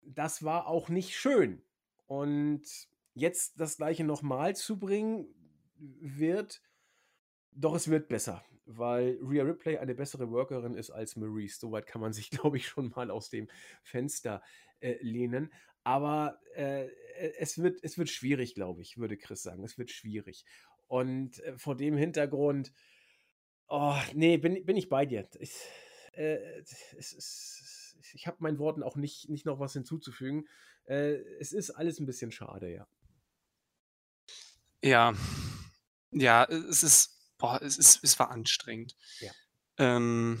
das war auch nicht schön. Und jetzt das gleiche nochmal zu bringen, wird, doch es wird besser, weil Rhea Ripley eine bessere Workerin ist als Maurice. Soweit kann man sich, glaube ich, schon mal aus dem Fenster äh, lehnen. Aber äh, es, wird, es wird schwierig, glaube ich, würde Chris sagen. Es wird schwierig. Und äh, vor dem Hintergrund, oh, nee, bin, bin ich bei dir. Ich, äh, ich habe meinen Worten auch nicht, nicht noch was hinzuzufügen. Äh, es ist alles ein bisschen schade, ja. Ja, ja, es ist, boah, es ist, es war anstrengend. Ja. Ähm,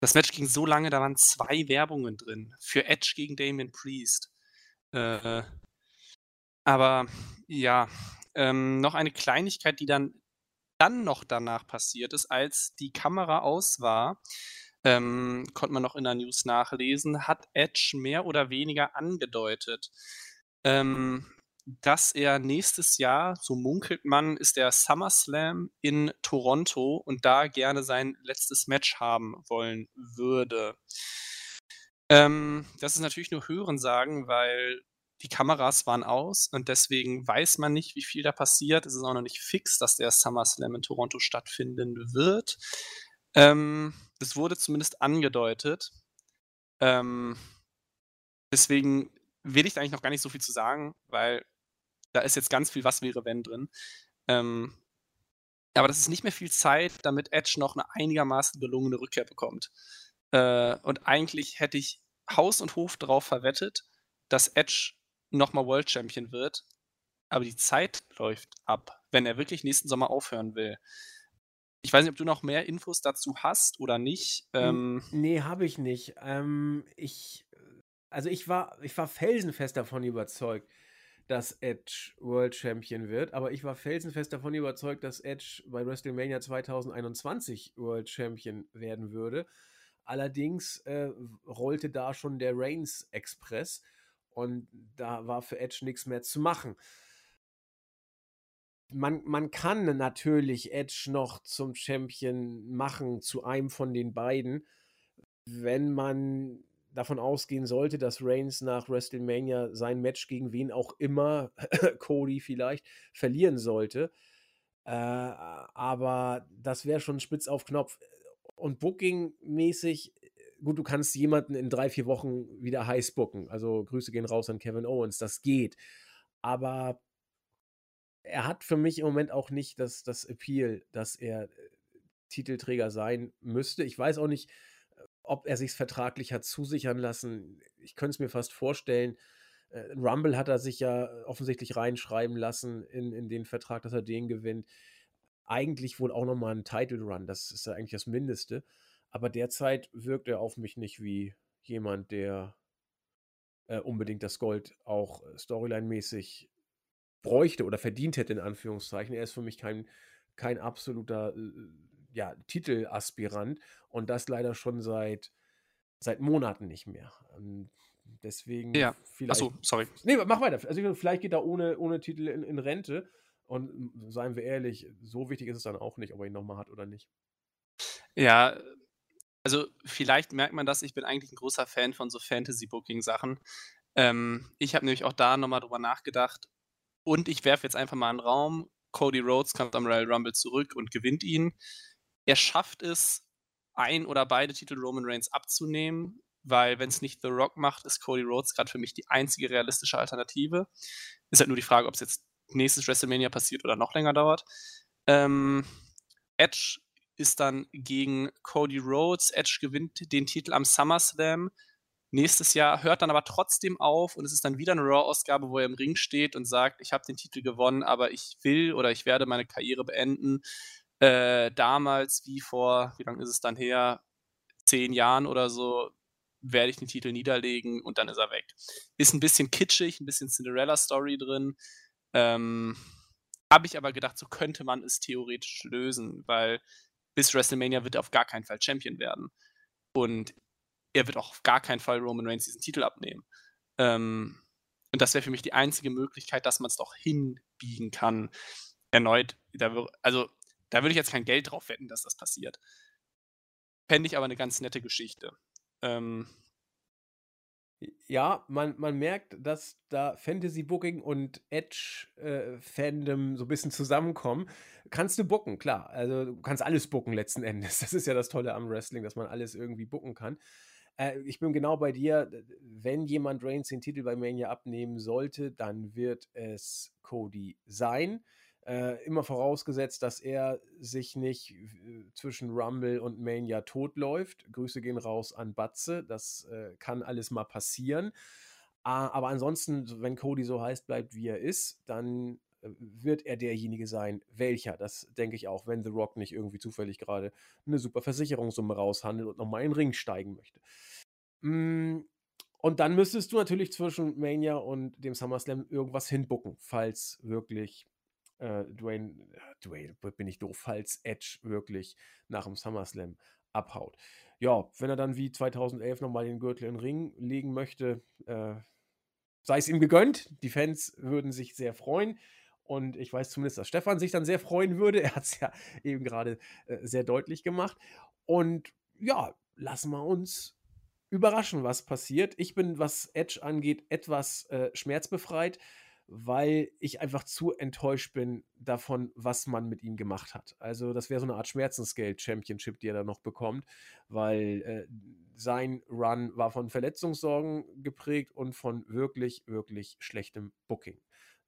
das Match ging so lange, da waren zwei Werbungen drin für Edge gegen Damien Priest. Äh, aber ja, ähm, noch eine Kleinigkeit, die dann dann noch danach passiert ist, als die Kamera aus war, ähm, konnte man noch in der News nachlesen, hat Edge mehr oder weniger angedeutet, ähm, dass er nächstes Jahr, so munkelt man, ist der SummerSlam in Toronto und da gerne sein letztes Match haben wollen würde. Ähm, das ist natürlich nur Hörensagen, weil die Kameras waren aus und deswegen weiß man nicht, wie viel da passiert. Es ist auch noch nicht fix, dass der SummerSlam in Toronto stattfinden wird. Ähm, das wurde zumindest angedeutet. Ähm, deswegen will ich da eigentlich noch gar nicht so viel zu sagen, weil da ist jetzt ganz viel Was wäre wenn drin. Ähm, aber das ist nicht mehr viel Zeit, damit Edge noch eine einigermaßen gelungene Rückkehr bekommt. Äh, und eigentlich hätte ich Haus und Hof darauf verwettet, dass Edge nochmal World Champion wird. Aber die Zeit läuft ab, wenn er wirklich nächsten Sommer aufhören will. Ich weiß nicht, ob du noch mehr Infos dazu hast oder nicht. Ähm, nee, habe ich nicht. Ähm, ich, also ich war, ich war felsenfest davon überzeugt, dass Edge World Champion wird, aber ich war felsenfest davon überzeugt, dass Edge bei WrestleMania 2021 World Champion werden würde. Allerdings äh, rollte da schon der Reigns Express und da war für Edge nichts mehr zu machen man, man kann natürlich Edge noch zum Champion machen, zu einem von den beiden, wenn man davon ausgehen sollte, dass Reigns nach WrestleMania sein Match gegen wen auch immer, Cody vielleicht, verlieren sollte. Äh, aber das wäre schon spitz auf Knopf. Und Booking-mäßig, gut, du kannst jemanden in drei, vier Wochen wieder heiß booken. Also Grüße gehen raus an Kevin Owens, das geht. Aber er hat für mich im Moment auch nicht das, das Appeal, dass er äh, Titelträger sein müsste. Ich weiß auch nicht, ob er sich vertraglich hat zusichern lassen. Ich könnte es mir fast vorstellen. Äh, Rumble hat er sich ja offensichtlich reinschreiben lassen in, in den Vertrag, dass er den gewinnt. Eigentlich wohl auch nochmal ein Title Run, das ist ja eigentlich das Mindeste. Aber derzeit wirkt er auf mich nicht wie jemand, der äh, unbedingt das Gold auch Storyline-mäßig bräuchte oder verdient hätte, in Anführungszeichen. Er ist für mich kein, kein absoluter äh, ja, Titelaspirant und das leider schon seit, seit Monaten nicht mehr. Und deswegen ja. vielleicht. Achso, sorry. Nee, mach weiter. Also vielleicht geht er ohne, ohne Titel in, in Rente. Und seien wir ehrlich, so wichtig ist es dann auch nicht, ob er ihn nochmal hat oder nicht. Ja, also vielleicht merkt man das, ich bin eigentlich ein großer Fan von so Fantasy-Booking-Sachen. Ähm, ich habe nämlich auch da nochmal drüber nachgedacht und ich werfe jetzt einfach mal einen Raum. Cody Rhodes kommt am Royal Rumble zurück und gewinnt ihn. Er schafft es, ein oder beide Titel Roman Reigns abzunehmen, weil wenn es nicht The Rock macht, ist Cody Rhodes gerade für mich die einzige realistische Alternative. Ist halt nur die Frage, ob es jetzt nächstes WrestleMania passiert oder noch länger dauert. Ähm, Edge ist dann gegen Cody Rhodes. Edge gewinnt den Titel am SummerSlam nächstes Jahr, hört dann aber trotzdem auf und es ist dann wieder eine Raw-Ausgabe, wo er im Ring steht und sagt, ich habe den Titel gewonnen, aber ich will oder ich werde meine Karriere beenden. Äh, damals, wie vor, wie lange ist es dann her? Zehn Jahren oder so, werde ich den Titel niederlegen und dann ist er weg. Ist ein bisschen kitschig, ein bisschen Cinderella-Story drin. Ähm, habe ich aber gedacht, so könnte man es theoretisch lösen, weil bis WrestleMania wird er auf gar keinen Fall Champion werden. Und er wird auch auf gar keinen Fall Roman Reigns diesen Titel abnehmen. Ähm, und das wäre für mich die einzige Möglichkeit, dass man es doch hinbiegen kann. Erneut, da, also da würde ich jetzt kein Geld drauf wetten, dass das passiert. Fände ich aber eine ganz nette Geschichte. Ähm, ja, man, man merkt, dass da Fantasy Booking und Edge äh, Fandom so ein bisschen zusammenkommen. Kannst du booken, klar. Also du kannst alles booken letzten Endes. Das ist ja das Tolle am Wrestling, dass man alles irgendwie booken kann. Äh, ich bin genau bei dir. Wenn jemand Reigns den Titel bei Mania abnehmen sollte, dann wird es Cody sein. Äh, immer vorausgesetzt, dass er sich nicht äh, zwischen Rumble und Mania totläuft. Grüße gehen raus an Batze. Das äh, kann alles mal passieren. aber ansonsten, wenn Cody so heiß bleibt, wie er ist, dann wird er derjenige sein, welcher. Das denke ich auch, wenn The Rock nicht irgendwie zufällig gerade eine super Versicherungssumme raushandelt und nochmal in den Ring steigen möchte. Mm, und dann müsstest du natürlich zwischen Mania und dem SummerSlam irgendwas hinbucken, falls wirklich äh, Dwayne, Dwayne, bin ich doof, falls Edge wirklich nach dem SummerSlam abhaut. Ja, wenn er dann wie 2011 nochmal den Gürtel in den Ring legen möchte, äh, sei es ihm gegönnt. Die Fans würden sich sehr freuen. Und ich weiß zumindest, dass Stefan sich dann sehr freuen würde. Er hat es ja eben gerade äh, sehr deutlich gemacht. Und ja, lassen wir uns überraschen, was passiert. Ich bin, was Edge angeht, etwas äh, schmerzbefreit, weil ich einfach zu enttäuscht bin davon, was man mit ihm gemacht hat. Also das wäre so eine Art Schmerzensgeld-Championship, die er da noch bekommt, weil äh, sein Run war von Verletzungssorgen geprägt und von wirklich, wirklich schlechtem Booking.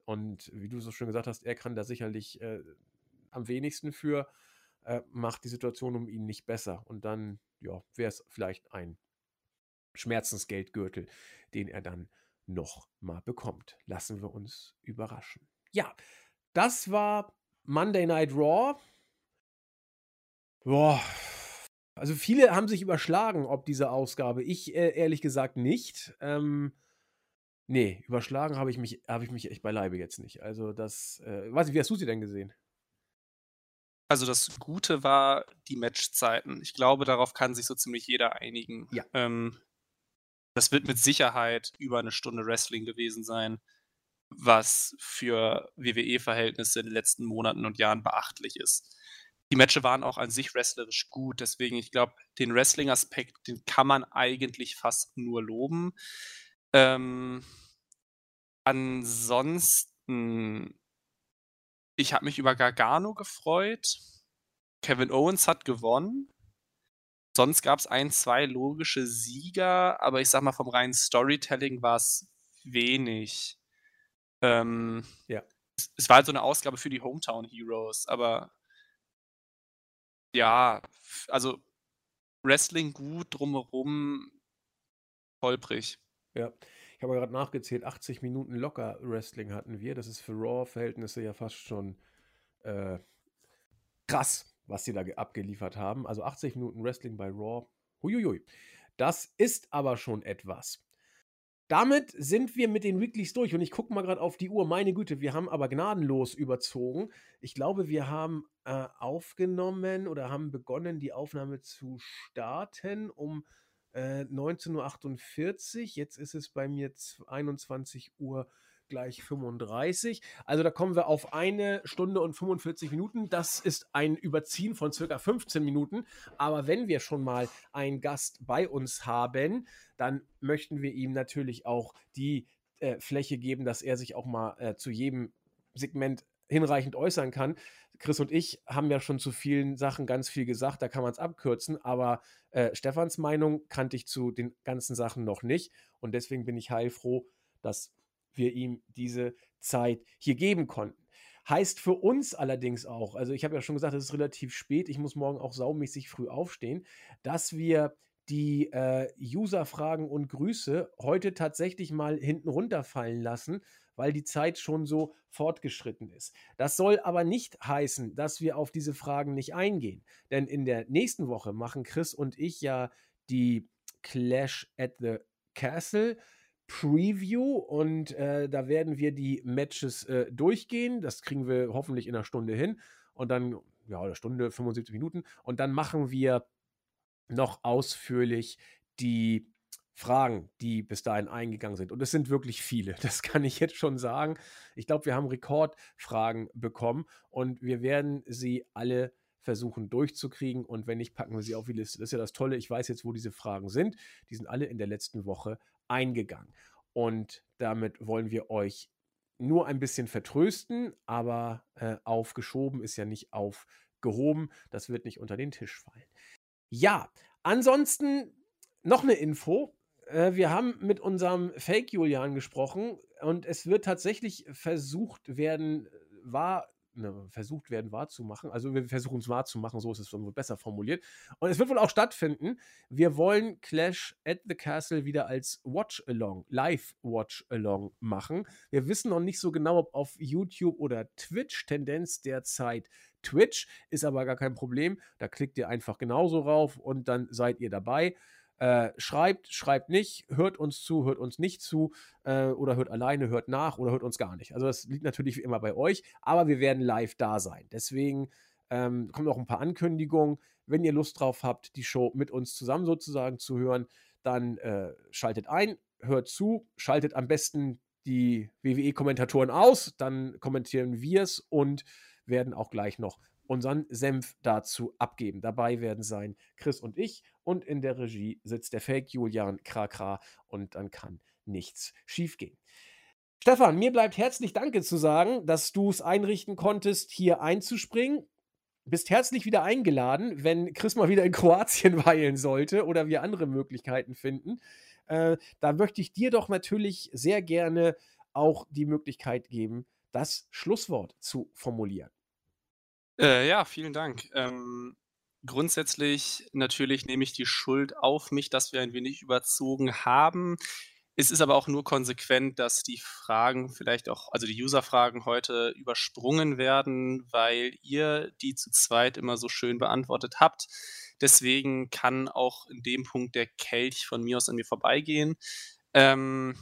Und wie du so schön gesagt hast, er kann da sicherlich äh, am wenigsten für, äh, macht die Situation um ihn nicht besser. Und dann, ja, wäre es vielleicht ein Schmerzensgeldgürtel, den er dann noch mal bekommt. Lassen wir uns überraschen. Ja, das war Monday Night Raw. Boah. Also viele haben sich überschlagen, ob diese Ausgabe. Ich äh, ehrlich gesagt nicht. Ähm, nee, überschlagen habe ich mich, habe ich mich echt beileibe jetzt nicht. Also das, äh, weiß ich, wie hast du sie denn gesehen? Also das Gute war die Matchzeiten. Ich glaube, darauf kann sich so ziemlich jeder einigen. Ja. Ähm, das wird mit Sicherheit über eine Stunde Wrestling gewesen sein, was für WWE-Verhältnisse in den letzten Monaten und Jahren beachtlich ist. Die Matches waren auch an sich wrestlerisch gut, deswegen, ich glaube, den Wrestling-Aspekt, den kann man eigentlich fast nur loben. Ähm, ansonsten, ich habe mich über Gargano gefreut. Kevin Owens hat gewonnen. Sonst gab es ein, zwei logische Sieger, aber ich sag mal, vom reinen Storytelling war es wenig. Ähm, ja. Es, es, war halt so eine Ausgabe für die Hometown Heroes, aber ja, also Wrestling gut, drumherum holprig. Ja, ich habe gerade nachgezählt, 80 Minuten locker Wrestling hatten wir. Das ist für Raw-Verhältnisse ja fast schon äh, krass was sie da abgeliefert haben. Also 80 Minuten Wrestling bei Raw. Huiuiui. Das ist aber schon etwas. Damit sind wir mit den Weeklies durch und ich gucke mal gerade auf die Uhr. Meine Güte, wir haben aber gnadenlos überzogen. Ich glaube, wir haben äh, aufgenommen oder haben begonnen, die Aufnahme zu starten um äh, 19.48 Uhr. Jetzt ist es bei mir 21 Uhr gleich 35. Also da kommen wir auf eine Stunde und 45 Minuten. Das ist ein Überziehen von circa 15 Minuten. Aber wenn wir schon mal einen Gast bei uns haben, dann möchten wir ihm natürlich auch die äh, Fläche geben, dass er sich auch mal äh, zu jedem Segment hinreichend äußern kann. Chris und ich haben ja schon zu vielen Sachen ganz viel gesagt, da kann man es abkürzen, aber äh, Stefans Meinung kannte ich zu den ganzen Sachen noch nicht und deswegen bin ich heilfroh, dass wir ihm diese Zeit hier geben konnten. Heißt für uns allerdings auch, also ich habe ja schon gesagt, es ist relativ spät, ich muss morgen auch saumäßig früh aufstehen, dass wir die äh, User-Fragen und Grüße heute tatsächlich mal hinten runterfallen lassen, weil die Zeit schon so fortgeschritten ist. Das soll aber nicht heißen, dass wir auf diese Fragen nicht eingehen. Denn in der nächsten Woche machen Chris und ich ja die Clash at the Castle Preview und äh, da werden wir die Matches äh, durchgehen. Das kriegen wir hoffentlich in einer Stunde hin. Und dann, ja, eine Stunde, 75 Minuten. Und dann machen wir noch ausführlich die Fragen, die bis dahin eingegangen sind. Und es sind wirklich viele, das kann ich jetzt schon sagen. Ich glaube, wir haben Rekordfragen bekommen und wir werden sie alle versuchen durchzukriegen. Und wenn nicht, packen wir sie auf die Liste. Das ist ja das Tolle. Ich weiß jetzt, wo diese Fragen sind. Die sind alle in der letzten Woche eingegangen. Und damit wollen wir euch nur ein bisschen vertrösten, aber äh, aufgeschoben ist ja nicht aufgehoben. Das wird nicht unter den Tisch fallen. Ja, ansonsten noch eine Info. Äh, wir haben mit unserem Fake Julian gesprochen und es wird tatsächlich versucht werden, war ne, versucht werden wahrzumachen. Also wir versuchen es wahrzumachen, so ist es wohl besser formuliert. Und es wird wohl auch stattfinden. Wir wollen Clash at the Castle wieder als Watch-Along, Live-Watch-Along machen. Wir wissen noch nicht so genau, ob auf YouTube oder Twitch. Tendenz derzeit Twitch, ist aber gar kein Problem. Da klickt ihr einfach genauso rauf und dann seid ihr dabei. Äh, schreibt, schreibt nicht, hört uns zu, hört uns nicht zu äh, oder hört alleine, hört nach oder hört uns gar nicht. Also das liegt natürlich wie immer bei euch, aber wir werden live da sein. Deswegen ähm, kommen noch ein paar Ankündigungen. Wenn ihr Lust drauf habt, die Show mit uns zusammen sozusagen zu hören, dann äh, schaltet ein, hört zu, schaltet am besten die WWE-Kommentatoren aus, dann kommentieren wir es und werden auch gleich noch unseren Senf dazu abgeben. Dabei werden sein Chris und ich und in der Regie sitzt der Fake Julian Krakra und dann kann nichts schiefgehen. Stefan, mir bleibt herzlich Danke zu sagen, dass du es einrichten konntest, hier einzuspringen. Bist herzlich wieder eingeladen, wenn Chris mal wieder in Kroatien weilen sollte oder wir andere Möglichkeiten finden. Äh, da möchte ich dir doch natürlich sehr gerne auch die Möglichkeit geben, das Schlusswort zu formulieren. Äh, ja, vielen Dank. Ähm, grundsätzlich natürlich nehme ich die Schuld auf mich, dass wir ein wenig überzogen haben. Es ist aber auch nur konsequent, dass die Fragen vielleicht auch also die User-Fragen heute übersprungen werden, weil ihr die zu zweit immer so schön beantwortet habt. Deswegen kann auch in dem Punkt der Kelch von mir aus an mir vorbeigehen. Ähm,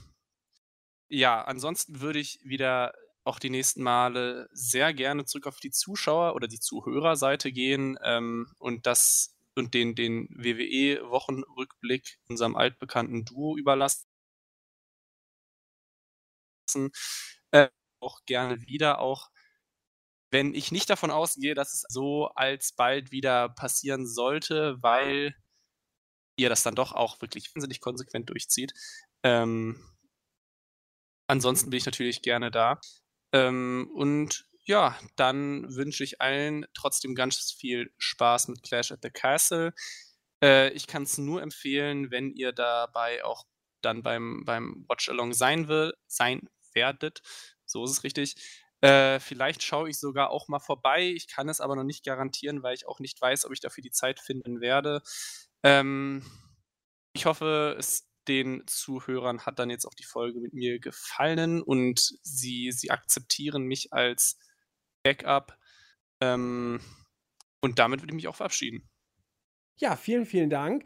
ja, ansonsten würde ich wieder auch die nächsten Male sehr gerne zurück auf die Zuschauer oder die Zuhörerseite gehen, ähm, und das und den den WWE-Wochenrückblick unserem altbekannten Duo überlassen. Äh, auch gerne wieder auch wenn ich nicht davon ausgehe, dass es so alsbald wieder passieren sollte, weil ihr das dann doch auch wirklich wahnsinnig konsequent durchzieht. Ähm ansonsten bin ich natürlich gerne da. Ähm, und ja, dann wünsche ich allen trotzdem ganz viel Spaß mit Clash at the Castle. Äh, ich kann's nur empfehlen, wenn ihr dabei auch dann beim beim Watch-Along sein will sein werdet. So ist es richtig. Äh, vielleicht schaue ich sogar auch mal vorbei. Ich kann es aber noch nicht garantieren, weil ich auch nicht weiß, ob ich dafür die Zeit finden werde. Ähm, ich hoffe, es den Zuhörern hat dann jetzt auch die Folge mit mir gefallen und sie sie akzeptieren mich als Backup. Ähm, und damit würde ich mich auch verabschieden. Ja, vielen, vielen Dank.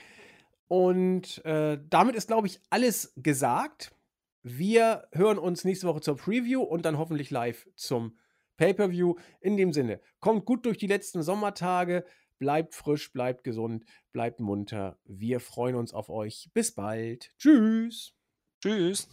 Und, äh, damit ist, glaube ich, alles gesagt. Wir hören uns nächste Woche zur Preview und dann hoffentlich live zum Pay-per-View. In dem Sinne, kommt gut durch die letzten Sommertage, bleibt frisch, bleibt gesund, bleibt munter. Wir freuen uns auf euch. Bis bald. Tschüss. Tschüss.